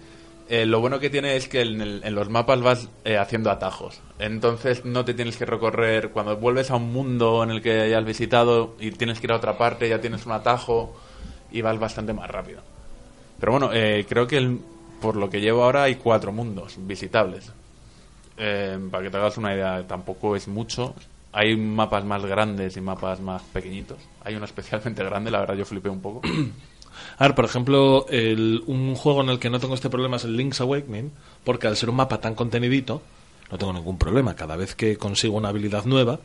Eh, lo bueno que tiene es que en, el- en los mapas vas eh, haciendo atajos. Entonces no te tienes que recorrer. Cuando vuelves a un mundo en el que hayas visitado y tienes que ir a otra parte, ya tienes un atajo y vas bastante más rápido. Pero bueno, eh, creo que el- por lo que llevo ahora hay cuatro mundos visitables. Eh, para que te hagas una idea, tampoco es mucho. Hay mapas más grandes y mapas más pequeñitos. Hay uno especialmente grande, la verdad yo flipé un poco. A ver, por ejemplo, el- un juego en el que no tengo este problema es el Link's Awakening, porque al ser un mapa tan contenidito, no tengo ningún problema. Cada vez que consigo una habilidad nueva,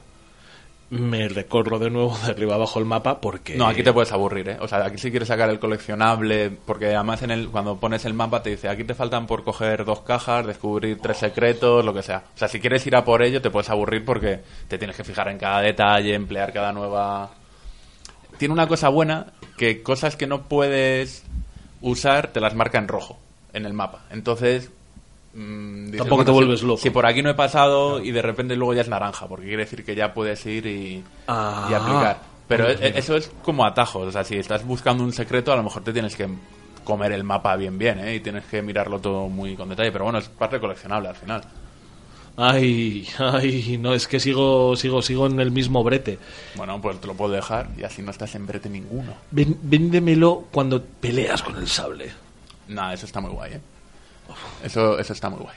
me recorro de nuevo de arriba abajo el mapa porque... No, aquí te puedes aburrir, ¿eh? O sea, aquí si quieres sacar el coleccionable, porque además en el, cuando pones el mapa te dice, aquí te faltan por coger dos cajas, descubrir tres secretos, lo que sea. O sea, si quieres ir a por ello te puedes aburrir porque te tienes que fijar en cada detalle, emplear cada nueva... Tiene una cosa buena, que cosas que no puedes usar te las marca en rojo en el mapa. Entonces... mm, dices, Tampoco te si- vuelves loco. Si por aquí no he pasado y de repente luego ya es naranja, porque quiere decir que ya puedes ir y, Ah. y aplicar. Pero e- e- eso es como atajos. O sea, si estás buscando un secreto, a lo mejor te tienes que comer el mapa bien, bien, ¿eh? Y tienes que mirarlo todo muy con detalle. Pero bueno, es parte coleccionable al final. Ay, ay, no, es que sigo, sigo, sigo en el mismo brete. Bueno, pues te lo puedo dejar y así no estás en brete ninguno. Ven- véndemelo cuando peleas con el sable. Nada, eso está muy guay, ¿eh? Eso, eso está muy guay.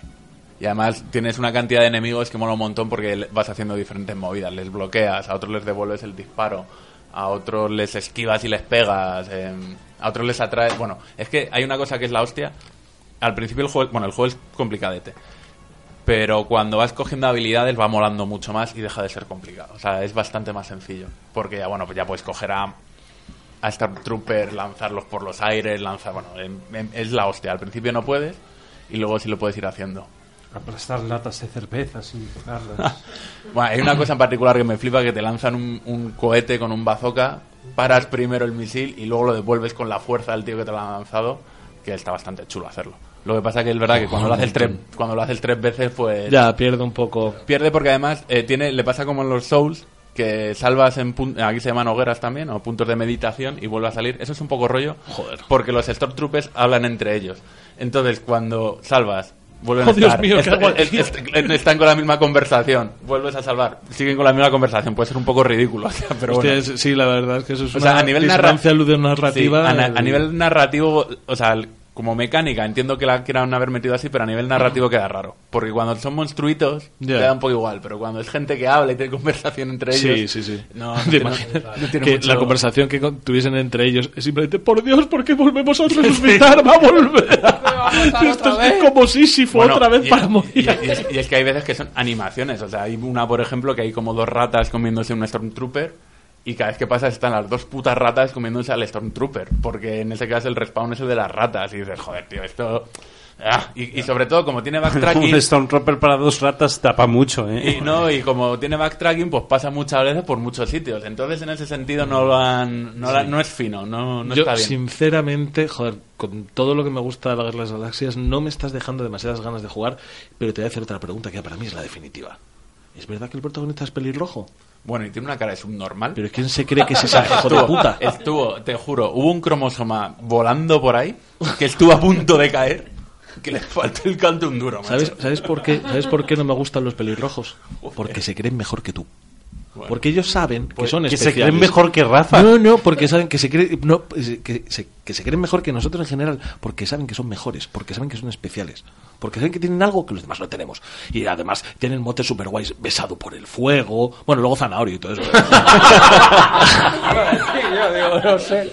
Y además tienes una cantidad de enemigos que mola un montón porque vas haciendo diferentes movidas. Les bloqueas, a otros les devuelves el disparo, a otros les esquivas y les pegas, eh, a otros les atraes... Bueno, es que hay una cosa que es la hostia. Al principio el juego, bueno, el juego es complicadete. Pero cuando vas cogiendo habilidades va molando mucho más y deja de ser complicado. O sea, es bastante más sencillo. Porque ya, bueno, pues ya puedes coger a, a Stormtrooper, lanzarlos por los aires, lanzar... Bueno, em- es la hostia. Al principio no puedes y luego sí lo puedes ir haciendo. Aplastar latas de cerveza sin tocarlas. Bueno, hay una cosa en particular que me flipa, que te lanzan un, un cohete con un bazooka, paras primero el misil y luego lo devuelves con la fuerza del tío que te lo ha lanzado, que está bastante chulo hacerlo. Lo que pasa que es verdad que cuando lo haces tres, cuando lo haces tres veces, pues Ya, pierde un poco. pierde porque además eh, tiene, le pasa como en los Souls, que salvas en aquí se llaman hogueras también, o puntos de meditación, y vuelve a salir. Eso es un poco rollo, Joder. porque los Stormtroopers hablan entre ellos. Entonces, cuando salvas, vuelven Oh, a Dios estar, mío, est- est- están con la misma conversación, vuelves a salvar, siguen con la misma conversación, puede ser un poco ridículo, o sea, pero Hostia, bueno. sí, la verdad es que eso es O una sea, a nivel disonancia narra- ludonarrativa. Sí, a, na- a nivel narrativo, o sea, el- como mecánica, entiendo que la quieran haber metido así, pero a nivel narrativo queda raro. Porque cuando son monstruitos, te da un poco igual, pero cuando es gente que habla y tiene conversación entre Sí, ellos. sí, sí. No, no ¿Te tiene- no tiene que mucho- la conversación que tuviesen entre ellos es simplemente, por Dios, ¿por qué volvemos a resucitar? Va a volver. Esto es como Sísifo Bueno, otra vez y, para y- morir. y es, y es que hay veces que son animaciones. O sea, hay una, por ejemplo, que hay como dos ratas comiéndose un Stormtrooper. Y cada vez que pasa están las dos putas ratas comiéndose al Stormtrooper. Porque en ese caso el respawn es el de las ratas. Y dices, joder, tío, esto. Ah, y, y sobre todo, como tiene backtracking. Un Stormtrooper para dos ratas tapa mucho, ¿eh? Y no, y como tiene backtracking, pues pasa muchas veces por muchos sitios. Entonces, en ese sentido, no lo han, no, la- no es fino, no, no Yo, está bien. sinceramente, joder, con todo lo que me gusta de la Guerra de las Galaxias, no me estás dejando demasiadas ganas de jugar, pero te voy a hacer otra pregunta que ya para mí es la definitiva. ¿Es verdad que el protagonista es pelirrojo? Bueno, y tiene una cara de subnormal. ¿Pero quién se cree que es ese hijo de puta? Estuvo, te juro, hubo un cromosoma volando por ahí que estuvo a punto de caer, que le faltó el canto un duro, macho. ¿Sabes, ¿Sabes por qué? ¿Sabes por qué no me gustan los pelirrojos? Porque se creen mejor que tú. Porque ellos saben que son que se especiales. creen mejor que Rafa. No, no, porque saben que se creen no, que se, que se creen mejor que nosotros en general, porque saben que son mejores, porque saben que son especiales, porque saben que tienen algo que los demás no tenemos. Y además tienen motes super guays, besado por el fuego, bueno, luego zanahorio y todo eso. No sé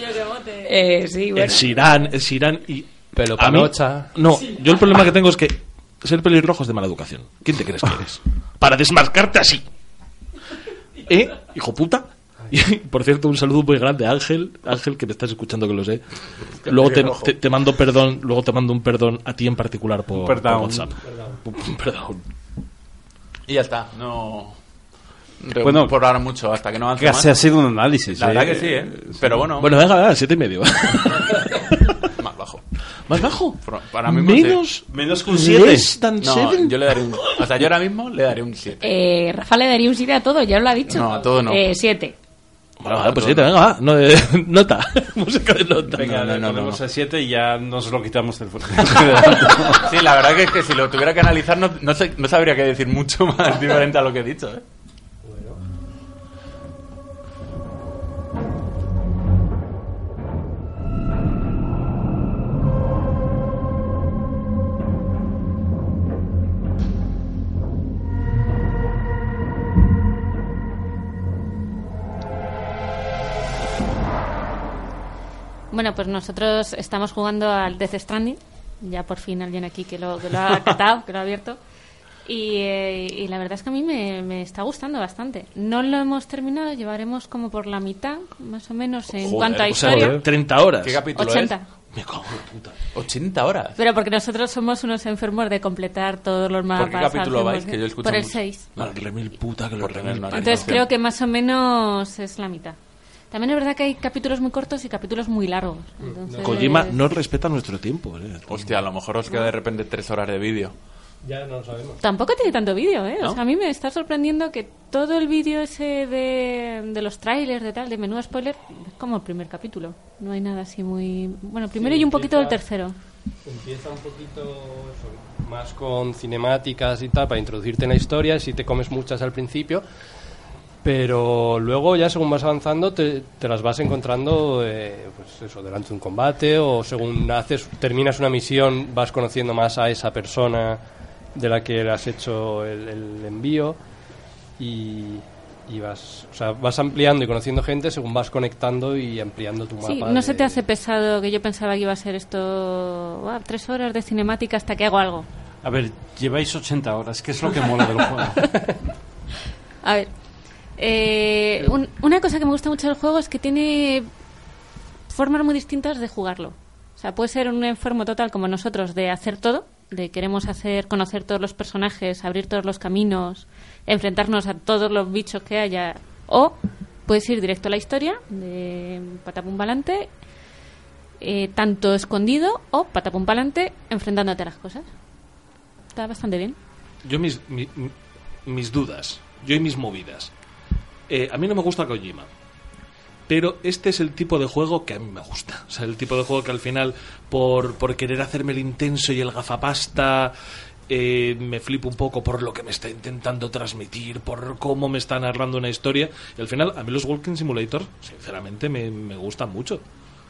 yo qué bote. Eh, sí, bueno. el Sirán, el Sirán y... Pelo mí- panocha. No, yo el problema que tengo es que ser pelirrojo es de mala educación. ¿Quién te crees que eres? Para desmarcarte así. ¿Eh? Hijo puta. Y, por cierto, un saludo muy grande a Ángel, Ángel, que me estás escuchando, que lo sé. Luego te, te- te mando perdón, luego te mando un perdón a ti en particular por, por perdón. WhatsApp. Un perdón. Y ya está, no... Bueno, Bueno, por ahora mucho, hasta que no avance Casi ha más. sido un análisis. La ¿eh? verdad que sí, ¿eh? Pero bueno, Bueno, venga, venga, siete y medio. más bajo. Para mí Menos. Menos que un 7. Less than No, yo le daré un... O sea, yo ahora mismo le daré un 7. Eh, Rafa le daría un 7 a todo, ya lo ha dicho. No, a todo no. Eh, 7. Bueno, vale, pues siete, venga, va. No, eh, nota. Música de nota. Venga, No, no, no, ponemos no. a 7 y ya nos lo quitamos del Sí, la verdad que es que si lo tuviera que analizar no, no, sé, no sabría qué decir mucho más diferente a lo que he dicho, ¿eh? Bueno, pues nosotros estamos jugando al Death Stranding. Ya por fin alguien aquí que lo, que lo ha catado, que lo ha abierto. Y, eh, y la verdad es que a mí me, me está gustando bastante. No lo hemos terminado, llevaremos como por la mitad, más o menos, en Joder, cuanto a o sea, historia. 30 horas. ¿Qué capítulo 80. es? Me cago en la puta. 80 horas. Pero porque nosotros somos unos enfermos de completar todos los mapas. ¿Por qué capítulo vais? Que yo escucho Por el mucho. 6. La remil puta que lo Por tener remil. Entonces creo que más o menos es la mitad. También es verdad que hay capítulos muy cortos y capítulos muy largos. Entonces- Kojima no respeta nuestro tiempo. eh. Hostia, a lo mejor os queda de repente 3 horas de vídeo. Ya no lo sabemos. Tampoco tiene tanto vídeo, ¿eh? ¿No? O sea, a mí me está sorprendiendo que todo el vídeo ese de, de los trailers, de tal, de menú spoiler, es como el primer capítulo. No hay nada así muy... Bueno, primero Sí, y un poquito del tercero. Empieza un poquito eso, más con cinemáticas y tal, para introducirte en la historia, si te comes muchas al principio, pero luego ya según vas avanzando te, te las vas encontrando eh, pues eso, delante de un combate o según haces, terminas una misión vas conociendo más a esa persona de la que le has hecho el, el envío y, y vas, o sea, vas ampliando y conociendo gente según vas conectando y ampliando tu mapa. Sí, no de- se te hace pesado que yo pensaba que iba a ser esto "Buah, tres horas de cinemática hasta que hago algo. A ver, lleváis 80 horas, ¿qué es lo que mola del juego? A ver, eh, un- una cosa que me gusta mucho del juego es que tiene formas muy distintas de jugarlo. O sea, puede ser un enfermo total como nosotros de hacer todo, de queremos hacer, conocer todos los personajes, abrir todos los caminos, enfrentarnos a todos los bichos que haya, o puedes ir directo a la historia, de patapum pa'lante, eh, tanto escondido o patapum pa'lante, enfrentándote a las cosas. Está bastante bien. Yo mis, mi- mi- mis dudas, yo y mis movidas. Eh, a mí no me gusta Kojima. Pero este es el tipo de juego que a mí me gusta. O sea, el tipo de juego que al final, por, por querer hacerme el intenso y el gafapasta, eh, me flipo un poco por lo que me está intentando transmitir, por cómo me está narrando una historia. Y al final, a mí los Walking Simulator, sinceramente, me, me gustan mucho.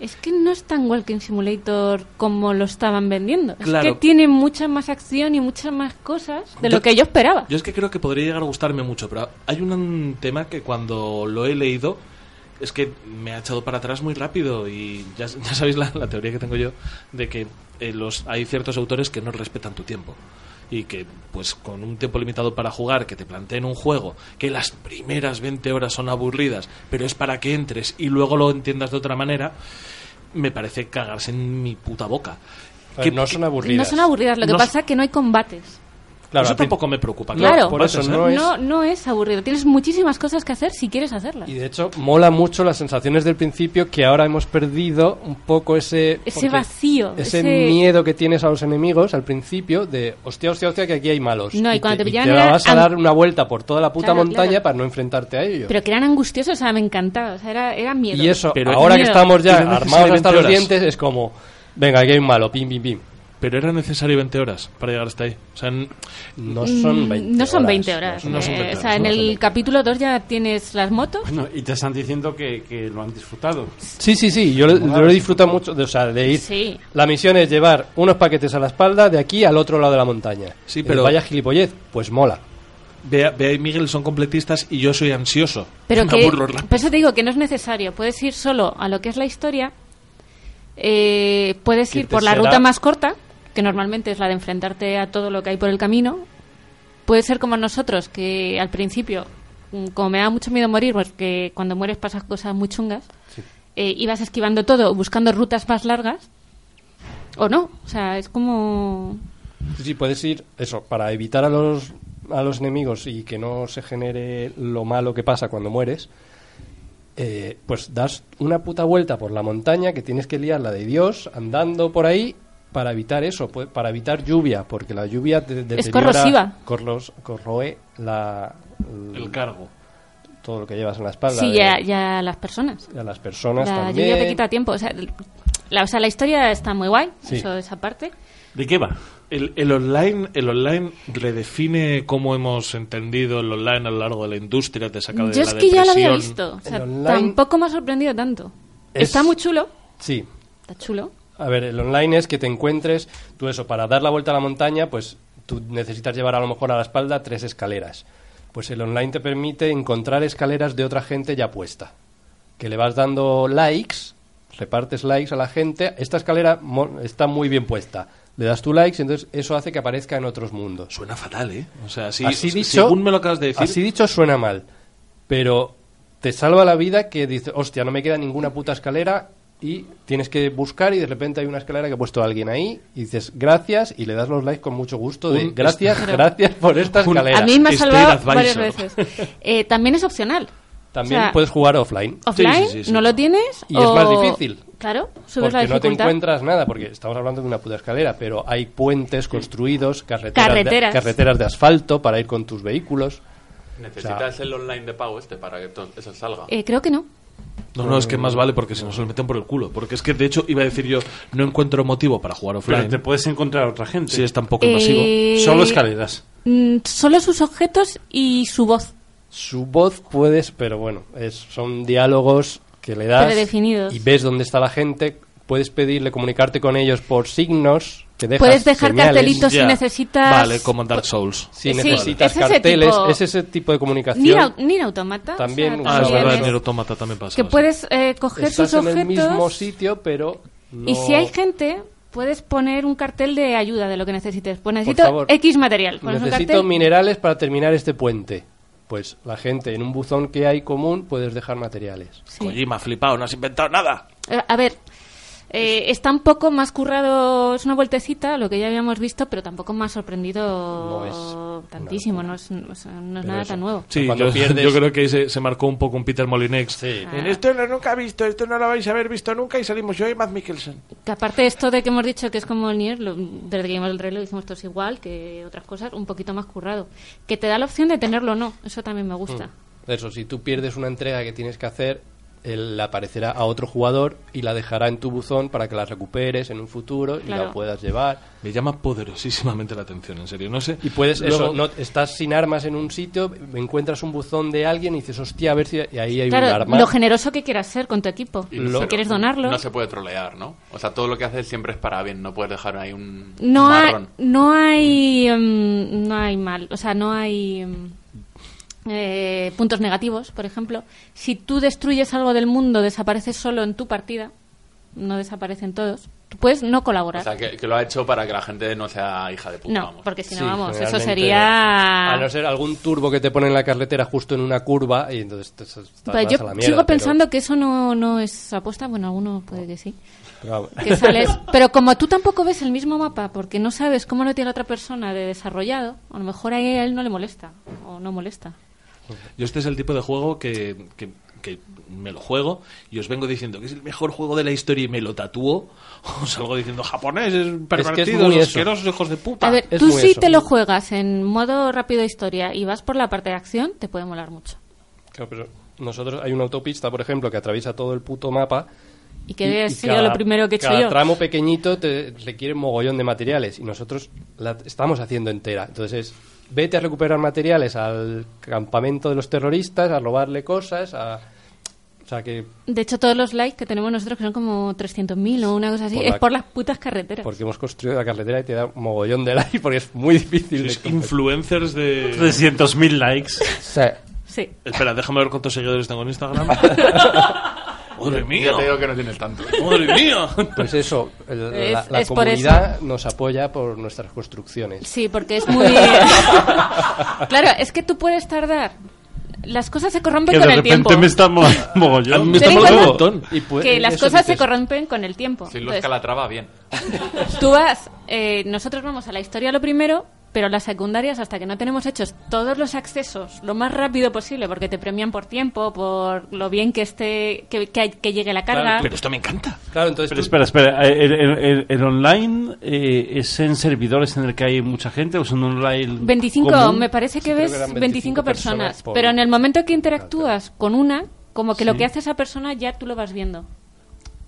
Es que no es tan Walking Simulator como lo estaban vendiendo. Claro. Es que tiene mucha más acción y muchas más cosas de Yo- lo que yo esperaba. Yo es que creo que podría llegar a gustarme mucho, pero hay un, un tema que cuando lo he leído es que me ha echado para atrás muy rápido y ya, ya sabéis la, la teoría que tengo yo de que eh, los, hay ciertos autores que no respetan tu tiempo y que pues con un tiempo limitado para jugar que te planteen un juego que las primeras 20 horas son aburridas pero es para que entres y luego lo entiendas de otra manera me parece cagarse en mi puta boca ver, Que- no son No aburridas. son aburridas, lo que No pasa es que no hay combates. Claro, eso tampoco me preocupa Claro. por eso combates, no es- No, no es aburrido. Tienes muchísimas cosas que hacer si quieres hacerlas. Y de hecho, mola mucho las sensaciones del principio que ahora hemos perdido un poco ese... Ese vacío, Ese, ese- miedo que tienes a los enemigos al principio de, hostia, hostia, hostia, que aquí hay malos. No, y cuando te te era vas a dar una vuelta por toda la puta Claro, montaña claro. para no enfrentarte a ellos. Pero que eran angustiosos, o sea, me encantaba. O sea, era, era miedo. y eso, Pero- ahora que estamos ya armados hasta los dientes, es como, venga, aquí hay un malo, pim, pim, pim. Pero era necesario 20 horas para llegar hasta ahí. O sea, No son 20 Mm, no son horas, 20 horas. no son eh, 20 o sea, horas, en no el 20. capítulo 2 ya tienes las motos. Bueno, y te están diciendo que, que lo han disfrutado. Sí, sí, sí, yo, lo- yo lo he disfrutado mucho, de, o sea, de ir... Sí. La misión es llevar unos paquetes a la espalda de aquí al otro lado de la montaña. Sí, Eh, pero- Vaya gilipollez, pues mola. Bea, Bea y Miguel son completistas y yo soy ansioso. Pero que, por eso te digo que no es necesario. Puedes ir solo a lo que es la historia. eh, puedes ir por la será- ruta más corta, que normalmente es la de enfrentarte a todo lo que hay por el camino. Puede ser como nosotros, que al principio, mm, como me da mucho miedo morir, porque cuando mueres pasas cosas muy chungas, eh, ibas esquivando todo, buscando rutas más largas. O no, o sea, es como... Sí, sí, puedes ir, eso, para evitar a los, a los enemigos y que no se genere lo malo que pasa cuando mueres, eh, pues das una puta vuelta por la montaña que tienes que liar la de Dios andando por ahí para evitar eso, pues, para evitar lluvia, porque la lluvia de- deteriora- corrosiva. corros- corroe la, El cargo. todo lo que llevas en la espalda. Sí, de- ya, ya las personas. y a las personas La también. lluvia te quita tiempo. O sea, la, o sea, la historia está muy guay, Sí. eso esa parte. ¿De qué va? El, el online, el online redefine cómo hemos entendido el online a lo largo de la industria, te saca de Yo la es que ya lo había depresión. visto. O sea, El online- tampoco me ha sorprendido tanto. Es- Está muy chulo. Sí, Está chulo. A ver, el online es que te encuentres, tú eso, para dar la vuelta a la montaña, pues tú necesitas llevar a lo mejor a la espalda tres escaleras. Pues el online te permite encontrar escaleras de otra gente ya puesta. Que le vas dando likes, repartes likes a la gente, esta escalera está muy bien puesta. Le das tu likes y entonces eso hace que aparezca en otros mundos. Suena fatal, ¿eh? O sea, sí, así dicho, según me lo acabas de decir, así dicho suena mal, pero te salva la vida que dices, hostia, no me queda ninguna puta escalera y tienes que buscar y de repente hay una escalera que ha puesto alguien ahí y dices gracias y le das los likes con mucho gusto de Un- gracias, Pero- gracias por esta escalera. A mí me ha salvado varias veces. Eh, también es opcional. También o sea, puedes jugar offline. Offline, Sí, sí, sí, sí. no lo tienes. Y es más difícil. Claro, subes la Porque no te dificultad. encuentras nada, porque estamos hablando de una puta escalera, pero hay puentes construidos, carreteras, Carreteras. De, carreteras de asfalto para ir con tus vehículos. ¿Necesitas el online de pago este para que eso salga? Eh, creo que no. No, no, es que más vale porque si no se lo meten por el culo. Porque es que, de hecho, iba a decir yo, no encuentro motivo para jugar Pero offline. te puedes encontrar a otra gente. Si es tan poco invasivo. Eh, Solo escaleras. mm, Solo sus objetos y su voz. Su voz puedes, pero bueno, es, son diálogos que le das Predefinidos. y ves dónde está la gente. Puedes pedirle comunicarte con ellos por signos dejas Puedes dejar señales. cartelitos si Ya. necesitas. Vale, como en Dark Souls. Si Sí, necesitas es carteles, tipo- es ese tipo de comunicación. Nier, Au- Nier Automata. También o sea, Ah, es También verdad, es- en Nier Automata también pasa. Que sí. puedes eh, coger Estás sus en el objetos. mismo sitio, pero Y no- si hay gente, puedes poner un cartel de ayuda de lo que necesites. Pues necesito favor. X material. Necesito minerales para terminar este puente. Pues la gente en un buzón que hay común puedes dejar materiales. Sí. Kojima, flipado, no has inventado nada. Eh, A ver, eh, está un poco más currado, es una vueltecita, lo que ya habíamos visto, pero tampoco me ha sorprendido No es tantísimo, no es, no nada eso. tan nuevo. Sí, yo, pierdes- yo creo que ahí se, se marcó un poco un Peter Molinex. Sí. En esto no nunca he visto, esto no lo vais a haber visto nunca y salimos yo y Matt Mikkelsen. Que aparte esto de que hemos dicho que es como el Nier, lo- desde que el trailer decimos esto es igual que otras cosas, un poquito más currado. Que te da la opción de tenerlo o no, eso también me gusta. Eso, si tú pierdes una entrega que tienes que hacer, él la aparecerá a otro jugador y la dejará en tu buzón para que la recuperes en un futuro y Claro. la puedas llevar. Me llama poderosísimamente la atención, en serio. No sé. Y puedes, Luego- eso, no, estás sin armas en un sitio, encuentras un buzón de alguien y dices, hostia, a ver si y ahí hay un arma. lo generoso que quieras ser con tu equipo. Y si quieres donarlo. No se puede trolear, ¿no? O sea, todo lo que haces siempre es para bien. No puedes dejar ahí un no hay, marrón. no hay em, no hay mal o sea no hay em, eh, puntos negativos por ejemplo si tú destruyes algo del mundo desapareces solo en tu partida no desaparecen todos tú puedes no O colaborar sea, que, que lo ha hecho para que la gente no sea hija de puta, no vamos. porque si no Sí, vamos eso sería A no ser algún turbo que te pone en la carretera justo en una curva y entonces te, estás Pues yo a la mierda, sigo pero- pensando que eso no, no es apuesta bueno alguno puede que sí. Pero que sales pero como tú tampoco ves el mismo mapa porque no sabes cómo lo tiene la otra persona de desarrollado a lo mejor a él no le molesta o no molesta Yo este es el tipo de juego que, que, que me lo juego y os vengo diciendo que es el mejor juego de la historia y me lo tatúo. Os salgo diciendo japonés, es pervertido, muy eso. asquerosos hijos de puta. A ver, es tú si eso. te lo juegas en modo rápido de historia y vas por la parte de acción, te puede molar mucho. Claro, pero nosotros hay una autopista, por ejemplo, que atraviesa todo el puto mapa. Y que ha sido lo primero que he hecho cada yo. tramo pequeñito te requiere un mogollón de materiales y nosotros la estamos haciendo entera. Entonces, es, vete a recuperar materiales al campamento de los terroristas, a robarle cosas, a... O sea que... De hecho, todos los likes que tenemos nosotros, que son como 300.000 o una cosa así, Por es por las putas carreteras. Porque hemos construido la carretera y te da un mogollón de like porque es muy difícil de Sois competir. influencers de... 300.000 likes. Sí. Sí. Espera, déjame ver cuántos seguidores tengo en Instagram. ¡Madre Ya mía! te digo que no tienes tanto. ¡Madre mía! Pues eso, el- Es- la, la es comunidad nos apoya por nuestras construcciones. Sí, porque es muy... claro, es que tú puedes tardar... Las cosas se corrompen Que con de el repente tiempo. me está mo- mogollón. Me está pues- que las cosas se corrompen con el tiempo. Si lo Entonces, escalatrava, bien. Tú vas, eh, nosotros vamos a la historia lo primero, pero las secundarias hasta que no tenemos hechos todos los accesos lo más rápido posible, porque te premian por tiempo, por lo bien que esté, que, que, que llegue la carga. Pero esto me encanta. Claro, entonces Pero tú- espera, espera. ¿El, el- el- el online eh, es en servidores en el que hay mucha gente o es un online 25, común? me parece que creo ves que eran 25, 25 personas, personas por- pero en el momento que interactúas con una, como que lo que hace esa persona ya tú lo vas viendo.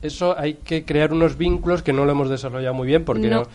eso hay que crear unos vínculos que no lo hemos desarrollado muy bien porque No. no-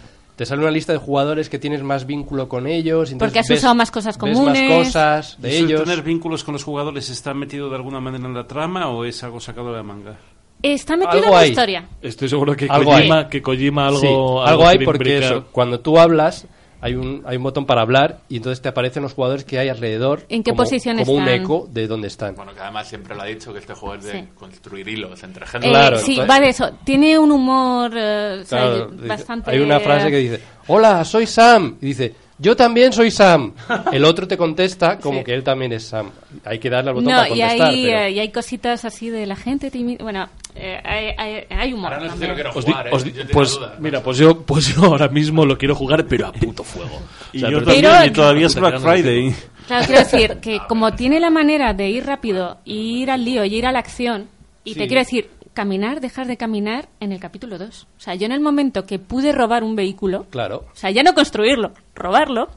te sale una lista de jugadores que tienes más vínculo con ellos. Porque has ves- usado más cosas ves comunes. más cosas de ¿Eso de ellos. tener vínculos con los jugadores está metido de alguna manera en la trama o es algo sacado de la manga? Está metido Algo en la hay. historia. Estoy seguro que Algo Kojima, hay. que Kojima algo, Sí, algo, algo hay porque eso, cuando tú hablas hay un, hay un botón para hablar y entonces te aparecen los jugadores que hay alrededor. ¿En qué como, posición Como un eco de dónde están. Bueno, que además siempre lo ha dicho que este juego es de Sí. construir hilos entre gente. Eh, Claro, sí, va de eso. Tiene un humor eh, o sea, Claro, dice- bastante... Hay una frase que dice, hola, soy Sam. Y dice, yo también soy Sam. El otro te contesta como Sí. que él también es Sam. Hay que darle al botón No, para y contestar. hay, pero- y hay cositas así de la gente tímida. Bueno, eh, hay, hay, hay humor. Ahora no sé si lo quiero Os di- ¿eh? os di- pues mira, pues yo, pues yo ahora mismo lo quiero jugar, pero a puto fuego. Y O sea, yo pero- también, Pero- y todavía es Black Friday. Claro, quiero decir que como tiene la manera de ir rápido, y ir al lío y ir a la acción, y te quiero decir, caminar, dejar de caminar en el capítulo 2. O sea, yo en el momento que pude robar un vehículo, Claro. o sea, ya no construirlo, robarlo,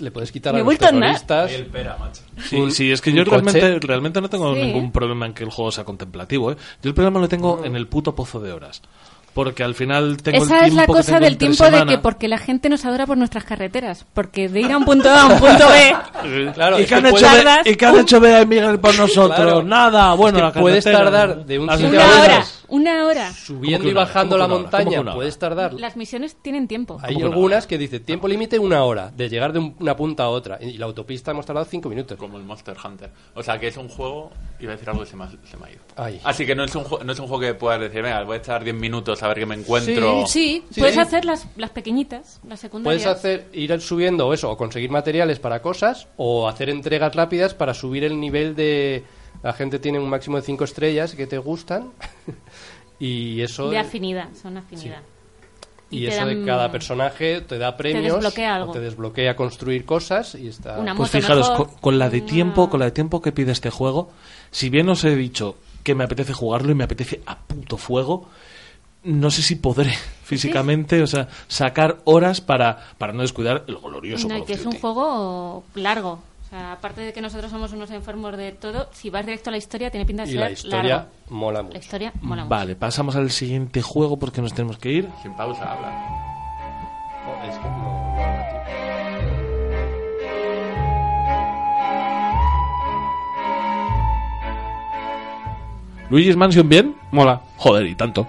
le puedes quitar Me a los a terroristas. El pera, macho. Sí, sí, es que yo realmente, realmente no tengo Sí. ningún problema en que el juego sea contemplativo. ¿eh? Yo el problema lo tengo en el puto pozo de horas. Porque al final tengo el Esa tiempo es la cosa del tiempo de que porque la gente nos adora por nuestras carreteras. Porque de ir a un punto A a un punto B, Claro, ¿Y es qué que han hecho, tardas ¿y qué han hecho Bea y Miguel por nosotros? Claro. Nada, bueno, Es que la puedes tardar de un sitio a otro. Una hora. subiendo ¿Cómo que y bajando ¿Cómo la que que montaña puedes tardar. Las misiones tienen tiempo. Hay que una algunas que dice tiempo límite una hora, de llegar de un- una punta a otra. Y la autopista hemos tardado cinco minutos. Como el Monster Hunter. O sea, que es un juego... Iba a decir algo y se me ha, se me ha ido. Ay. Así que no es, un, no es un juego que puedas decir, venga, voy a estar 10 minutos a ver qué me encuentro. Sí, Sí, puedes sí. hacer las, las pequeñitas, las secundarias. Puedes hacer ir subiendo o eso, o conseguir materiales para cosas, o hacer entregas rápidas para subir el nivel de... La gente tiene un máximo de cinco estrellas que te gustan. y eso... De afinidad, son afinidad. y te eso de cada personaje te da premios. desbloquea o algo. te desbloquea construir cosas y está... Una Pues moto fijaros, mejor, con, con la de una- tiempo, con la de tiempo que pide este juego, si bien os he dicho que me apetece jugarlo y me apetece a puto fuego, no sé si podré físicamente, o sea, sacar horas para, para no descuidar el glorioso No, que es un juego largo. O sea, aparte de que nosotros somos unos enfermos de todo, si vas directo a la historia, tiene pinta de y ser la historia largo. mola mucho. La historia mola mucho. Vale, pasamos al siguiente juego porque nos tenemos que ir. Sin pausa, habla. Oh, es que no-. Luigi's Mansion, ¿bien? Mola. Joder, y tanto.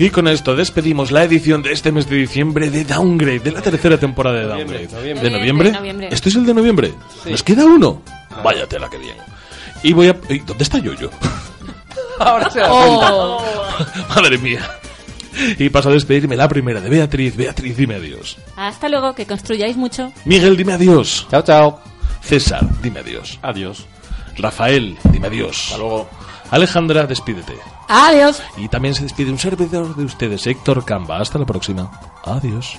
Y con esto despedimos la edición de este mes de diciembre de Downgrade, de la tercera temporada de Downgrade. noviembre. ¿De noviembre? Noviembre. ¿Este es el de noviembre? Sí. ¿Nos queda uno? Vaya tela, que bien. Y voy a... ¿y ¿Dónde está Yoyo? Ahora se da Oh. Madre mía. Y paso a despedirme la primera de Beatriz. Beatriz, dime adiós. Hasta luego, que construyáis mucho. Miguel, dime adiós. Chao, chao. César, dime adiós. Adiós. Rafael, dime adiós. Hasta luego. Alejandra, despídete. Adiós. Y también se despide un servidor de ustedes, Héctor Camba. Hasta la próxima. Adiós.